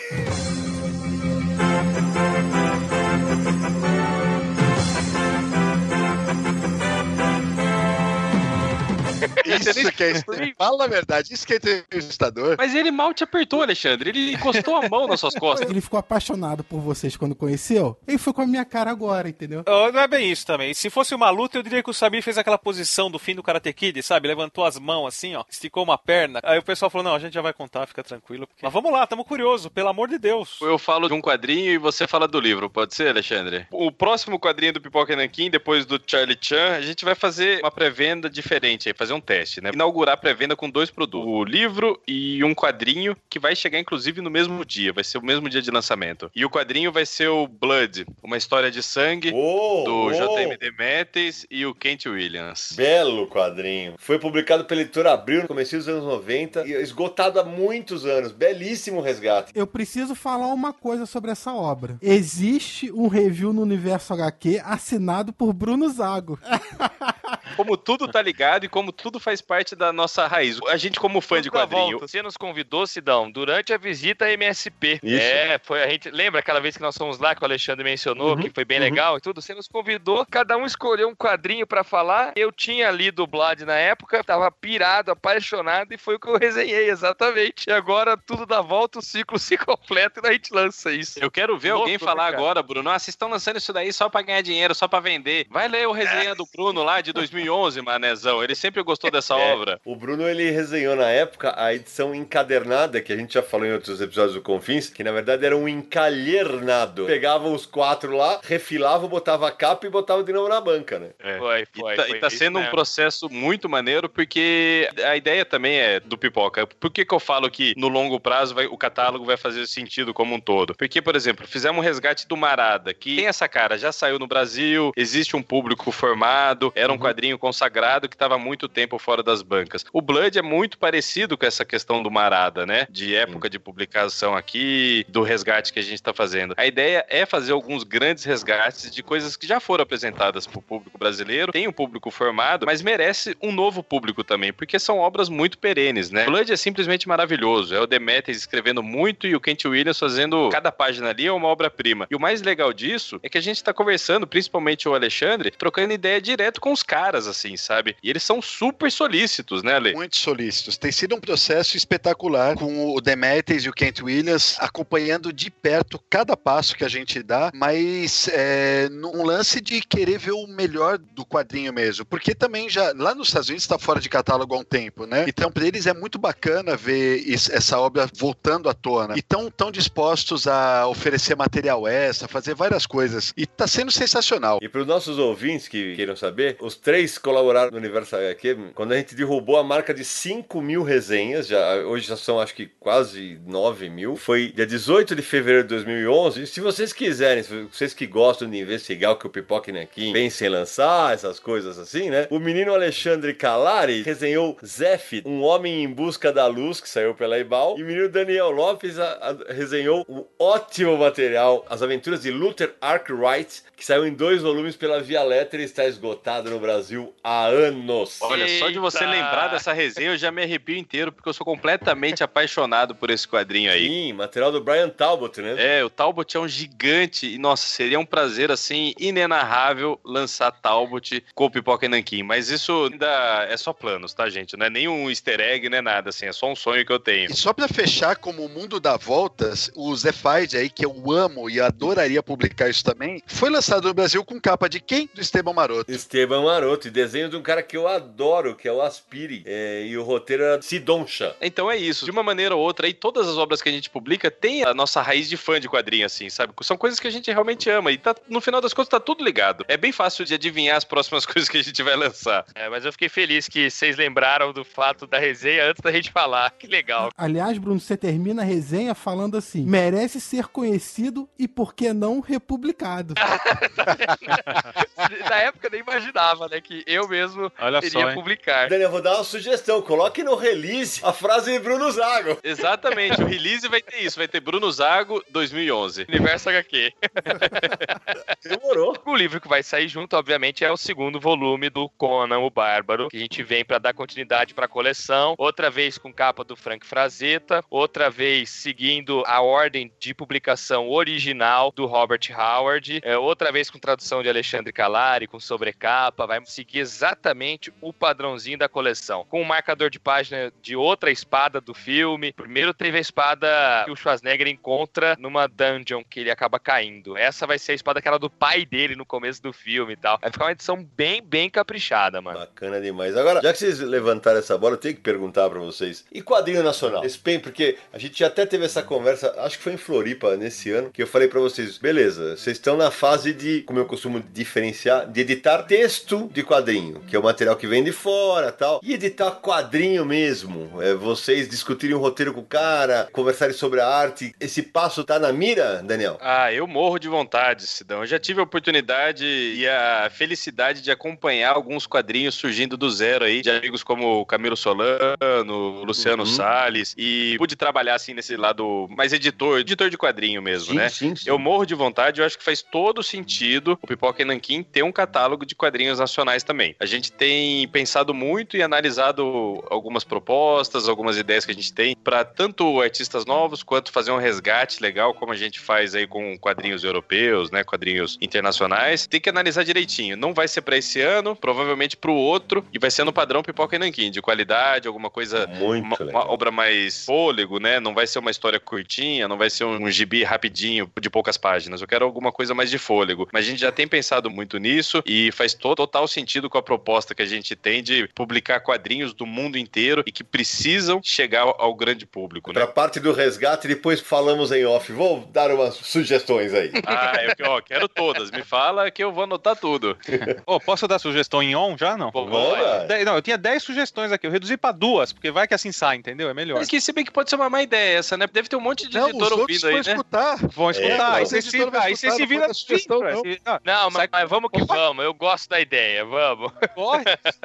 Isso que é. Fala a verdade, isso que é entrevistador. Mas ele mal te apertou, Alexandre. Ele encostou a mão nas suas costas. Ele ficou apaixonado por vocês quando conheceu. Ele foi com a minha cara agora, entendeu? Oh, não é bem isso também. Se fosse uma luta, eu diria que o Samir fez aquela posição do fim do Karate Kid, sabe? Levantou as mãos assim, ó, esticou uma perna. Aí o pessoal falou: não, a gente já vai contar, fica tranquilo. porque- Mas vamos lá, tamo curioso, pelo amor de Deus. Eu falo de um quadrinho e você fala do livro, pode ser, Alexandre? O próximo quadrinho do Pipoca Nankin, depois do Charlie Chan, a gente vai fazer uma pré-venda diferente aí, fazer um teste, né? Inaugurar a pré-venda com dois produtos: o livro e um quadrinho que vai chegar, inclusive, no mesmo dia, vai ser o mesmo dia de lançamento. E o quadrinho vai ser o Blood, uma história de sangue Oh, do oh. JM Demetes e o Kent Williams. Belo quadrinho. Foi publicado pela editora Abril no começo dos anos 90 e esgotado há muitos anos. Belíssimo resgate. Eu preciso falar uma coisa sobre essa obra. Existe um review no Universo HQ assinado por Bruno Zago. *laughs* Como tudo tá ligado e como tudo faz parte da nossa raiz. A gente, como fã de quadrinho, volta. Você nos convidou, Sidão, durante a visita à MSP. Isso. É, foi a gente. Lembra aquela vez que nós fomos lá que o Alexandre mencionou, que foi bem legal e tudo? Você nos convidou, cada um escolheu um quadrinho pra falar. Eu tinha lido o Blad na época, tava pirado, apaixonado, e foi o que eu resenhei, exatamente. E agora tudo dá volta, o ciclo se completa e a gente lança isso. Eu quero ver Louco, alguém né, falar cara? agora, Bruno. Ah, vocês estão lançando isso daí só pra ganhar dinheiro, só pra vender. Vai ler o resenha do Bruno lá de 2011, manezão. Ele sempre gostou dessa É, obra. O Bruno ele resenhou na época a edição encadernada, que a gente já falou em outros episódios do Confins, que na verdade era um encalhernado. Pegava os quatro lá, refilava, botava a capa e botava de novo na banca, né? É. Foi, E foi. tá, foi e tá isso sendo um processo muito maneiro, porque a ideia também é do pipoca. Por que, que eu falo que no longo prazo vai- o catálogo vai fazer sentido como um todo? Porque, por exemplo, fizemos um resgate do Marada, que tem essa cara, já saiu no Brasil, existe um público formado, era um quadrinho consagrado que estava muito tempo fora das bancas. O Blood é muito parecido com essa questão do Marada, né? De época de publicação aqui, do resgate que a gente está fazendo. A ideia é fazer alguns grandes resgates de coisas que já foram apresentadas para o público brasileiro, tem um público formado, mas merece um novo público também, porque são obras muito perenes, né? Blood é simplesmente maravilhoso. É o Demetrius escrevendo muito e o Kent Williams fazendo cada página ali é uma obra-prima. E o mais legal disso é que a gente tá conversando, principalmente o Alexandre, trocando ideia direto com os caras, assim, sabe? E eles são super solícitos, né, Ale? Muito solícitos. Tem sido um processo espetacular com o Demetrius e o Kent Williams acompanhando de perto cada passo que a gente dá, mas é, num lance de querer ver o melhor do quadrinho mesmo. Porque também já lá nos Estados Unidos está fora de catálogo há um tempo, né? Então, para eles é muito bacana ver is- essa obra voltando à tona. E tão, tão dispostos a oferecer material extra, fazer várias coisas. E tá sendo sensacional. E para os nossos ouvintes que queiram saber, os três colaboraram no Universo HQ quando a gente derrubou a marca de 5 mil resenhas, já, hoje já são acho que quase 9 mil. Foi dia 18 de fevereiro de 2011. E se vocês quiserem, se vocês que gostam de investigar o que o Pipoca Nequim pensa em lançar, essas coisas assim, né? O menino Alexandre Calari resenhou Zef, Um Homem em Busca da Luz, que saiu pela Ibal. E o menino Daniel Lopes a- a- resenhou um ótimo material, As Aventuras de Luther Arkwright, que saiu em dois volumes pela Via Lettera e está esgotado no Brasil há anos. Olha, só de você Eita! lembrar dessa resenha, eu já me arrepio inteiro, porque eu sou completamente apaixonado por esse quadrinho aí. Sim, material do Brian Talbot, né? É, o Talbot é um gigante e, nossa, seria um prazer, assim, inenarrável lançar Talbot com o Pipoca e Nanquim. Mas isso ainda é só planos, tá, gente? Não é nem um easter egg, não é nada, assim, é só um sonho que eu tenho. E só pra fechar, como o mundo dá voltas, o Zé Fide aí, que eu amo e adoraria publicar isso também, foi lançado no Brasil com capa de quem? Do Esteban Maroto. Esteban Maroto, e desenho de um cara que eu adoro, que é o Aspiri. É, e o roteiro era Sidoncha. Então é isso. De uma maneira ou outra, aí todas as obras que a gente publica tem a nossa raiz de fã de quadrinho, assim, sabe? São coisas que a gente realmente ama. E tá, no final das contas tá tudo ligado. É bem fácil de adivinhar as próximas *laughs* coisas que a gente vai lançar. É, mas eu fiquei feliz que vocês lembraram do fato da resenha antes da gente falar. Que legal. Aliás, Bruno, você termina a resenha falando assim: merece ser conhecido e por que não republicado. *laughs* Na época eu nem imaginava, né? Que eu mesmo Olha iria só, publicar. Daniel, eu vou dar uma sugestão. Coloque no release a frase de Bruno Zago. Exatamente. o release vai ter isso. Vai ter Bruno Zago 2011. Universo HQ. *laughs* Demorou. O livro que vai sair junto, obviamente, é o segundo volume do Conan o Bárbaro, que a gente vem pra dar continuidade pra coleção. Outra vez com capa do Frank Frazetta, outra vez seguindo a ordem de publicação original do Robert Howard, é, outra vez com tradução de Alexandre Calari, com sobrecapa, vai seguir exatamente o padrãozinho da coleção. Com um marcador de página de outra espada do filme. Primeiro teve a espada que o Schwarzenegger encontra numa dungeon que ele acaba caindo. Essa vai ser a espada que era do pai dele no começo do filme e tal. Vai ficar uma edição bem, bem caprichada, mano. Bacana demais. Agora, já que vocês levantaram essa bola, eu tenho que perguntar pra vocês. E quadrinho nacional? Esse bem, porque a gente até teve essa conversa, acho que foi em Floripa nesse ano, que eu falei pra vocês, beleza, vocês estão na fase de, como eu costumo diferenciar, de editar texto de quadrinho, que é o material que vem de fora tal. E editar quadrinho mesmo. É vocês discutirem um roteiro com o cara, conversarem sobre a arte. Esse passo tá na mira, Daniel? Ah, eu morro de vontade, Sidão. Eu já tive a oportunidade e a felicidade de acompanhar alguns quadrinhos surgindo do zero aí, de amigos como o Camilo Solano, o Luciano Uhum. Salles, e pude trabalhar assim nesse lado mais editor, editor de quadrinho mesmo, né? sim, sim. Eu morro de vontade, eu acho que faz todo sentido o Pipoca e Nanquim ter um catálogo de quadrinhos nacionais também. A gente tem pensado muito e analisado algumas propostas, algumas ideias que a gente tem para tanto artistas novos quanto fazer um resgate legal, como a gente faz aí com quadrinhos europeus, né, quadrinhos internacionais. Tem que analisar direitinho. Não vai ser para esse ano, provavelmente para o outro, e vai ser no padrão Pipoca e Nanquim, de qualidade, alguma coisa Muito uma, uma obra mais fôlego, né? Não vai ser uma história curtinha, não vai ser um, um gibi rapidinho de poucas páginas. Eu quero alguma coisa mais de fôlego. Mas a gente já tem pensado muito nisso e faz to- total sentido com a proposta que a gente tem de publicar quadrinhos do mundo inteiro e que precisam chegar ao, grande público, Pra né? parte do resgate, depois falamos em off. Vou dar umas sugestões aí. *laughs* Ah, eu ó, quero todas. Me fala que eu vou anotar tudo. *laughs* Ô, posso dar sugestão em on já? Não. Pô, não, eu tinha 10 sugestões aqui. Eu reduzi pra duas, porque vai que assim sai, entendeu? É melhor. Mas que se bem que pode ser uma má ideia essa, né? Deve ter um monte de Não, os editor outros ouvindo aí, vão né? escutar. Vão escutar. É, aí você se, aí você se vira sugestão, não. não, Não, mas, mas vamos que vamos. Eu gosto da ideia, vamos. corre.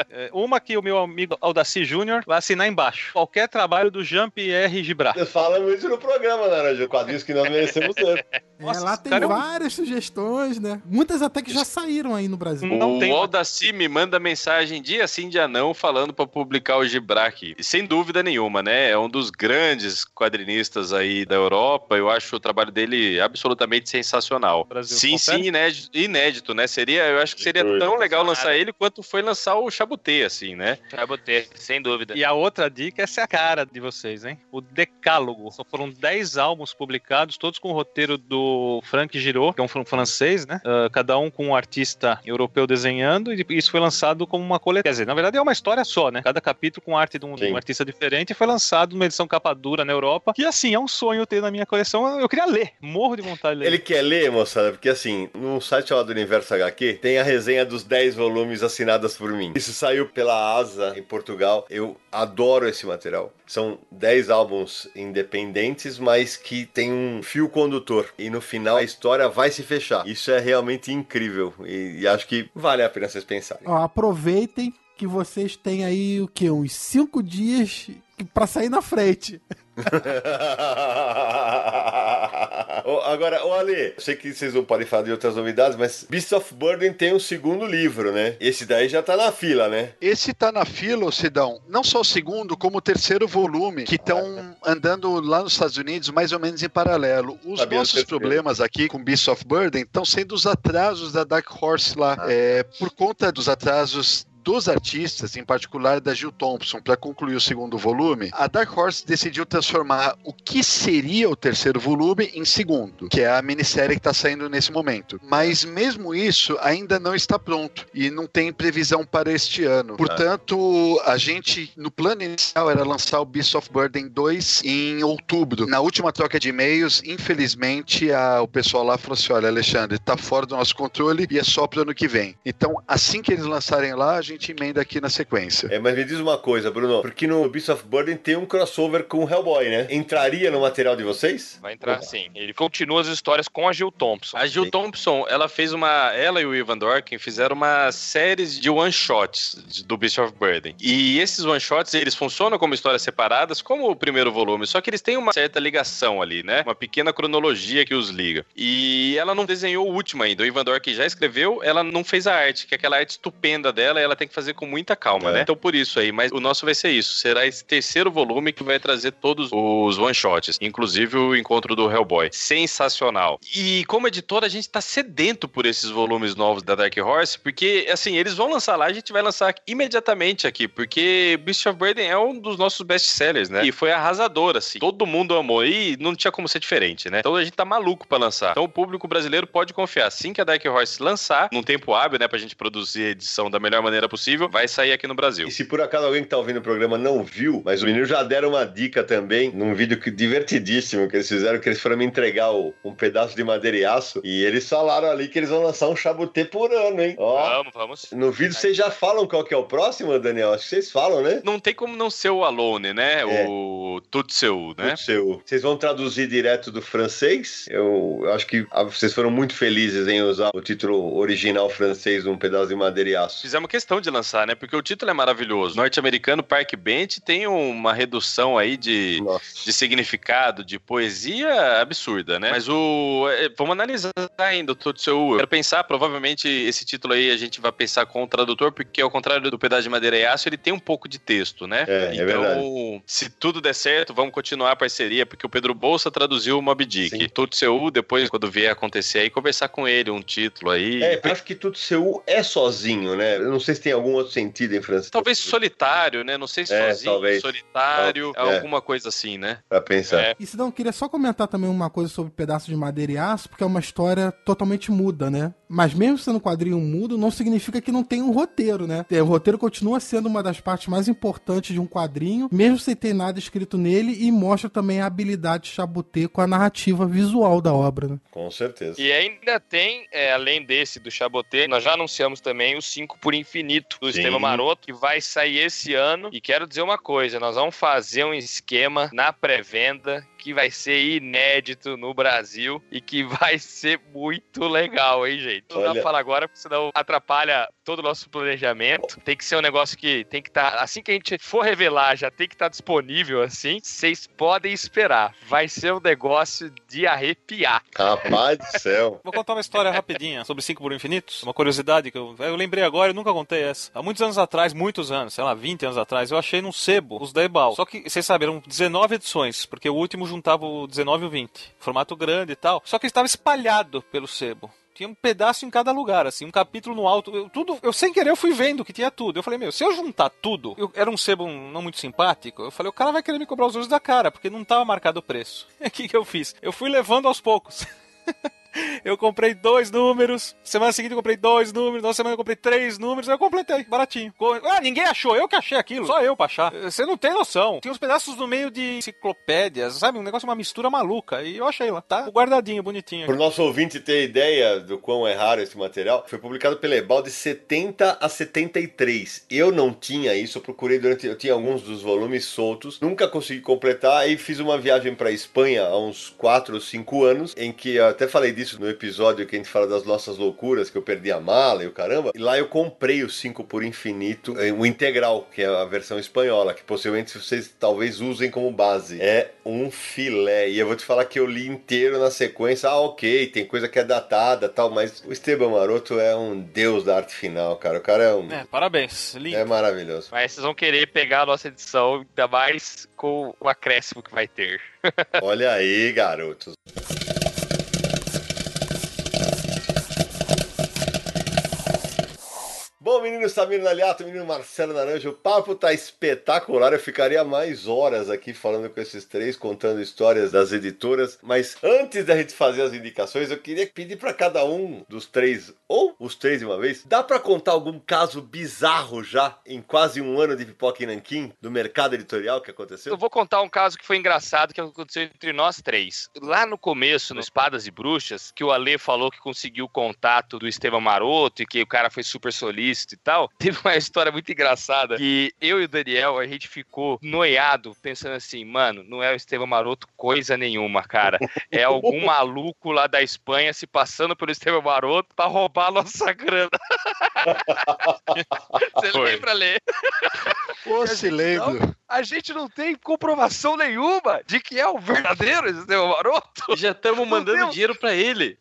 É, Uma que o meu amigo Aldaci Júnior vai assinar embaixo. Qualquer trabalho do Jean-Pierre Gibrat. Falamos isso no programa, Naranja. Quadrinhos que nós merecemos ter. Nossa, é, lá tem cara várias sugestões, né? Muitas até que já saíram aí no Brasil. Não o tem- Aldaci me manda mensagem dia sim, dia não, falando pra publicar o Gibra aqui. E Sem dúvida nenhuma, né? É um dos grandes quadrinistas aí da Europa. Eu acho o trabalho dele absolutamente sensacional. Brasil, sim, confere? sim, inédito, inédito, né? Seria, eu acho que seria tão legal lançar ele quanto foi lançar o Chabutê, assim, né? Botei, sem dúvida. E a outra dica, essa é a cara de vocês, hein? O Decálogo. Só foram 10 álbuns publicados, todos com o roteiro do Frank Giraud, que é um fran- francês, né? Ah, cada um com um artista europeu desenhando, e isso foi lançado como uma coletânea. Quer dizer, na verdade é uma história só, né? Cada capítulo com arte de um, de um artista diferente, e foi lançado numa edição capa dura na Europa. E assim, é um sonho ter na minha coleção. Eu queria ler, morro de vontade de ler. Ele quer ler, moçada, porque assim, num site chamado Universo HQ, tem a resenha dos 10 volumes assinadas por mim. Isso saiu pela Asa em Portugal. Eu adoro esse material. São 10 álbuns independentes, mas que tem um fio condutor. E no final a história vai se fechar. Isso é realmente incrível. E, e acho que vale a pena vocês pensarem. Ó, aproveitem que vocês têm aí o quê? Uns cinco dias pra sair na frente. *laughs* Agora, ô Ale, sei que vocês não podem falar de outras novidades, mas Beast of Burden tem um segundo livro, né? Esse daí já tá na fila, né? Esse tá na fila, Sidão, não só o segundo, como o terceiro volume, que estão *laughs* andando lá nos Estados Unidos mais ou menos em paralelo. Os Sabia nossos problemas aqui com Beast of Burden estão sendo os atrasos da Dark Horse lá, é, por conta dos atrasos dos artistas, em particular da Jill Thompson, para concluir o segundo volume, a Dark Horse decidiu transformar o que seria o terceiro volume em segundo, que é a minissérie que está saindo nesse momento. Mas mesmo isso ainda não está pronto e não tem previsão para este ano. Portanto, a gente, no plano inicial, era lançar o Beast of Burden 2 em outubro. Na última troca de e-mails, infelizmente, a, o pessoal lá falou assim: olha, Alexandre, tá fora do nosso controle e é só pro ano que vem. Então, assim que eles lançarem lá, a gente emenda aqui na sequência. É, mas me diz uma coisa, Bruno, porque no Beast of Burden tem um crossover com o Hellboy, né? Entraria no material de vocês? Vai entrar sim. Ele continua as histórias com a Jill Thompson. A Jill Thompson, ela fez uma. Ela e o Ivan Dorkin fizeram uma série de one-shots do Beast of Burden. E esses one-shots, eles funcionam como histórias separadas, como o primeiro volume, só que eles têm uma certa ligação ali, né? Uma pequena cronologia que os liga. E ela não desenhou o último ainda. O Ivan Dorkin já escreveu, ela não fez a arte, que é aquela arte estupenda dela, e ela tem que fazer com muita calma, É. né? Então por isso aí. Mas o nosso vai ser isso. Será esse terceiro volume que vai trazer todos os one-shots, inclusive o encontro do Hellboy. Sensacional. E como editora, a gente tá sedento por esses volumes novos da Dark Horse, porque, assim, eles vão lançar lá, a gente vai lançar imediatamente aqui, porque Beast of Burden é um dos nossos best-sellers, né? E foi arrasador, assim. Todo mundo amou e não tinha como ser diferente, né? Então a gente tá maluco pra lançar. Então o público brasileiro pode confiar. Assim que a Dark Horse lançar, num tempo hábil, né, pra gente produzir a edição da melhor maneira possível, vai sair aqui no Brasil. E se por acaso alguém que tá ouvindo o programa não viu, mas os meninos já deram uma dica também, num vídeo que, divertidíssimo que eles fizeram, que eles foram me entregar o- um pedaço de madeira e aço, e eles falaram ali que eles vão lançar um chabutê por ano, hein? Ó, Vamos, vamos. no vídeo vocês já falam qual que é o próximo, Daniel? Acho que vocês falam, né? Não tem como não ser o Alone, né? É. O Tutseu, né? Putz, eu- Vocês vão traduzir direto do francês? Eu acho que ah, vocês foram muito felizes em usar o título original francês, um pedaço de madeira e aço. Fizemos questão de lançar, né? Porque o título é maravilhoso. Norte-americano Park Bench tem uma redução aí de, Nossa. de significado, de poesia absurda, né? Mas o. é, vamos analisar ainda o seu. Eu quero pensar, provavelmente, esse título aí a gente vai pensar com o tradutor, porque ao contrário do pedaço de madeira e aço, ele tem um pouco de texto, né? É, é então, verdade. se tudo der certo, vamos continuar a parceria, porque o Pedro Bolsa traduziu o Mob. Dick. Todo seu, depois, quando vier acontecer aí, conversar com ele, um título aí. É, eu acho que tudo seu é sozinho, né? Eu não sei se tem algum outro sentido em francês. Talvez solitário, né? Não sei se É, sozinho, talvez. solitário, É. alguma coisa assim, né? Pra pensar. É. E se não, eu queria só comentar também uma coisa sobre pedaço de madeira e aço, porque é uma história totalmente muda, né? Mas mesmo sendo um quadrinho mudo, não significa que não tem um roteiro, né? É, O roteiro continua sendo uma das partes mais importantes de um quadrinho, mesmo sem ter nada escrito nele, e mostra também a habilidade de Chabutê com a narrativa visual da obra, né? Com certeza. E ainda tem, é, além desse do Chabotê, nós já anunciamos também o 5 por Infinito do Sim. Sistema Maroto, que vai sair esse ano. E quero dizer uma coisa: nós vamos fazer um esquema na pré-venda que vai ser inédito no Brasil e que vai ser muito legal, hein, gente? Não dá Olha- pra falar agora, porque senão atrapalha todo o nosso planejamento. Tem que ser um negócio que tem que estar. assim que a gente for revelar, já tem que estar disponível assim. Vocês podem esperar. Vai ser um negócio de arrepiar. Rapaz do céu. Vou contar uma história rapidinha sobre 5 por infinitos. Uma curiosidade que eu, eu lembrei agora, eu nunca contei essa. Há muitos anos atrás, muitos anos, sei lá, 20 anos atrás, eu achei num sebo os da Ebal. Só que, vocês sabem, eram 19 edições, porque o último juntava o 19 e o 20. Formato grande e tal. Só que estava espalhado pelo sebo. Tinha um pedaço em cada lugar, assim, um capítulo no alto. Eu, tudo, eu sem querer eu fui vendo que tinha tudo. Eu falei, meu, se eu juntar tudo, eu, era um sebo não muito simpático. Eu falei, o cara vai querer me cobrar os olhos da cara, porque não tava marcado o preço. *laughs* O que, que eu fiz? Eu fui levando aos poucos. *laughs* *laughs* Eu comprei dois números. Semana seguinte eu comprei dois números. Na outra semana eu comprei três números. Eu completei, baratinho. Ah, ninguém achou. Eu que achei aquilo. Só eu pra achar. Você não tem noção. Tem uns pedaços no meio de enciclopédias, sabe? Um negócio, uma mistura maluca. E eu achei lá. Tá guardadinho, bonitinho. Pro nosso ouvinte ter ideia do quão é raro esse material, foi publicado pela Ebal de 70 a 73. Eu não tinha isso, eu procurei durante. Eu tinha alguns dos volumes soltos, nunca consegui completar. Aí fiz uma viagem pra Espanha há uns 4 ou 5 anos, em que eu até falei disso no episódio que a gente fala das nossas loucuras, que eu perdi a mala e o caramba. E lá eu comprei o 5 por infinito, eh, o integral, que é a versão espanhola, que possivelmente vocês talvez usem como base. É um filé. E eu vou te falar que eu li inteiro na sequência. Ah, ok, tem coisa que é datada tal, mas o Esteban Maroto é um deus da arte final, cara. O cara é um. É, parabéns. Lindo. É maravilhoso. Mas vocês vão querer pegar a nossa edição, ainda mais com o acréscimo que vai ter. *laughs* Olha aí, garotos. Bom, menino Samir Naliato, menino Marcelo Naranja. O papo tá espetacular. Eu ficaria mais horas aqui falando com esses três, contando histórias das editoras. Mas antes da gente fazer as indicações, eu queria pedir para cada um dos três, ou os três de uma vez, dá para contar algum caso bizarro já em quase um ano de pipoca e nanquim do mercado editorial que aconteceu? Eu vou contar um caso que foi engraçado que aconteceu entre nós três. Lá no começo, no Espadas e Bruxas, que o Ale falou que conseguiu o contato do Estevam Maroto e que o cara foi super solícito e tal, *laughs* teve uma história muito engraçada que eu e o Daniel, a gente ficou noiado, pensando assim, mano, não é o Estevam Maroto coisa nenhuma, cara. É algum *laughs* maluco lá da Espanha se passando pelo Estevam Maroto pra roubar a nossa grana. *laughs* Você Foi. lembra, Lê? Pô, se lembro. A gente não tem comprovação nenhuma de que é o verdadeiro Estevam Maroto. Já estamos mandando Deus. dinheiro pra ele.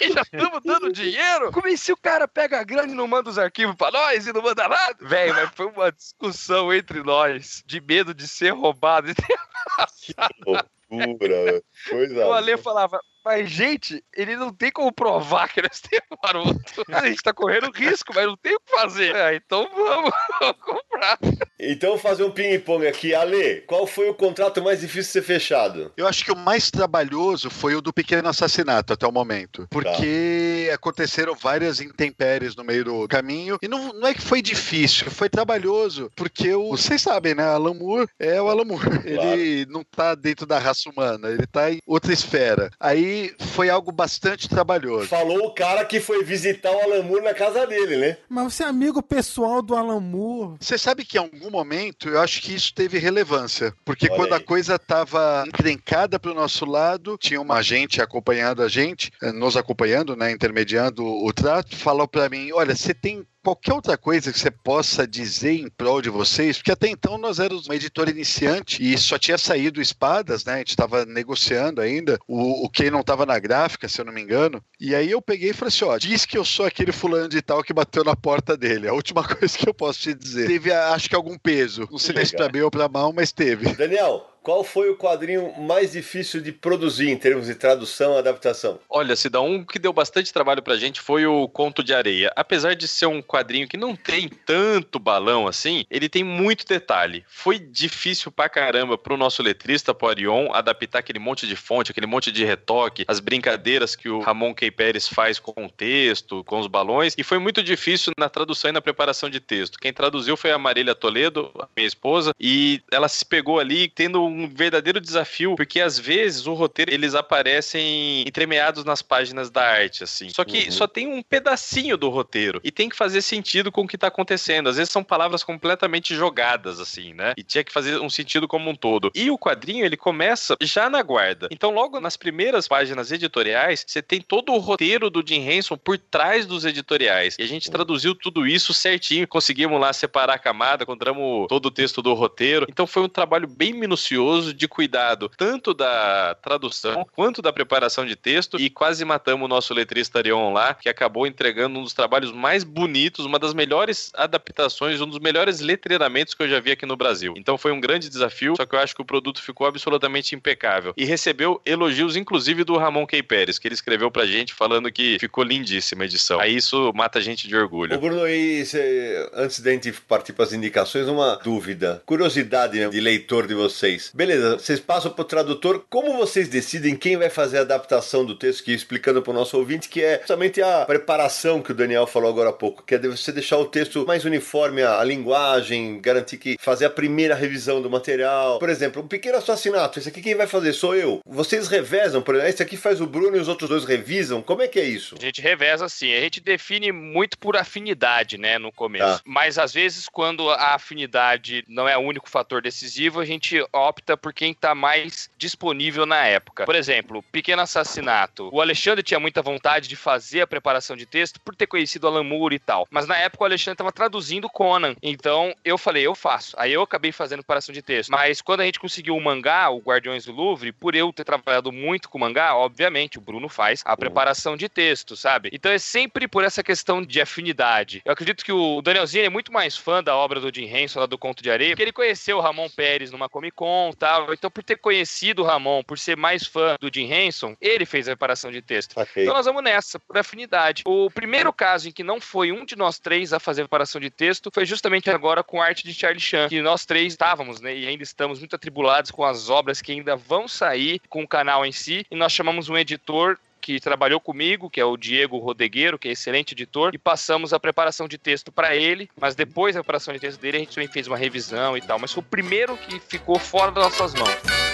Já estamos dando dinheiro. Como se o cara pega a grana e não manda os arquivos pra nós e não manda nada? Velho, mas foi uma discussão entre nós de medo de ser roubado. *laughs* Pura, coisa. O Ale falava, mas gente, ele não tem como provar que nós temos maroto. *laughs* A gente tá correndo risco, mas não tem o que fazer. É, então vamos, *laughs* vamos comprar. Então fazer um ping-pong aqui. Ale, qual foi o contrato mais difícil de ser fechado? Eu acho que o mais trabalhoso foi o do pequeno assassinato até o momento. Porque aconteceram várias intempéries no meio do caminho. E não, não é que foi difícil, foi trabalhoso. Porque o, vocês sabem, né? Alan Moore é o Alan Moore. Ele não tá dentro da raça humana, ele tá em outra esfera. Aí foi algo bastante trabalhoso. Falou o cara que foi visitar o Alan Moore na casa dele, né? Mas você é amigo pessoal do Alan Moore. Você sabe que em algum momento eu acho que isso teve relevância. Porque Olha quando aí. a coisa tava encrencada pro nosso lado, tinha uma gente acompanhando a gente, eh, nos acompanhando, né, intermediando o trato, falou pra mim: olha, você tem qualquer outra coisa que você possa dizer em prol de vocês, porque até então nós éramos uma editora iniciante e só tinha saído Espadas, né? A gente estava negociando ainda, o, o Ken não estava na gráfica, se eu não me engano. E aí eu peguei e falei assim: ó, diz que eu sou aquele fulano de tal que bateu na porta dele. A última *laughs* coisa que eu posso te dizer. Teve, acho que, algum peso. Não sei se pra bem ou pra mal, mas teve. Daniel, qual foi o quadrinho mais difícil de produzir em termos de tradução e adaptação? Olha, Cida, um que deu bastante trabalho pra gente foi o Conto de Areia. Apesar de ser um quadrinho que não tem tanto balão assim, ele tem muito detalhe. Foi difícil pra caramba pro nosso letrista, pro Arion, adaptar aquele monte de fonte, aquele monte de retoque, as brincadeiras que o Ramon K. Pérez faz com o texto, com os balões, e foi muito difícil na tradução e na preparação de texto. Quem traduziu foi a Marília Toledo, minha esposa, e ela se pegou ali tendo um verdadeiro desafio, porque às vezes o roteiro eles aparecem entremeados nas páginas da arte, assim. Só que Uhum. só tem um pedacinho do roteiro e tem que fazer sentido com o que tá acontecendo. Às vezes são palavras completamente jogadas, assim, né? E tinha que fazer um sentido como um todo. E o quadrinho ele começa já na guarda. Então, logo nas primeiras páginas editoriais, você tem todo o roteiro do Jim Henson por trás dos editoriais. E a gente traduziu tudo isso certinho, conseguimos lá separar a camada, encontramos todo o texto do roteiro. Então foi um trabalho bem minucioso de cuidado, tanto da tradução quanto da preparação de texto. E quase matamos o nosso letrista Arion lá, que acabou entregando um dos trabalhos mais bonitos, uma das melhores adaptações, um dos melhores letreiramentos que eu já vi aqui no Brasil. Então foi um grande desafio, só que eu acho que o produto ficou absolutamente impecável. E recebeu elogios, inclusive, do Ramon K. Pérez, que ele escreveu pra gente falando que ficou lindíssima a edição. Aí isso mata a gente de Ô orgulho. Bruno, e cê- antes da gente partir para as indicações, uma dúvida, curiosidade né, de leitor de vocês. Beleza, vocês passam para o tradutor, como vocês decidem quem vai fazer a adaptação do texto, que explicando para o nosso ouvinte, que é justamente a preparação que o Daniel falou agora há pouco, que é você deixar o texto mais uniforme, a, a linguagem, garantir que fazer a primeira revisão do material. Por exemplo, um pequeno assassinato, esse aqui quem vai fazer? Sou eu. Vocês revezam, por exemplo, esse aqui faz o Bruno e os outros dois revisam? Como é que é isso? A gente reveza assim, a gente define muito por afinidade, né, no começo. Tá. Mas às vezes, quando a afinidade não é o único fator decisivo, a gente opta por quem tá mais disponível na época. Por exemplo, Pequeno Assassinato. O Alexandre tinha muita vontade de fazer a preparação de texto por ter conhecido Alan Moore e tal. Mas na época o Alexandre tava traduzindo Conan. Então eu falei, eu faço. Aí eu acabei fazendo preparação de texto. Mas quando a gente conseguiu o mangá, o Guardiões do Louvre, por eu ter trabalhado muito com mangá, obviamente, o Bruno faz a preparação de texto, sabe? Então é sempre por essa questão de afinidade. Eu acredito que o Danielzinho é muito mais fã da obra do Jim Henson, lá do Conto de Areia, porque ele conheceu o Ramon Pérez numa Comic Con, Ramon tal. Então, por ter conhecido o Ramon, por ser mais fã do Jim Henson, ele fez a reparação de texto. Okay. Então nós vamos nessa, por afinidade. O primeiro caso em que não foi um de nós três a fazer a reparação de texto foi justamente agora com a arte de Charlie Chan, que nós três estávamos, né, e ainda estamos muito atribulados com as obras que ainda vão sair com o canal em si, e nós chamamos um editor que trabalhou comigo, que é o Diego Rodegueiro, que é excelente editor, e passamos a preparação de texto para ele, mas depois da preparação de texto dele, a gente também fez uma revisão e tal, mas foi o primeiro que ficou fora das nossas mãos.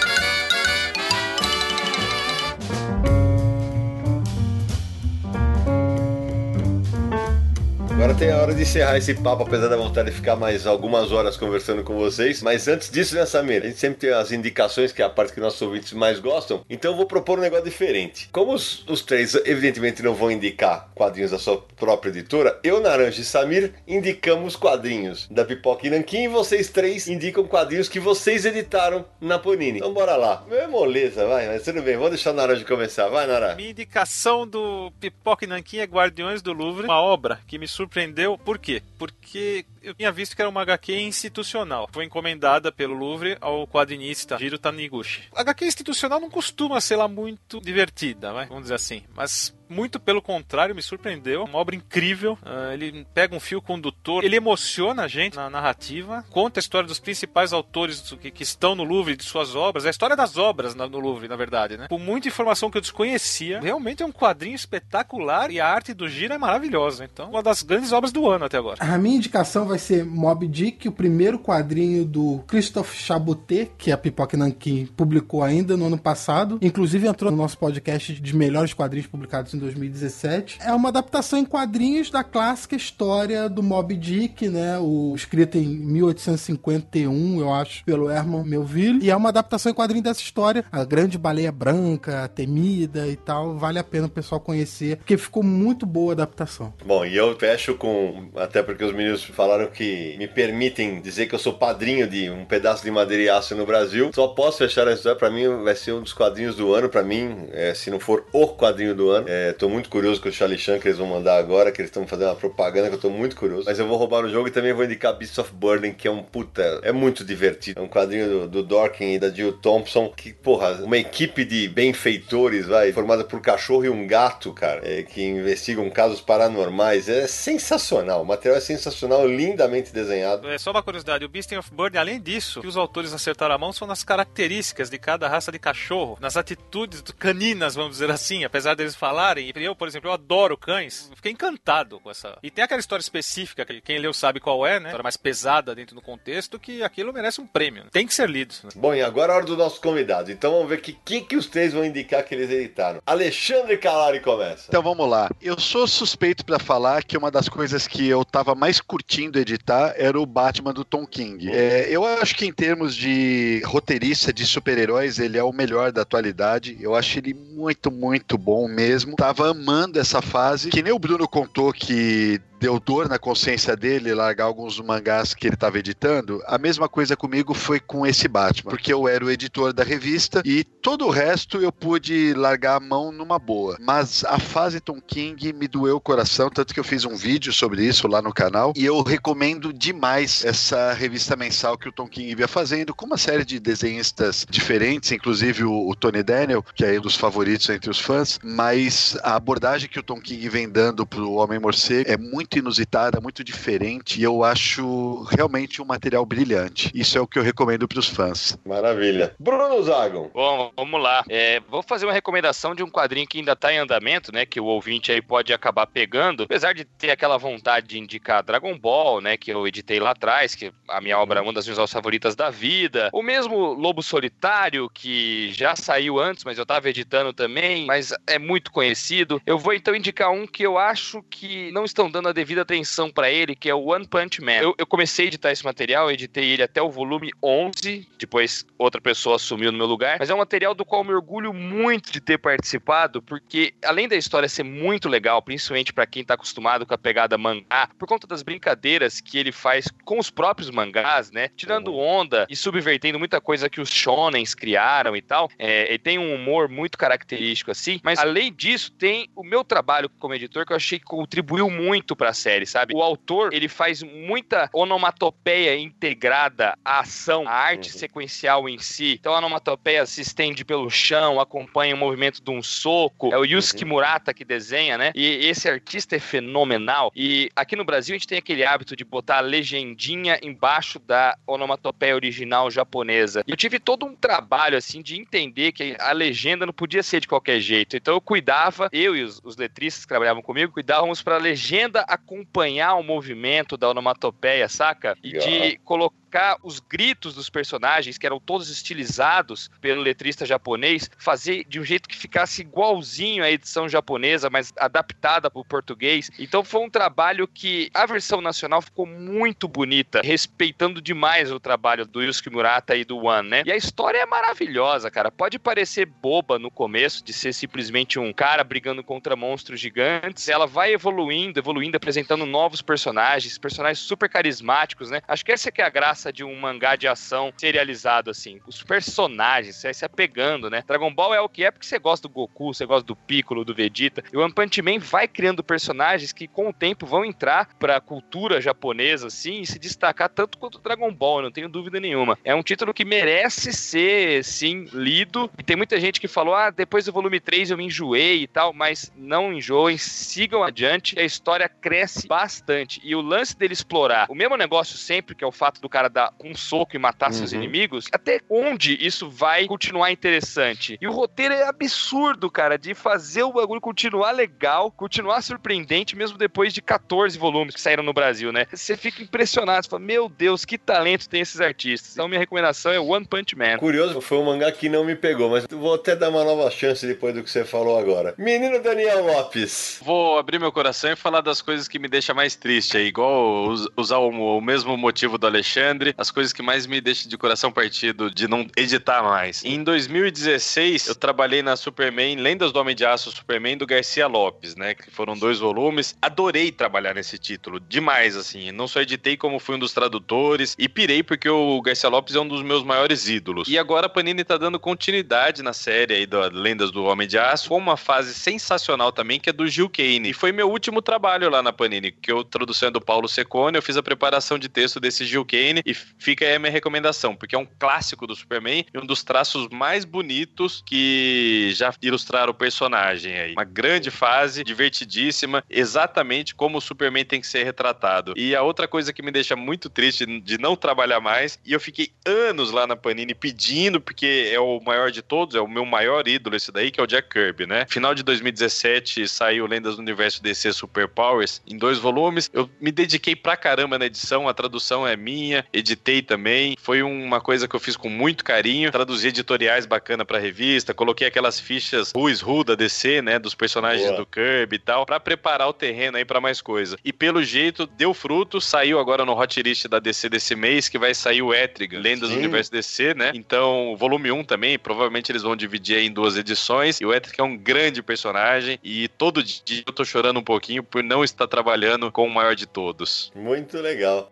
Agora tem a hora de encerrar esse papo, apesar da vontade de ficar mais algumas horas conversando com vocês. Mas antes disso, né, Samir? A gente sempre tem as indicações, que é a parte que nossos ouvintes mais gostam. Então eu vou propor um negócio diferente. Como os, os três, evidentemente, não vão indicar quadrinhos da sua própria editora, eu, Naranja e Samir indicamos quadrinhos da Pipoca e Nanquim e vocês três indicam quadrinhos que vocês editaram na Panini. Então bora lá. É moleza, vai, mas tudo bem. Vamos deixar o Naranja começar. Vai, Naranja. Minha indicação do Pipoca e Nanquim é Guardiões do Louvre, uma obra que me surpreendeu surpreendeu. Por quê? Porque eu tinha visto que era uma HQ institucional. Foi encomendada pelo Louvre ao quadrinista Jiro Taniguchi. A HQ institucional não costuma ser lá muito divertida, vai? vamos dizer assim. Mas muito pelo contrário, me surpreendeu. Uma obra incrível. Uh, ele pega um fio condutor, ele emociona a gente na narrativa, conta a história dos principais autores que, que estão no Louvre, de suas obras, a história das obras no Louvre, na verdade, né? Com muita informação que eu desconhecia. Realmente é um quadrinho espetacular e a arte do Giro é maravilhosa. Então, uma das grandes obras do ano até agora. A minha indicação vai ser Mob Dick, o primeiro quadrinho do Christophe Chabotet, que a Pipoca Nankin publicou ainda no ano passado. Inclusive entrou no nosso podcast de melhores quadrinhos publicados em 2017. É uma adaptação em quadrinhos da clássica história do Mob Dick, né? O escrito em 1851, eu acho, pelo Herman Melville. E é uma adaptação em quadrinho dessa história. A grande baleia branca, temida e tal. Vale a pena o pessoal conhecer, porque ficou muito boa a adaptação. Bom, e eu fecho com. Até porque os meninos falaram que me permitem dizer que eu sou padrinho de um pedaço de madeira e aço no Brasil. Só posso fechar a história. Pra mim, vai ser um dos quadrinhos do ano. Pra mim, é, se não for o quadrinho do ano. É, tô muito curioso com o Charlie Chan que eles vão mandar agora, que eles estão fazendo uma propaganda que eu tô muito curioso. Mas eu vou roubar o jogo e também vou indicar Beast of Burden, que é um puta. É muito divertido. É um quadrinho do, do Dorkin e da Jill Thompson. Que, porra, uma equipe de benfeitores, vai, formada por cachorro e um gato, cara, é, que investigam casos paranormais. É sensacional. O material é sensacional, lindamente desenhado. É só uma curiosidade: o Beast of Burden, além disso, que os autores acertaram a mão são nas características de cada raça de cachorro, nas atitudes caninas, vamos dizer assim, apesar deles falarem. Eu, por exemplo, eu adoro cães. Fiquei encantado com essa. E tem aquela história específica, que quem leu sabe qual é, né? História mais pesada dentro do contexto, que aquilo merece um prêmio. Tem que ser lido. Né? Bom, e agora é a hora do nosso convidado. Então vamos ver o que, que, que os três vão indicar que eles editaram. Alexandre Calari começa. Então vamos lá. Eu sou suspeito para falar que uma das coisas que eu tava mais curtindo editar era o Batman do Tom King. É, eu acho que em termos de roteirista de super-heróis, ele é o melhor da atualidade. Eu acho ele muito, muito bom mesmo. Tava amando essa fase. Que nem o Bruno contou que deu dor na consciência dele largar alguns mangás que ele estava editando, a mesma coisa comigo foi com esse Batman, porque eu era o editor da revista e todo o resto eu pude largar a mão numa boa. Mas a fase Tom King me doeu o coração, tanto que eu fiz um vídeo sobre isso lá no canal e eu recomendo demais essa revista mensal que o Tom King vinha fazendo, com uma série de desenhistas diferentes, inclusive o, Tony Daniel, que é um dos favoritos entre os fãs, mas a abordagem que o Tom King vem dando pro Homem Morcego é muito inusitada, muito diferente e eu acho realmente um material brilhante. Isso é o que eu recomendo para os fãs. Maravilha. Bruno Zagon. Bom, vamos lá. É, vou fazer uma recomendação de um quadrinho que ainda está em andamento, né? Que o ouvinte aí pode acabar pegando. Apesar de ter aquela vontade de indicar Dragon Ball, né? Que eu editei lá atrás, que a minha obra é uma das minhas favoritas da vida. O mesmo Lobo Solitário, que já saiu antes, mas eu estava editando também, mas é muito conhecido. Eu vou então indicar um que eu acho que não estão dando a devida atenção para ele, que é o One Punch Man. Eu, eu, comecei a editar esse material, editei ele até o volume 11, depois outra pessoa assumiu no meu lugar, mas é um material do qual eu me orgulho muito de ter participado, porque além da história ser muito legal, principalmente para quem tá acostumado com a pegada mangá, por conta das brincadeiras que ele faz com os próprios mangás, né? Tirando onda e subvertendo muita coisa que os shonens criaram e tal, é, ele tem um humor muito característico assim, mas além disso tem o meu trabalho como editor que eu achei que contribuiu muito para da série, sabe? O autor, ele faz muita onomatopeia integrada à ação, à arte uhum. sequencial em si. Então a onomatopeia se estende pelo chão, acompanha o movimento de um soco. É o Yusuke uhum. Murata que desenha, né? E esse artista é fenomenal. E aqui no Brasil a gente tem aquele hábito de botar a legendinha embaixo da onomatopeia original japonesa. E eu tive todo um trabalho, assim, de entender que a legenda não podia ser de qualquer jeito. Então eu cuidava, eu e os, os letristas que trabalhavam comigo, cuidávamos para a legenda acompanhar o movimento da onomatopeia, saca? E de colocar colocar os gritos dos personagens, que eram todos estilizados pelo letrista japonês, fazer de um jeito que ficasse igualzinho à edição japonesa, mas adaptada para o português. Então foi um trabalho que a versão nacional ficou muito bonita, respeitando demais o trabalho do Yusuke Murata e do One, né? E a história é maravilhosa, cara. Pode parecer boba no começo, de ser simplesmente um cara brigando contra monstros gigantes. Ela vai evoluindo, evoluindo, apresentando novos personagens, personagens super carismáticos, né? Acho que essa que é a graça de um mangá de ação serializado, assim. Os personagens, você vai se apegando, né? Dragon Ball é o que é porque você gosta do Goku, você gosta do Piccolo, do Vegeta. E o One Punch Man vai criando personagens que com o tempo vão entrar pra cultura japonesa, assim, e se destacar tanto quanto o Dragon Ball, não tenho dúvida nenhuma. É um título que merece ser, sim, lido. E tem muita gente que falou, ah, depois do volume 3 eu me enjoei e tal, mas não enjoem, sigam adiante. A história cresce bastante. E o lance dele explorar o mesmo negócio sempre, que é o fato do cara dar um soco e matar uhum. seus inimigos, até onde isso vai continuar interessante? E o roteiro é absurdo, cara, de fazer o bagulho continuar legal, continuar surpreendente, mesmo depois de 14 volumes que saíram no Brasil, né? Você fica impressionado, você fala, meu Deus, que talento tem esses artistas. Então minha recomendação é One Punch Man. Curioso, foi um mangá que não me pegou, mas vou até dar uma nova chance depois do que você falou agora. Menino Daniel Lopes. Vou abrir meu coração e falar das coisas que me deixam mais triste, é igual usar o mesmo motivo do Alexandre as coisas que mais me deixam de coração partido de não editar mais. Em 2016, eu trabalhei na Superman, Lendas do Homem de Aço Superman do Garcia Lopes, né? Que foram dois volumes. Adorei trabalhar nesse título, demais, assim. Não só editei, como fui um dos tradutores e pirei porque o Garcia Lopes é um dos meus maiores ídolos. E agora a Panini tá dando continuidade na série aí da Lendas do Homem de Aço, com uma fase sensacional também, que é do Gil Kane. E foi meu último trabalho lá na Panini, que eu tradução é do Paulo Secone, eu fiz a preparação de texto desse Gil Kane e fica aí a minha recomendação, porque é um clássico do Superman e um dos traços mais bonitos que já ilustraram o personagem aí. Uma grande fase, divertidíssima, exatamente como o Superman tem que ser retratado. E a outra coisa que me deixa muito triste de não trabalhar mais, e eu fiquei anos lá na Panini pedindo, porque é o maior de todos, é o meu maior ídolo esse daí, que é o Jack Kirby, né? Final de 2017 saiu Lendas do Universo DC Super Powers em dois volumes. Eu me dediquei pra caramba na edição, a tradução é minha, editei também. Foi uma coisa que eu fiz com muito carinho. Traduzi editoriais bacana pra revista, coloquei aquelas fichas Ruiz Ru da DC, né? Dos personagens Boa. do Kirby e tal, pra preparar o terreno aí pra mais coisa. E pelo jeito, deu fruto, saiu agora no Hot List da DC desse mês, que vai sair o Etrigan, Lendas Sim. do Universo DC, né? Então, volume 1 também, provavelmente eles vão dividir em duas edições. E o Etrigan é um grande personagem e todo dia eu tô chorando um pouquinho por não estar trabalhando com o maior de todos. Muito legal.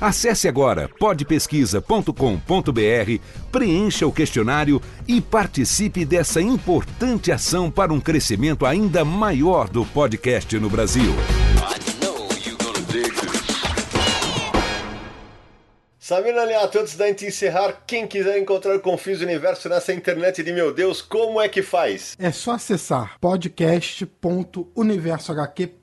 Acesse agora podpesquisa.com.br, preencha o questionário e participe dessa importante ação para um crescimento ainda maior do podcast no Brasil. Samir Aliato, antes da gente encerrar, quem quiser encontrar o Confis Universo nessa internet de meu Deus, como é que faz? É só acessar podcast.universohq.com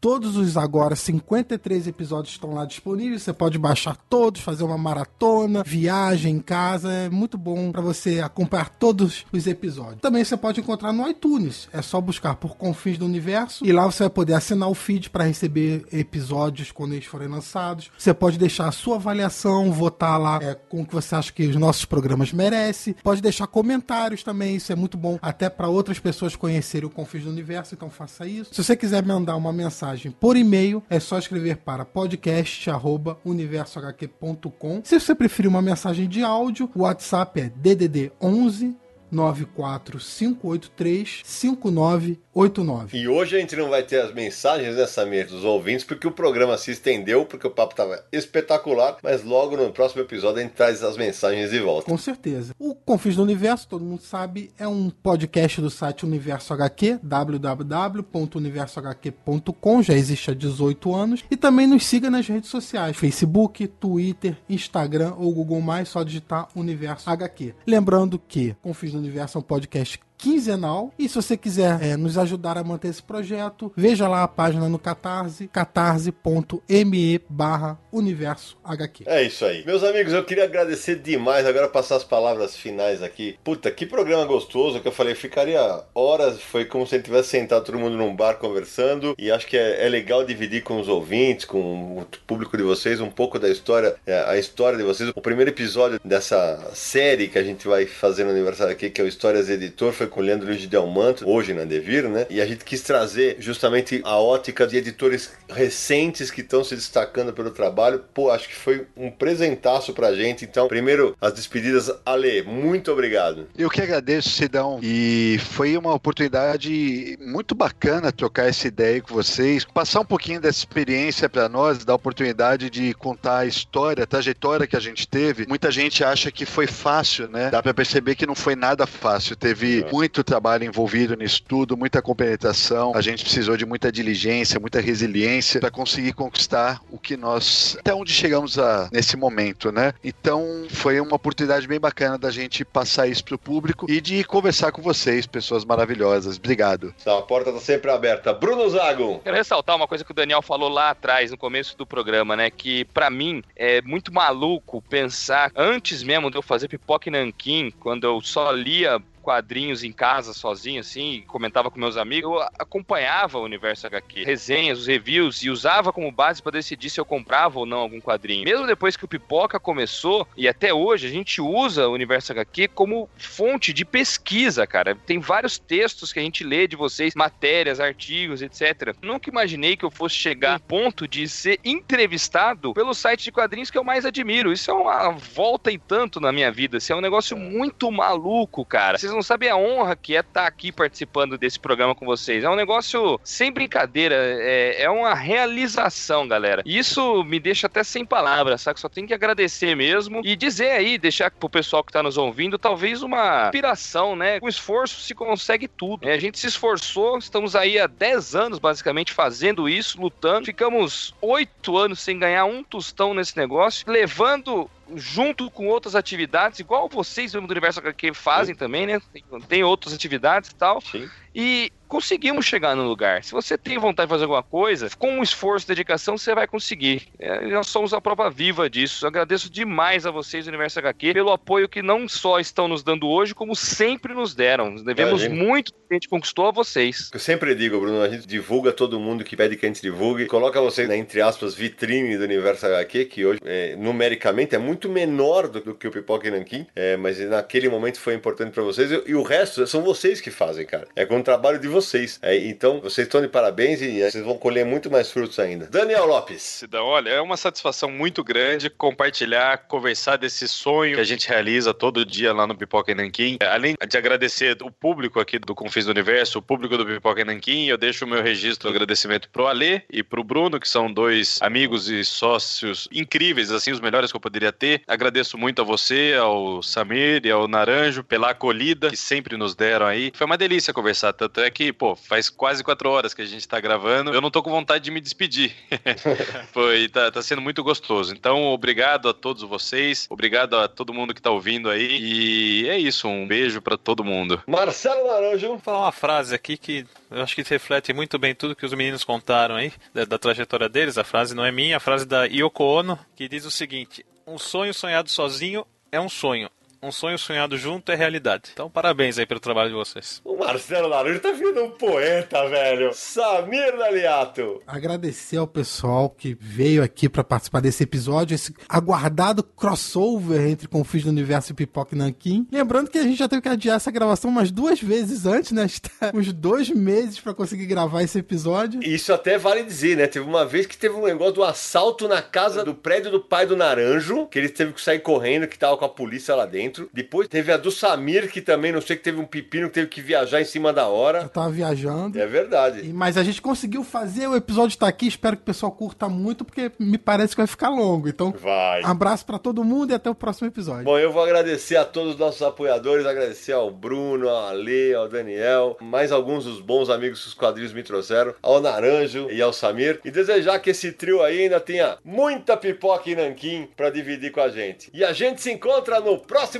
Todos os agora 53 episódios estão lá disponíveis. Você pode baixar todos, fazer uma maratona, viagem em casa. É muito bom para você acompanhar todos os episódios. Também você pode encontrar no iTunes. É só buscar por Confins do Universo e lá você vai poder assinar o feed para receber episódios quando eles forem lançados. Você pode deixar a sua avaliação, votar lá é, com o que você acha que os nossos programas merecem. Pode deixar comentários também. Isso é muito bom até para outras pessoas conhecerem o Confins do Universo. Então faça isso. Se você quiser mandar uma mensagem por e-mail, é só escrever para podcast@universohq.com. Se você preferir uma mensagem de áudio, o WhatsApp é DDD 11 94583 5989. E hoje a gente não vai ter as mensagens dessa né, mesa dos ouvintes, porque o programa se estendeu, porque o papo estava espetacular, mas logo no próximo episódio a gente traz as mensagens de volta. Com certeza. O Confins do Universo, todo mundo sabe, é um podcast do site Universo HQ, www.universohq.com, já existe há 18 anos, e também nos siga nas redes sociais, Facebook, Twitter, Instagram ou Google+, só digitar Universo HQ. Lembrando que Confins do Universo é um podcast quinzenal. E se você quiser é, nos ajudar a manter esse projeto, veja lá a página no Catarse, catarse.me barra universo HQ. É isso aí. Meus amigos, eu queria agradecer demais, agora passar as palavras finais aqui. Puta, que programa gostoso que eu falei, ficaria horas, foi como se a gente tivesse sentado todo mundo num bar conversando, e acho que é, é legal dividir com os ouvintes, com o público de vocês, um pouco da história, é, a história de vocês. O primeiro episódio dessa série que a gente vai fazer no aniversário aqui, que é o Histórias Editor, foi com o Leandro Luiz de Delmanto, hoje na Devir, né? E a gente quis trazer justamente a ótica de editores recentes que estão se destacando pelo trabalho. Pô, acho que foi um presentaço pra gente. Então, primeiro, as despedidas. Ale, muito obrigado. Eu que agradeço, Sidão. E foi uma oportunidade muito bacana trocar essa ideia com vocês, passar um pouquinho dessa experiência para nós, dar a oportunidade de contar a história, a trajetória que a gente teve. Muita gente acha que foi fácil, né? Dá para perceber que não foi nada fácil. Teve é. Muito trabalho envolvido nisso tudo, muita compenetração. A gente precisou de muita diligência, muita resiliência para conseguir conquistar o que nós até onde chegamos a, nesse momento, né? Então foi uma oportunidade bem bacana da gente passar isso pro público e de conversar com vocês, pessoas maravilhosas. Obrigado. Tá, a porta tá sempre aberta. Bruno Zago. Quero ressaltar uma coisa que o Daniel falou lá atrás, no começo do programa, né? Que para mim é muito maluco pensar antes mesmo de eu fazer pipoca e nanquim, quando eu só lia quadrinhos em casa sozinho, assim, comentava com meus amigos, eu acompanhava o universo HQ, resenhas, os reviews, e usava como base para decidir se eu comprava ou não algum quadrinho. Mesmo depois que o Pipoca começou, e até hoje, a gente usa o universo HQ como fonte de pesquisa, cara. Tem vários textos que a gente lê de vocês, matérias, artigos, etc. Nunca imaginei que eu fosse chegar a ponto de ser entrevistado pelo site de quadrinhos que eu mais admiro. Isso é uma volta e tanto na minha vida. Isso é um negócio muito maluco, cara. Vocês não sabem a honra que é estar tá aqui participando desse programa com vocês. É um negócio sem brincadeira, é, é uma realização, galera. Isso me deixa até sem palavras, sabe? Só tem que agradecer mesmo e dizer aí, deixar pro pessoal que tá nos ouvindo, talvez uma inspiração, né? Com esforço se consegue tudo. É, a gente se esforçou, estamos aí há 10 anos basicamente fazendo isso, lutando. Ficamos 8 anos sem ganhar um tostão nesse negócio, levando junto com outras atividades, igual vocês do Universo HQ fazem Sim. também, né? Tem, tem outras atividades e tal. Sim. E conseguimos chegar no lugar. Se você tem vontade de fazer alguma coisa, com um esforço e dedicação, você vai conseguir. É, nós somos a prova viva disso. Eu agradeço demais a vocês, Universo HQ, pelo apoio que não só estão nos dando hoje, como sempre nos deram. Devemos muito que a gente conquistou a vocês. Eu sempre digo, Bruno, a gente divulga todo mundo que pede que a gente divulgue. Coloca vocês na, entre aspas, vitrine do Universo HQ, que hoje, é, numericamente, é muito menor do, do que o Pipoca e Nanquim, é, mas naquele momento foi importante para vocês. E, e, o resto são vocês que fazem, cara. É com o trabalho de vocês. É, então, vocês estão de parabéns e vocês vão colher muito mais frutos ainda. Daniel Lopes. Cidão, olha, é uma satisfação muito grande compartilhar, conversar desse sonho que a gente realiza todo dia lá no Pipoca e Nanquim. É, além de agradecer o público aqui do Confins do Universo, o público do Pipoca e Nanquim, eu deixo o meu registro de agradecimento pro Alê e pro Bruno, que são dois amigos e sócios incríveis, assim, os melhores que eu poderia ter. Agradeço muito a você, ao Samir e ao Naranjo pela acolhida que sempre nos deram aí. Foi uma delícia conversar Tanto é que, pô, faz quase quatro horas que a gente tá gravando. Eu não tô com vontade de me despedir. *laughs* Foi, tá, tá sendo muito gostoso. Então, obrigado a todos vocês. Obrigado a todo mundo que tá ouvindo aí. E é isso. Um beijo para todo mundo. Marcelo Naranjo. Vou falar uma frase aqui que eu acho que reflete muito bem tudo que os meninos contaram aí, da, da trajetória deles. A frase não é minha, a frase da Yoko Ono, que diz o seguinte: Um sonho sonhado sozinho é um sonho. Um sonho sonhado junto é realidade. Então, parabéns aí pelo trabalho de vocês. O Marcelo Naranjo tá virando um poeta, velho. Samir Daliato. Agradecer ao pessoal que veio aqui para participar desse episódio, esse aguardado crossover entre Confins do Universo e Pipoca e Nanquim. Lembrando que a gente já teve que adiar essa gravação umas duas vezes antes, né? *laughs* Está uns dois meses para conseguir gravar esse episódio. Isso até vale dizer, né? Teve uma vez que teve um negócio do assalto na casa do prédio do pai do Naranjo, que ele teve que sair correndo, que tava com a polícia lá dentro. Depois teve a do Samir, que também não sei que teve um pepino que teve que viajar em cima da Eu hora. tava viajando. É verdade. E- Mas a gente conseguiu fazer, o episódio tá aqui, espero que o pessoal curta muito, porque me parece que vai ficar longo. Então, Vai. abraço pra todo mundo e até o próximo episódio. Bom, eu vou agradecer a todos os nossos apoiadores, agradecer ao Bruno, ao Ale, ao Daniel, mais alguns dos bons amigos que os quadrinhos me trouxeram, ao Naranjo e ao Samir, e desejar que esse trio aí ainda tenha muita pipoca e nanquim pra dividir com a gente. E a gente se encontra no próximo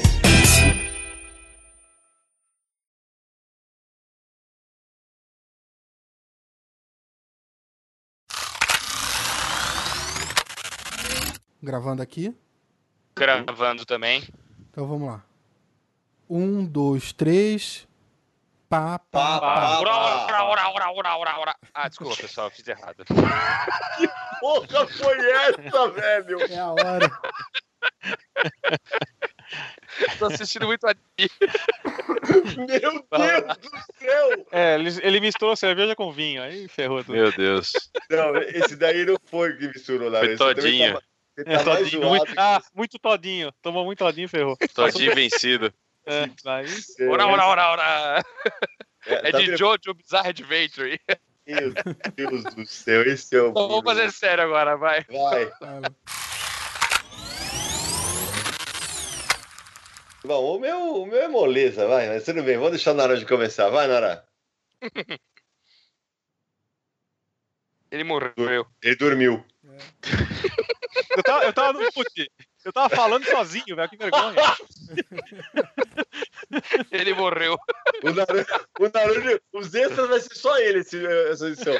Gravando aqui. Gravando também. Então vamos lá. Um, dois, três. Pá, pá, Pá, Ora, ora, ora, ora, ora, ora, ora. Ah, desculpa, pessoal, eu fiz errado. *laughs* Porra, foi essa, velho? É a hora. Tô assistindo muito anime. Meu Deus do céu! É, ele, ele misturou cerveja com vinho, aí ferrou tudo. Meu Deus. Não, esse daí não foi que misturou, Foi. Você também todinho. Você tá É, todinho, muito, ah, muito todinho. Tomou muito todinho e ferrou. Todinho vencido. *laughs* É, aí, você. Ora, ora, ora, ora. É tá de vendo? Jojo Bizarre Adventure. Meu Deus do céu, esse é o. Então vamos fazer sério agora, vai. Vai. Bom, o meu, o meu é moleza, vai, mas tudo bem, vamos deixar o Naranjo começar. Vai, Nara. Ele morreu. Ele dormiu. Eu, tava, eu tava no putz, Eu tava falando sozinho, velho, que vergonha. Ele morreu. O Naranjo, o Naranjo os extras vai ser só ele esse- essa edição.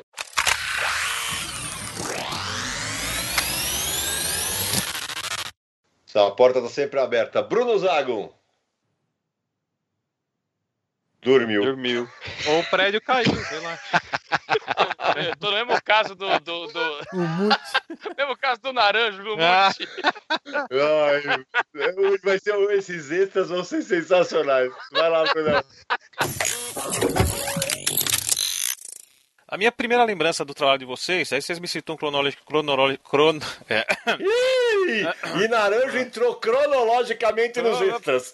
Tá, a porta tá sempre aberta. Bruno Zago. Dormiu. Dormiu. Ou o prédio caiu, sei lá. Eu *laughs* tô no mesmo caso do. do, do O mute. *laughs* mesmo caso do Naranjo, do Ah. Mute. Ai, hoje vai ser, esses extras vão ser sensacionais. Vai lá, Bruno. A minha primeira lembrança do trabalho de vocês, aí vocês me citam cronológico, cronológico, crono, é, Ih, E Naranjo entrou cronologicamente nos extras.